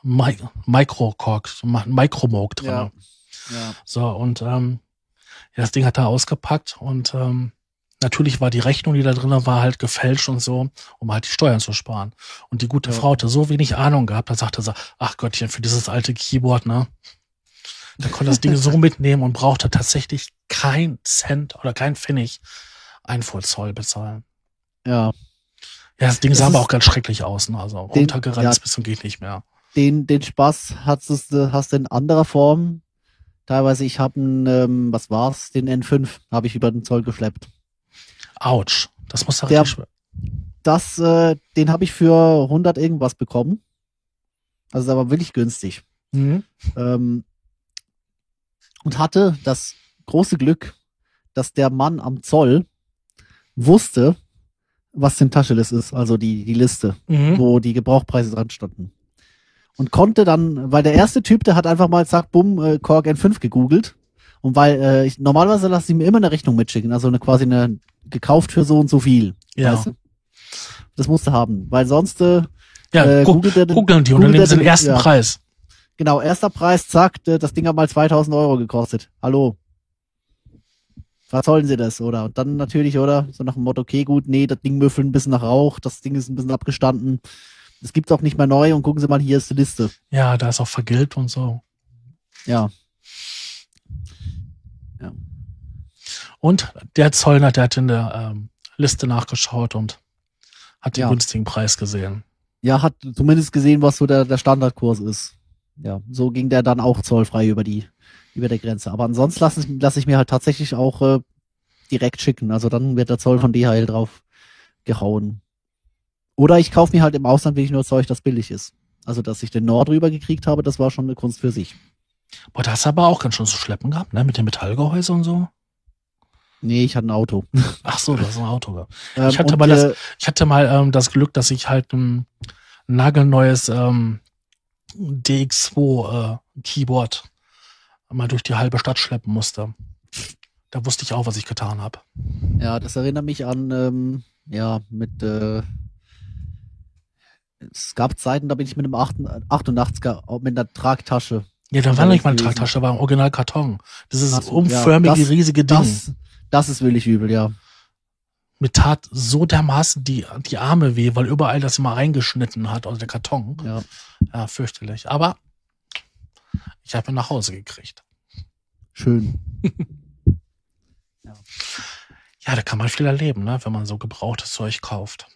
Mi Microcork, Micromoke drin. Ja. Ja. So, und ähm, ja, das Ding hat er ausgepackt und ähm, natürlich war die Rechnung, die da drin war, halt gefälscht und so, um halt die Steuern zu sparen. Und die gute Ja. Frau hatte so wenig Ahnung gehabt, da sagte sie, ach Gottchen, für dieses alte Keyboard, ne? Da konnte das Ding so [laughs] mitnehmen und brauchte tatsächlich kein Cent oder kein Pfennig Einfuhrzoll bezahlen. Ja. Ja, das Ding sah aber auch ganz schrecklich aus, ne? Also runtergeranzt ja. bis zum geht nicht mehr. Den, den Spaß hast du, hast du in anderer Form. Teilweise, ich habe einen, ähm, was war's, den N5 habe ich über den Zoll geschleppt. Autsch. Das muss Der- richtig. Das, äh, den habe ich für 100 irgendwas bekommen. Also der war wirklich günstig. Mhm. Ähm, und hatte das große Glück, dass der Mann am Zoll wusste, was den Taschenlist ist, also die, die Liste, Mhm. wo die Gebrauchpreise dran standen. Und konnte dann, weil der erste Typ, der hat einfach mal, zack, bumm, äh, Korg N5 gegoogelt. Und weil äh, ich, normalerweise lasse ich mir immer eine Rechnung mitschicken, also eine quasi eine gekauft für so und so viel. Ja. Weißt du? Das musste haben, weil sonst äh, Ja, äh, googelt er den- googeln die und dann googelt nehmen er sie den den- ersten ja. Preis. Genau, erster Preis, zack, äh, das Ding hat mal 2000 Euro gekostet. Hallo. Was sollen sie das, oder? Und dann natürlich, oder? So nach dem Motto, okay, gut, nee, das Ding müffelt ein bisschen nach Rauch, das Ding ist ein bisschen abgestanden. Es gibt's auch nicht mehr neu und gucken Sie mal, hier ist die Liste. Ja, da ist auch vergilbt und so. Ja. Und der Zollner, der hat in der ähm, Liste nachgeschaut und hat den Ja. günstigen Preis gesehen. Ja, hat zumindest gesehen, was so der, der Standardkurs ist. Ja, so ging der dann auch zollfrei über die, über der Grenze. Aber ansonsten lasse ich, lass ich mir halt tatsächlich auch äh, direkt schicken. Also dann wird der Zoll von DHL drauf gehauen. Oder ich kaufe mir halt im Ausland wirklich nur Zeug, das billig ist. Also, dass ich den Nord rüber gekriegt habe, das war schon eine Kunst für sich. Boah, da hast du aber auch ganz schön zu schleppen gehabt, ne? Mit dem Metallgehäuse und so. Nee, ich hatte ein Auto. [laughs] Ach so, das ist ein Auto. gehabt. Ähm, Ich hatte mal das- Ich hatte mal ähm, das Glück, dass ich halt ein nagelneues ähm, DX2 äh, Keyboard mal durch die halbe Stadt schleppen musste. Da wusste ich auch, was ich getan habe. Ja, das erinnert mich an, ähm, ja, mit, äh, es gab Zeiten, da bin ich mit einem 88er, auch mit einer Tragtasche. Ja, da war da nicht mal eine. Tragtasche, war ein Originalkarton. Dieses Ach so, umförmige, ja, das- riesige Ding. Das, das ist wirklich übel, ja. Mir tat so dermaßen die, die Arme weh, weil überall das immer reingeschnitten hat, also der Karton. Ja, Ja, fürchterlich. Aber ich habe ihn nach Hause gekriegt. schön. [laughs] Ja, da kann man viel erleben, ne, wenn man so gebrauchtes Zeug kauft.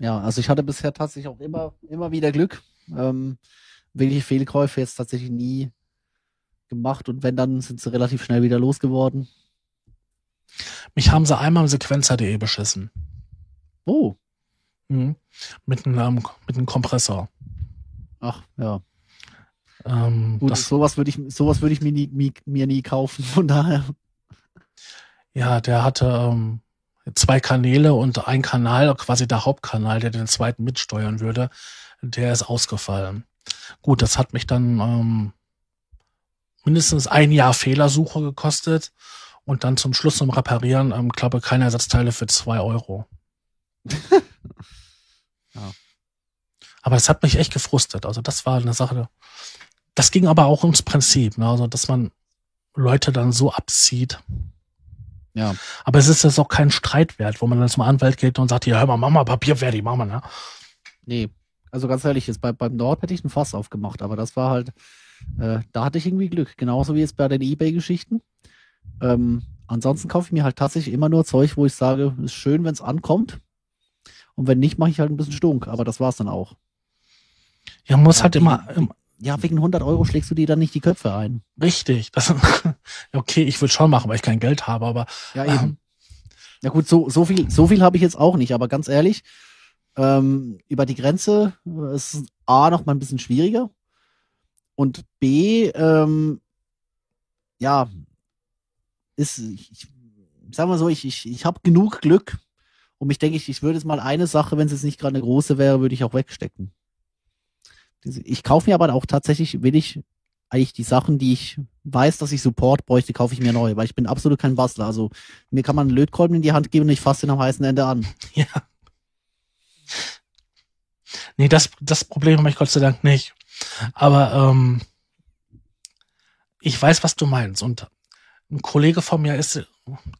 Ja, also ich hatte bisher tatsächlich auch immer, immer wieder Glück. Ähm, wirkliche Fehlkäufe jetzt tatsächlich nie gemacht und wenn, dann sind sie relativ schnell wieder losgeworden. Mich haben sie einmal im Sequenzer.de beschissen. Oh, Mhm. Mit einem, mit einem Kompressor. ach, ja. Ähm, Gut, das, sowas würde ich, sowas würde ich mir nie, mi- mir nie kaufen, von daher. ja, der hatte ähm, zwei Kanäle und ein Kanal, quasi der Hauptkanal, der den zweiten mitsteuern würde, der ist ausgefallen. Gut, das hat mich dann ähm, mindestens ein Jahr Fehlersuche gekostet und dann zum Schluss zum Reparieren, ähm, glaube keine Ersatzteile für zwei Euro. [laughs] Ja. Aber das hat mich echt gefrustet. Also das war eine Sache. Das ging aber auch ums Prinzip, ne? also dass man Leute dann so abzieht. Ja. Aber es ist jetzt auch kein Streitwert, wo man dann zum Anwalt geht und sagt, ja, hör mal, mach mal Papier fertig, mach mal, ne? Nee, also ganz ehrlich, jetzt bei, beim Nord hätte ich ein Fass aufgemacht, aber das war halt, äh, da hatte ich irgendwie Glück. Genauso wie jetzt bei den Ebay-Geschichten. Ähm, ansonsten kaufe ich mir halt tatsächlich immer nur Zeug, wo ich sage, ist schön, wenn es ankommt. Und wenn nicht, mache ich halt ein bisschen stunk, aber das war's dann auch. Ja, man muss Ja, halt immer Ja, wegen 100 Euro schlägst du dir dann nicht die Köpfe ein. richtig. Das, [laughs] okay, ich würde schon machen, weil ich kein Geld habe, aber Ja, eben. Ja gut, so, so viel, so viel habe ich jetzt auch nicht, aber ganz ehrlich, ähm, über die Grenze äh, ist A noch mal ein bisschen schwieriger und B, ähm, ja, ist, ich, ich sag mal so, ich, ich, ich habe genug Glück und ich denke, ich, ich würde jetzt mal eine Sache, wenn es jetzt nicht gerade eine große wäre, würde ich auch wegstecken. Ich kaufe mir aber auch tatsächlich, will ich eigentlich die Sachen, die ich weiß, dass ich Support bräuchte, kaufe ich mir neu, weil ich bin absolut kein Bastler. Also mir kann man einen Lötkolben in die Hand geben und ich fasse den am heißen Ende an. [laughs] ja. Nee, das, das Problem habe ich Gott sei Dank nicht. Aber ähm, ich weiß, was du meinst. Und ein Kollege von mir ist,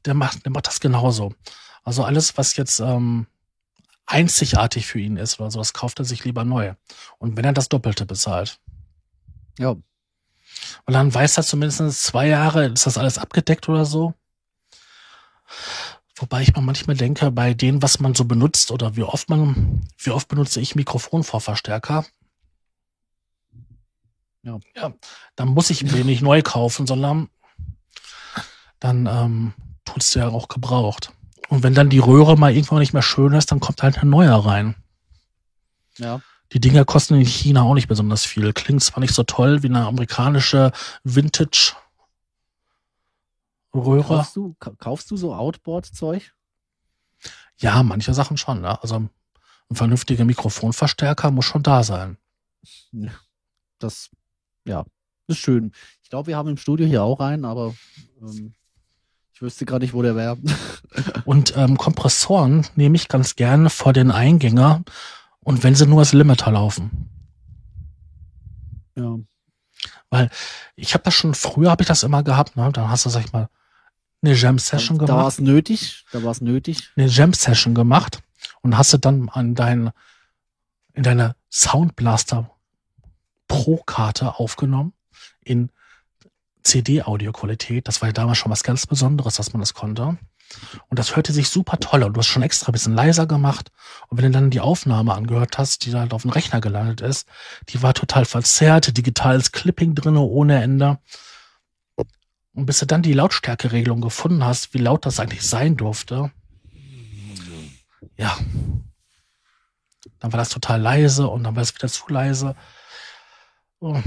der macht, der macht das genauso. Also alles, was jetzt ähm, einzigartig für ihn ist oder so, das kauft er sich lieber neu. Und wenn er das Doppelte bezahlt. Ja. Und dann weiß er zumindest zwei Jahre, ist das alles abgedeckt oder so. Wobei ich mir manchmal denke, bei denen, was man so benutzt oder wie oft man, wie oft benutze ich Mikrofonvorverstärker. Ja. ja, dann muss ich mir nicht neu kaufen, sondern dann ähm, tut's ja auch gebraucht. Und wenn dann die Röhre mal irgendwann nicht mehr schön ist, dann kommt halt ein neuer rein. Ja. Die Dinger kosten in China auch nicht besonders viel. Klingt zwar nicht so toll wie eine amerikanische Vintage Röhre. Kaufst du, kaufst du so Outboard-Zeug? Ja, manche Sachen schon. Ne? Also ein vernünftiger Mikrofonverstärker muss schon da sein. Das, ja, ist schön. Ich glaube, wir haben im Studio hier auch einen, aber ähm, ich wüsste gerade nicht, wo der wäre. [laughs] und ähm, Kompressoren nehme ich ganz gerne vor den Eingänger und wenn sie nur als Limiter laufen. Ja. Weil ich habe das schon, früher habe ich das immer gehabt, ne? Dann hast du, sag ich mal, eine Jam-Session gemacht. Da war es nötig, da war es nötig. Eine Jam-Session gemacht und hast du dann an dein, in deine Soundblaster Pro-Karte aufgenommen in CD-Audioqualität. Das war ja damals schon was ganz Besonderes, dass man das konnte. Und das hörte sich super toll und du hast schon extra ein bisschen leiser gemacht. Und wenn du dann die Aufnahme angehört hast, die halt auf dem Rechner gelandet ist, die war total verzerrt, digitales Clipping drinne ohne Ende. Und bis du dann die Lautstärkeregelung gefunden hast, wie laut das eigentlich sein durfte, ja, dann war das total leise und dann war es wieder zu leise. Oh.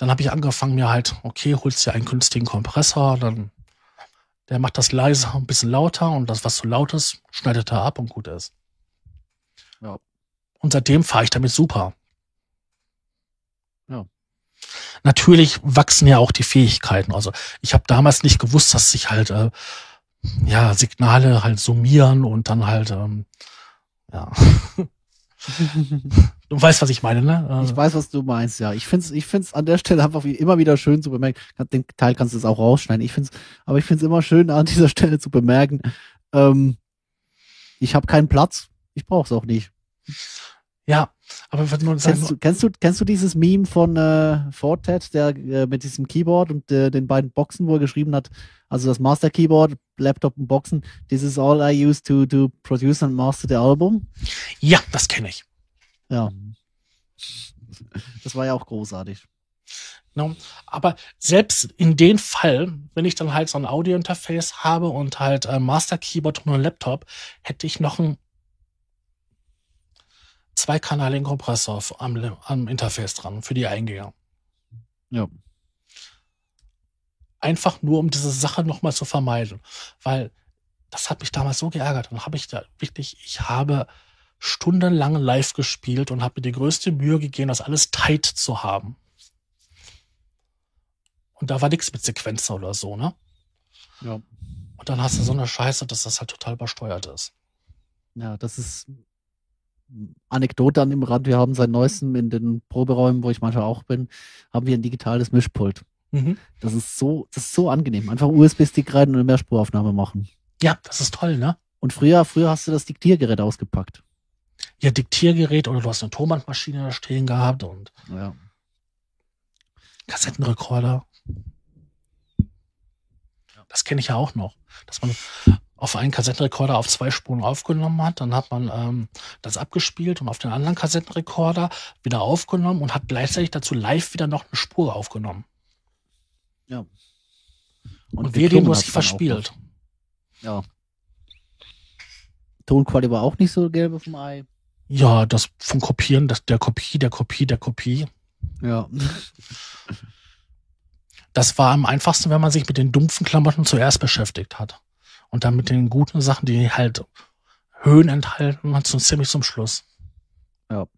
Dann habe ich angefangen, mir halt, okay, holst dir einen günstigen Kompressor, dann der macht das leise ein bisschen lauter und das, was zu laut ist, schneidet er ab und gut ist. Ja. Und seitdem fahre ich damit super. Ja. Natürlich wachsen ja auch die Fähigkeiten. Also ich habe damals nicht gewusst, dass sich halt äh, ja Signale halt summieren und dann halt ähm, ja [laughs] Du weißt, was ich meine, ne? Ich also weiß, was du meinst, ja. Ich find's, ich find's an der Stelle einfach immer wieder schön zu bemerken. Den Teil kannst du es auch rausschneiden. Ich find's, aber ich find's immer schön an dieser [laughs] Stelle zu bemerken. Ähm, ich habe keinen Platz. Ich brauch's auch nicht. Ja, aber ich nur sagen, kennst du, kennst du, kennst du dieses Meme von äh, Fortet, der äh, mit diesem Keyboard und äh, den beiden Boxen, wo er geschrieben hat, also das Master Keyboard, Laptop und Boxen, this is all I use to, to produce and master the album? Ja, das kenne ich. Ja. Das war ja auch großartig. No, aber selbst in dem Fall, wenn ich dann halt so ein Audio-Interface habe und halt ein Master Keyboard und ein Laptop, hätte ich noch ein zweikanaligen Kompressor am, am Interface dran für die Eingänge. Ja. Einfach nur, um diese Sache nochmal zu vermeiden. Weil das hat mich damals so geärgert. Und habe ich da wirklich, ich habe stundenlang live gespielt und habe mir die größte Mühe gegeben, das alles tight zu haben. Und da war nichts mit Sequenzer oder so, ne? Ja. Und dann hast du so eine Scheiße, dass das halt total übersteuert ist. Ja, das ist Anekdote an dem Rand. Wir haben seit neuestem in den Proberäumen, wo ich manchmal auch bin, haben wir ein digitales Mischpult. Mhm. Das ist so, das ist so angenehm. Einfach USB-Stick rein und eine Mehrspuraufnahme machen. Ja, das ist toll, ne? Und früher, früher hast du das Diktiergerät ausgepackt. Ja, Diktiergerät oder du hast eine Tonbandmaschine da stehen gehabt und ja. Kassettenrekorder. Das kenne ich ja auch noch. Dass man auf einen Kassettenrekorder auf zwei Spuren aufgenommen hat. Dann hat man ähm, das abgespielt und auf den anderen Kassettenrekorder wieder aufgenommen und hat gleichzeitig dazu live wieder noch eine Spur aufgenommen. Ja. Und, und wir den du hast dich verspielt. Ja. Tonqualität war auch nicht so gelbe vom Ei. Ja, das vom Kopieren, das, der Kopie, der Kopie, der Kopie. Ja. Das war am einfachsten, wenn man sich mit den dumpfen Klamotten zuerst beschäftigt hat. Und dann mit den guten Sachen, die halt Höhen enthalten, so ziemlich zum Schluss. Ja.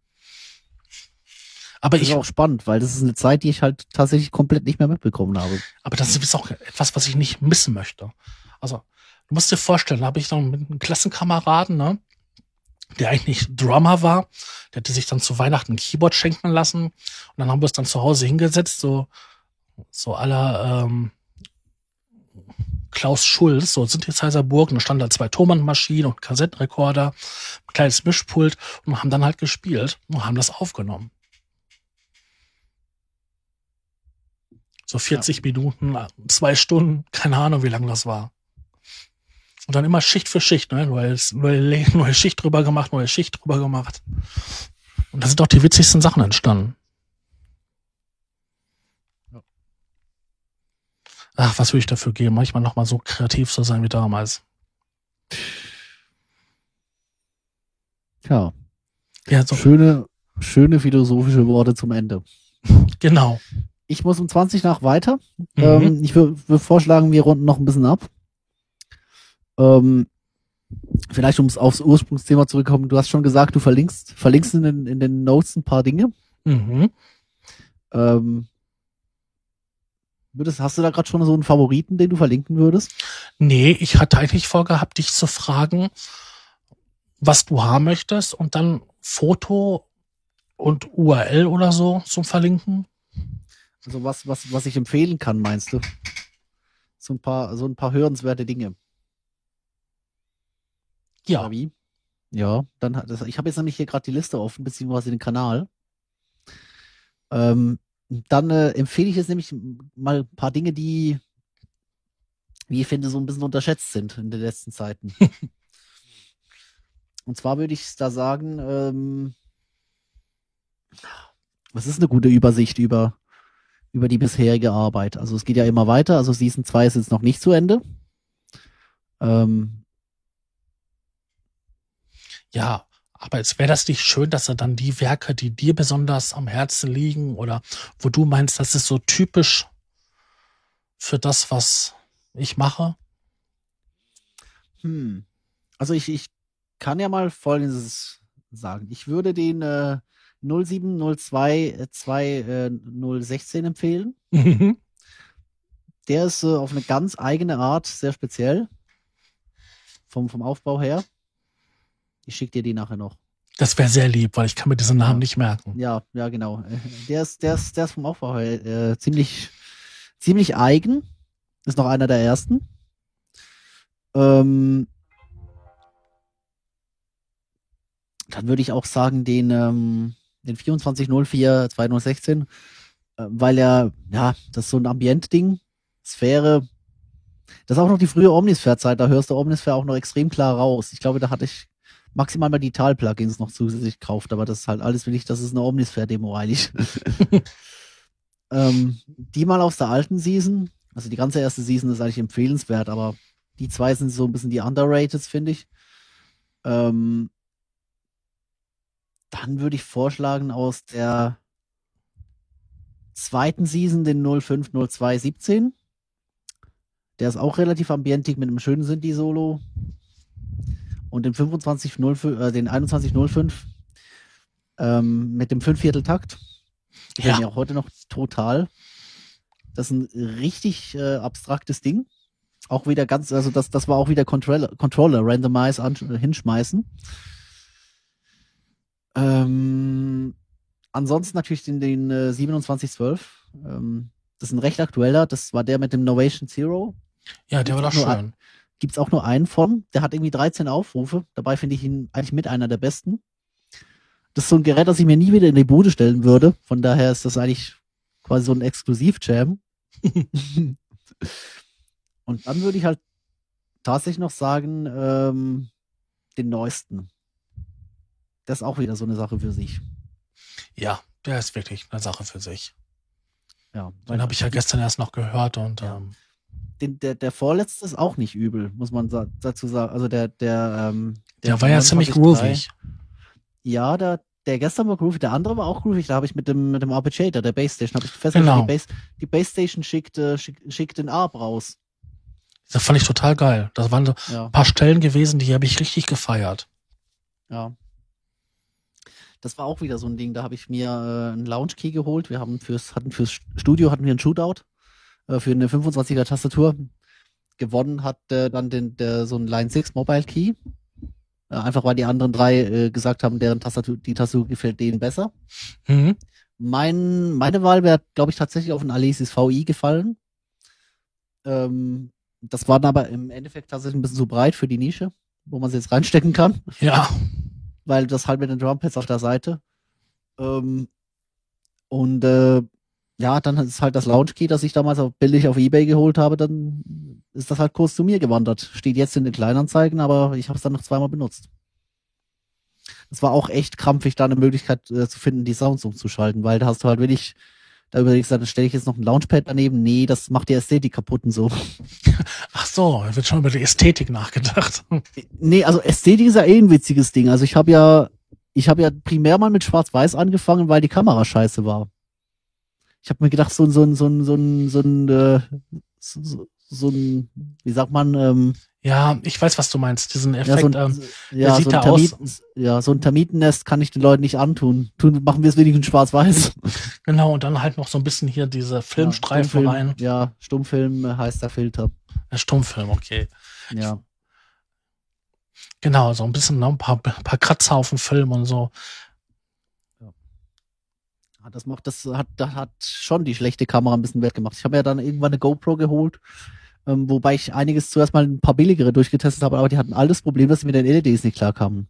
Aber das ich. ist auch spannend, weil das ist eine Zeit, die ich halt tatsächlich komplett nicht mehr mitbekommen habe. Aber das ist auch etwas, was ich nicht missen möchte. Also, du musst dir vorstellen, da habe ich dann mit einem Klassenkameraden, ne, der eigentlich Drummer war, der hatte sich dann zu Weihnachten ein Keyboard schenken lassen und dann haben wir es dann zu Hause hingesetzt, so, so aller, ähm, Klaus Schulz, so Synthesizer Burg, und da standen da zwei Thomann-Maschinen und Kassettenrekorder, ein kleines Mischpult und haben dann halt gespielt und haben das aufgenommen. So 40 Minuten, zwei Stunden, keine Ahnung, wie lang das war. Und dann immer Schicht für Schicht, ne? Neue, neue, [laughs] neue Schicht drüber gemacht, neue Schicht drüber gemacht. Und da sind auch die witzigsten Sachen entstanden. Ach, was würde ich dafür geben? Manchmal noch mal so kreativ zu sein wie damals. Ja. Ja, so, Schöne, schöne philosophische Worte zum Ende. genau. Ich muss um 20 nach weiter. Mhm. Ähm, ich würde würd vorschlagen, wir runden noch ein bisschen ab. Ähm, vielleicht, um es aufs Ursprungsthema zurückzukommen, du hast schon gesagt, du verlinkst, verlinkst in den, in den Notes ein paar Dinge. Mhm. Ähm, würdest, hast du da gerade schon so einen Favoriten, den du verlinken würdest? Nee, ich hatte eigentlich vorgehabt, dich zu fragen, was du haben möchtest und dann Foto und URL oder so zum Verlinken. Also was, was, was ich empfehlen kann, meinst du? So ein paar, so ein paar hörenswerte Dinge. Ja? Ja, dann hat das, ich habe jetzt nämlich hier gerade die Liste offen, beziehungsweise den Kanal. Ähm, dann äh, empfehle ich jetzt nämlich mal ein paar Dinge, die, wie ich finde, so ein bisschen unterschätzt sind in den letzten Zeiten. [laughs] Und zwar würde ich da sagen, ähm, was ist eine gute Übersicht über, über die bisherige Arbeit? Also es geht ja immer weiter, also Season 2 ist jetzt noch nicht zu Ende. Ähm, ja. Aber es wäre das nicht schön, dass er dann die Werke, die dir besonders am Herzen liegen oder wo du meinst, das ist so typisch für das, was ich mache? Hm. Also ich, ich kann ja mal Folgendes sagen. Ich würde den äh, 0702 2016 empfehlen. Mhm. Der ist äh, auf eine ganz eigene Art sehr speziell. Vom, vom Aufbau her. Ich schicke dir die nachher noch. Das wäre sehr lieb, weil ich kann mir diesen Namen Ja. nicht merken. Ja, ja, genau. Der ist, der ist, der ist vom Aufbau her äh, ziemlich, ziemlich eigen. Ist noch einer der ersten. Ähm, dann würde ich auch sagen, den, ähm, den 2404 2016, äh, weil er, ja, das ist so ein Ambient-Ding, Sphäre. Das ist auch noch die frühe Omnisphere-Zeit, da hörst du Omnisphere auch noch extrem klar raus. Ich glaube, da hatte ich maximal mal die Tal-Plugins noch zusätzlich gekauft, aber das ist halt alles will ich, das ist eine Omnisphere-Demo eigentlich. [laughs] [laughs] ähm, die mal aus der alten Season, also die ganze erste Season ist eigentlich empfehlenswert, aber die zwei sind so ein bisschen die Underrated, finde ich. Ähm, dann würde ich vorschlagen, aus der zweiten Season den 050217. Der ist auch relativ ambientig mit einem schönen Synthi-Solo. Und den 2505, äh, den 2105 ähm, mit dem Fünfvierteltakt. Ja. mir auch heute noch total. Das ist ein richtig äh, abstraktes Ding. Auch wieder ganz, also das, das war auch wieder Controller, Controller Randomize an, äh, hinschmeißen. Ähm, ansonsten natürlich den, den äh, 2712. Ähm, das ist ein recht aktueller. Das war der mit dem Novation Zero. Ja, der war doch ein- schön. Gibt's auch nur einen von. Der hat irgendwie 13 Aufrufe. Dabei finde ich ihn eigentlich mit einer der besten. Das ist so ein Gerät, das ich mir nie wieder in die Bude stellen würde. Von daher ist das eigentlich quasi so ein Exklusiv-Jam. [laughs] Und dann würde ich halt tatsächlich noch sagen, ähm, den neuesten. Das ist auch wieder so eine Sache für sich. Ja, der ist wirklich eine Sache für sich. Ja, Den habe ich ja gestern erst noch gehört und Ja. ähm, den, der, der vorletzte ist auch nicht übel, muss man dazu sagen. Also der, der, ähm, der war ja ziemlich 29.3 groovig. Ja, der, der gestern war groovy, der andere war auch groovy. Da habe ich mit dem, mit dem Arpeggiator, der Basstation, habe ich festgestellt, Genau. die, Bass, die schickt, äh, schickt, schickt den Arp raus. Das fand ich total geil. Das waren so Ja, ein paar Stellen gewesen, die habe ich richtig gefeiert. ja. Das war auch wieder so ein Ding, da habe ich mir äh, einen Lounge Key geholt. Wir haben fürs, hatten fürs Studio hatten wir einen Shootout äh, für eine 25er Tastatur. Gewonnen hat äh, dann den, der, so ein Line 6 Mobile Key. Äh, einfach weil die anderen drei äh, gesagt haben, deren Tastatur, die Tastatur gefällt denen besser. Mhm. Mein, meine Wahl wäre, glaube ich, tatsächlich auf ein Alesis VI gefallen. Ähm, das war dann aber im Endeffekt tatsächlich ein bisschen zu breit für die Nische, wo man sie jetzt reinstecken kann, Ja, weil das halt mit den Drumpads auf der Seite. Ähm, und äh, ja, dann ist halt das Launch Key, das ich damals auch billig auf Ebay geholt habe, dann ist das halt kurz zu mir gewandert. Steht jetzt in den Kleinanzeigen, aber ich habe es dann noch zweimal benutzt. Es war auch echt krampfig, da eine Möglichkeit äh, zu finden, die Sounds umzuschalten, weil da hast du halt wirklich, da überlegst du, dann stelle ich jetzt noch ein Launchpad daneben. Nee, das macht die Ästhetik kaputt und so. [laughs] ach so, da wird schon über die Ästhetik nachgedacht. [laughs] Nee, also Ästhetik ist ja eh ein witziges Ding. Also ich habe ja, ich habe ja primär mal mit Schwarz-Weiß angefangen, weil die Kamera scheiße war. Ich habe mir gedacht, so ein, so ein, so ein, so ein, so ein, äh, so, so, ein, wie sagt man, ähm, Ja, ich weiß, was du meinst. Diesen ja, so Effekt. ein, ähm, ja, sieht so da ein aus- ja, so ein Termitennest kann ich den Leuten nicht antun. Tun, machen wir es wenigstens schwarz-weiß. genau, und dann halt noch so ein bisschen hier diese Filmstreifen ja, rein. Ja, Stummfilm äh, heißt der Filter. Der Stummfilm, okay. Ja. Genau, so ein bisschen, noch ein paar, paar Kratzer auf dem Film und so. Ja, Das macht, das hat, das hat schon die schlechte Kamera ein bisschen wert gemacht. Ich habe mir dann irgendwann eine GoPro geholt, ähm, wobei ich einiges zuerst mal ein paar billigere durchgetestet habe, aber die hatten alles Problem, dass sie mit den LEDs nicht klarkamen.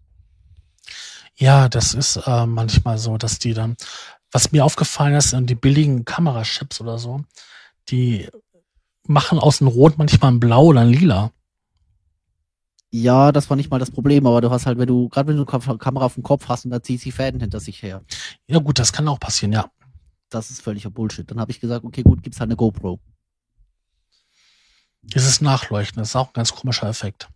Ja, das ist äh, manchmal so, dass die dann, was mir aufgefallen ist, die billigen Kamerachips oder so, die machen aus dem Rot manchmal ein Blau oder ein Lila. Ja, das war nicht mal das Problem, aber du hast halt, wenn du, gerade wenn du eine Kamera auf dem Kopf hast und da zieht sie Fäden hinter sich her. Ja gut, das kann auch passieren, ja. Das ist völliger Bullshit. Dann habe ich gesagt, okay, gut, gibt's halt eine GoPro. Dieses Nachleuchten, das ist auch ein ganz komischer Effekt.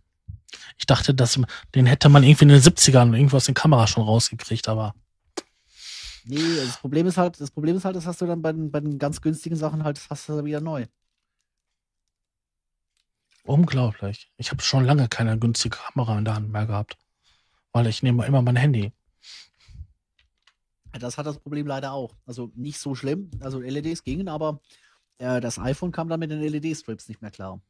Ich dachte, dass, den hätte man irgendwie in den 70ern irgendwo aus den Kameras schon rausgekriegt, aber Nee, das Problem ist halt, das Problem ist halt, das hast du dann bei den, bei den ganz günstigen Sachen halt, das hast du dann wieder neu. Unglaublich. Ich habe schon lange keine günstige Kamera in der Hand mehr gehabt. Weil ich nehme immer mein Handy. Das hat das Problem leider auch. Also nicht so schlimm. Also LEDs gingen, aber äh, das iPhone kam dann mit den LED-Strips nicht mehr klar.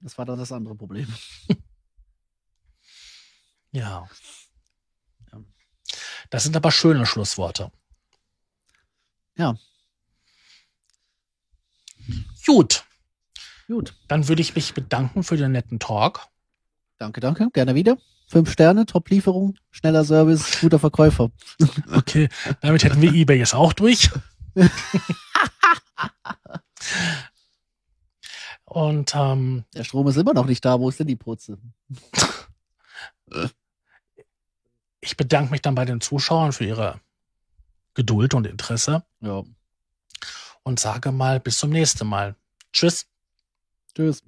Das war dann das andere Problem. [laughs] Ja. Ja. Das sind aber schöne Schlussworte. Ja. Gut, Gut. dann würde ich mich bedanken für den netten Talk. Danke, danke. Gerne wieder. Fünf Sterne, Top-Lieferung, schneller Service, guter Verkäufer. [laughs] Okay, damit hätten wir eBay jetzt auch durch. [laughs] Und ähm, Der Strom ist immer noch nicht da. Wo ist denn die Putze? [laughs] ich bedanke mich dann bei den Zuschauern für ihre Geduld und Interesse Ja. und sage mal bis zum nächsten Mal. Tschüss. Tschüss.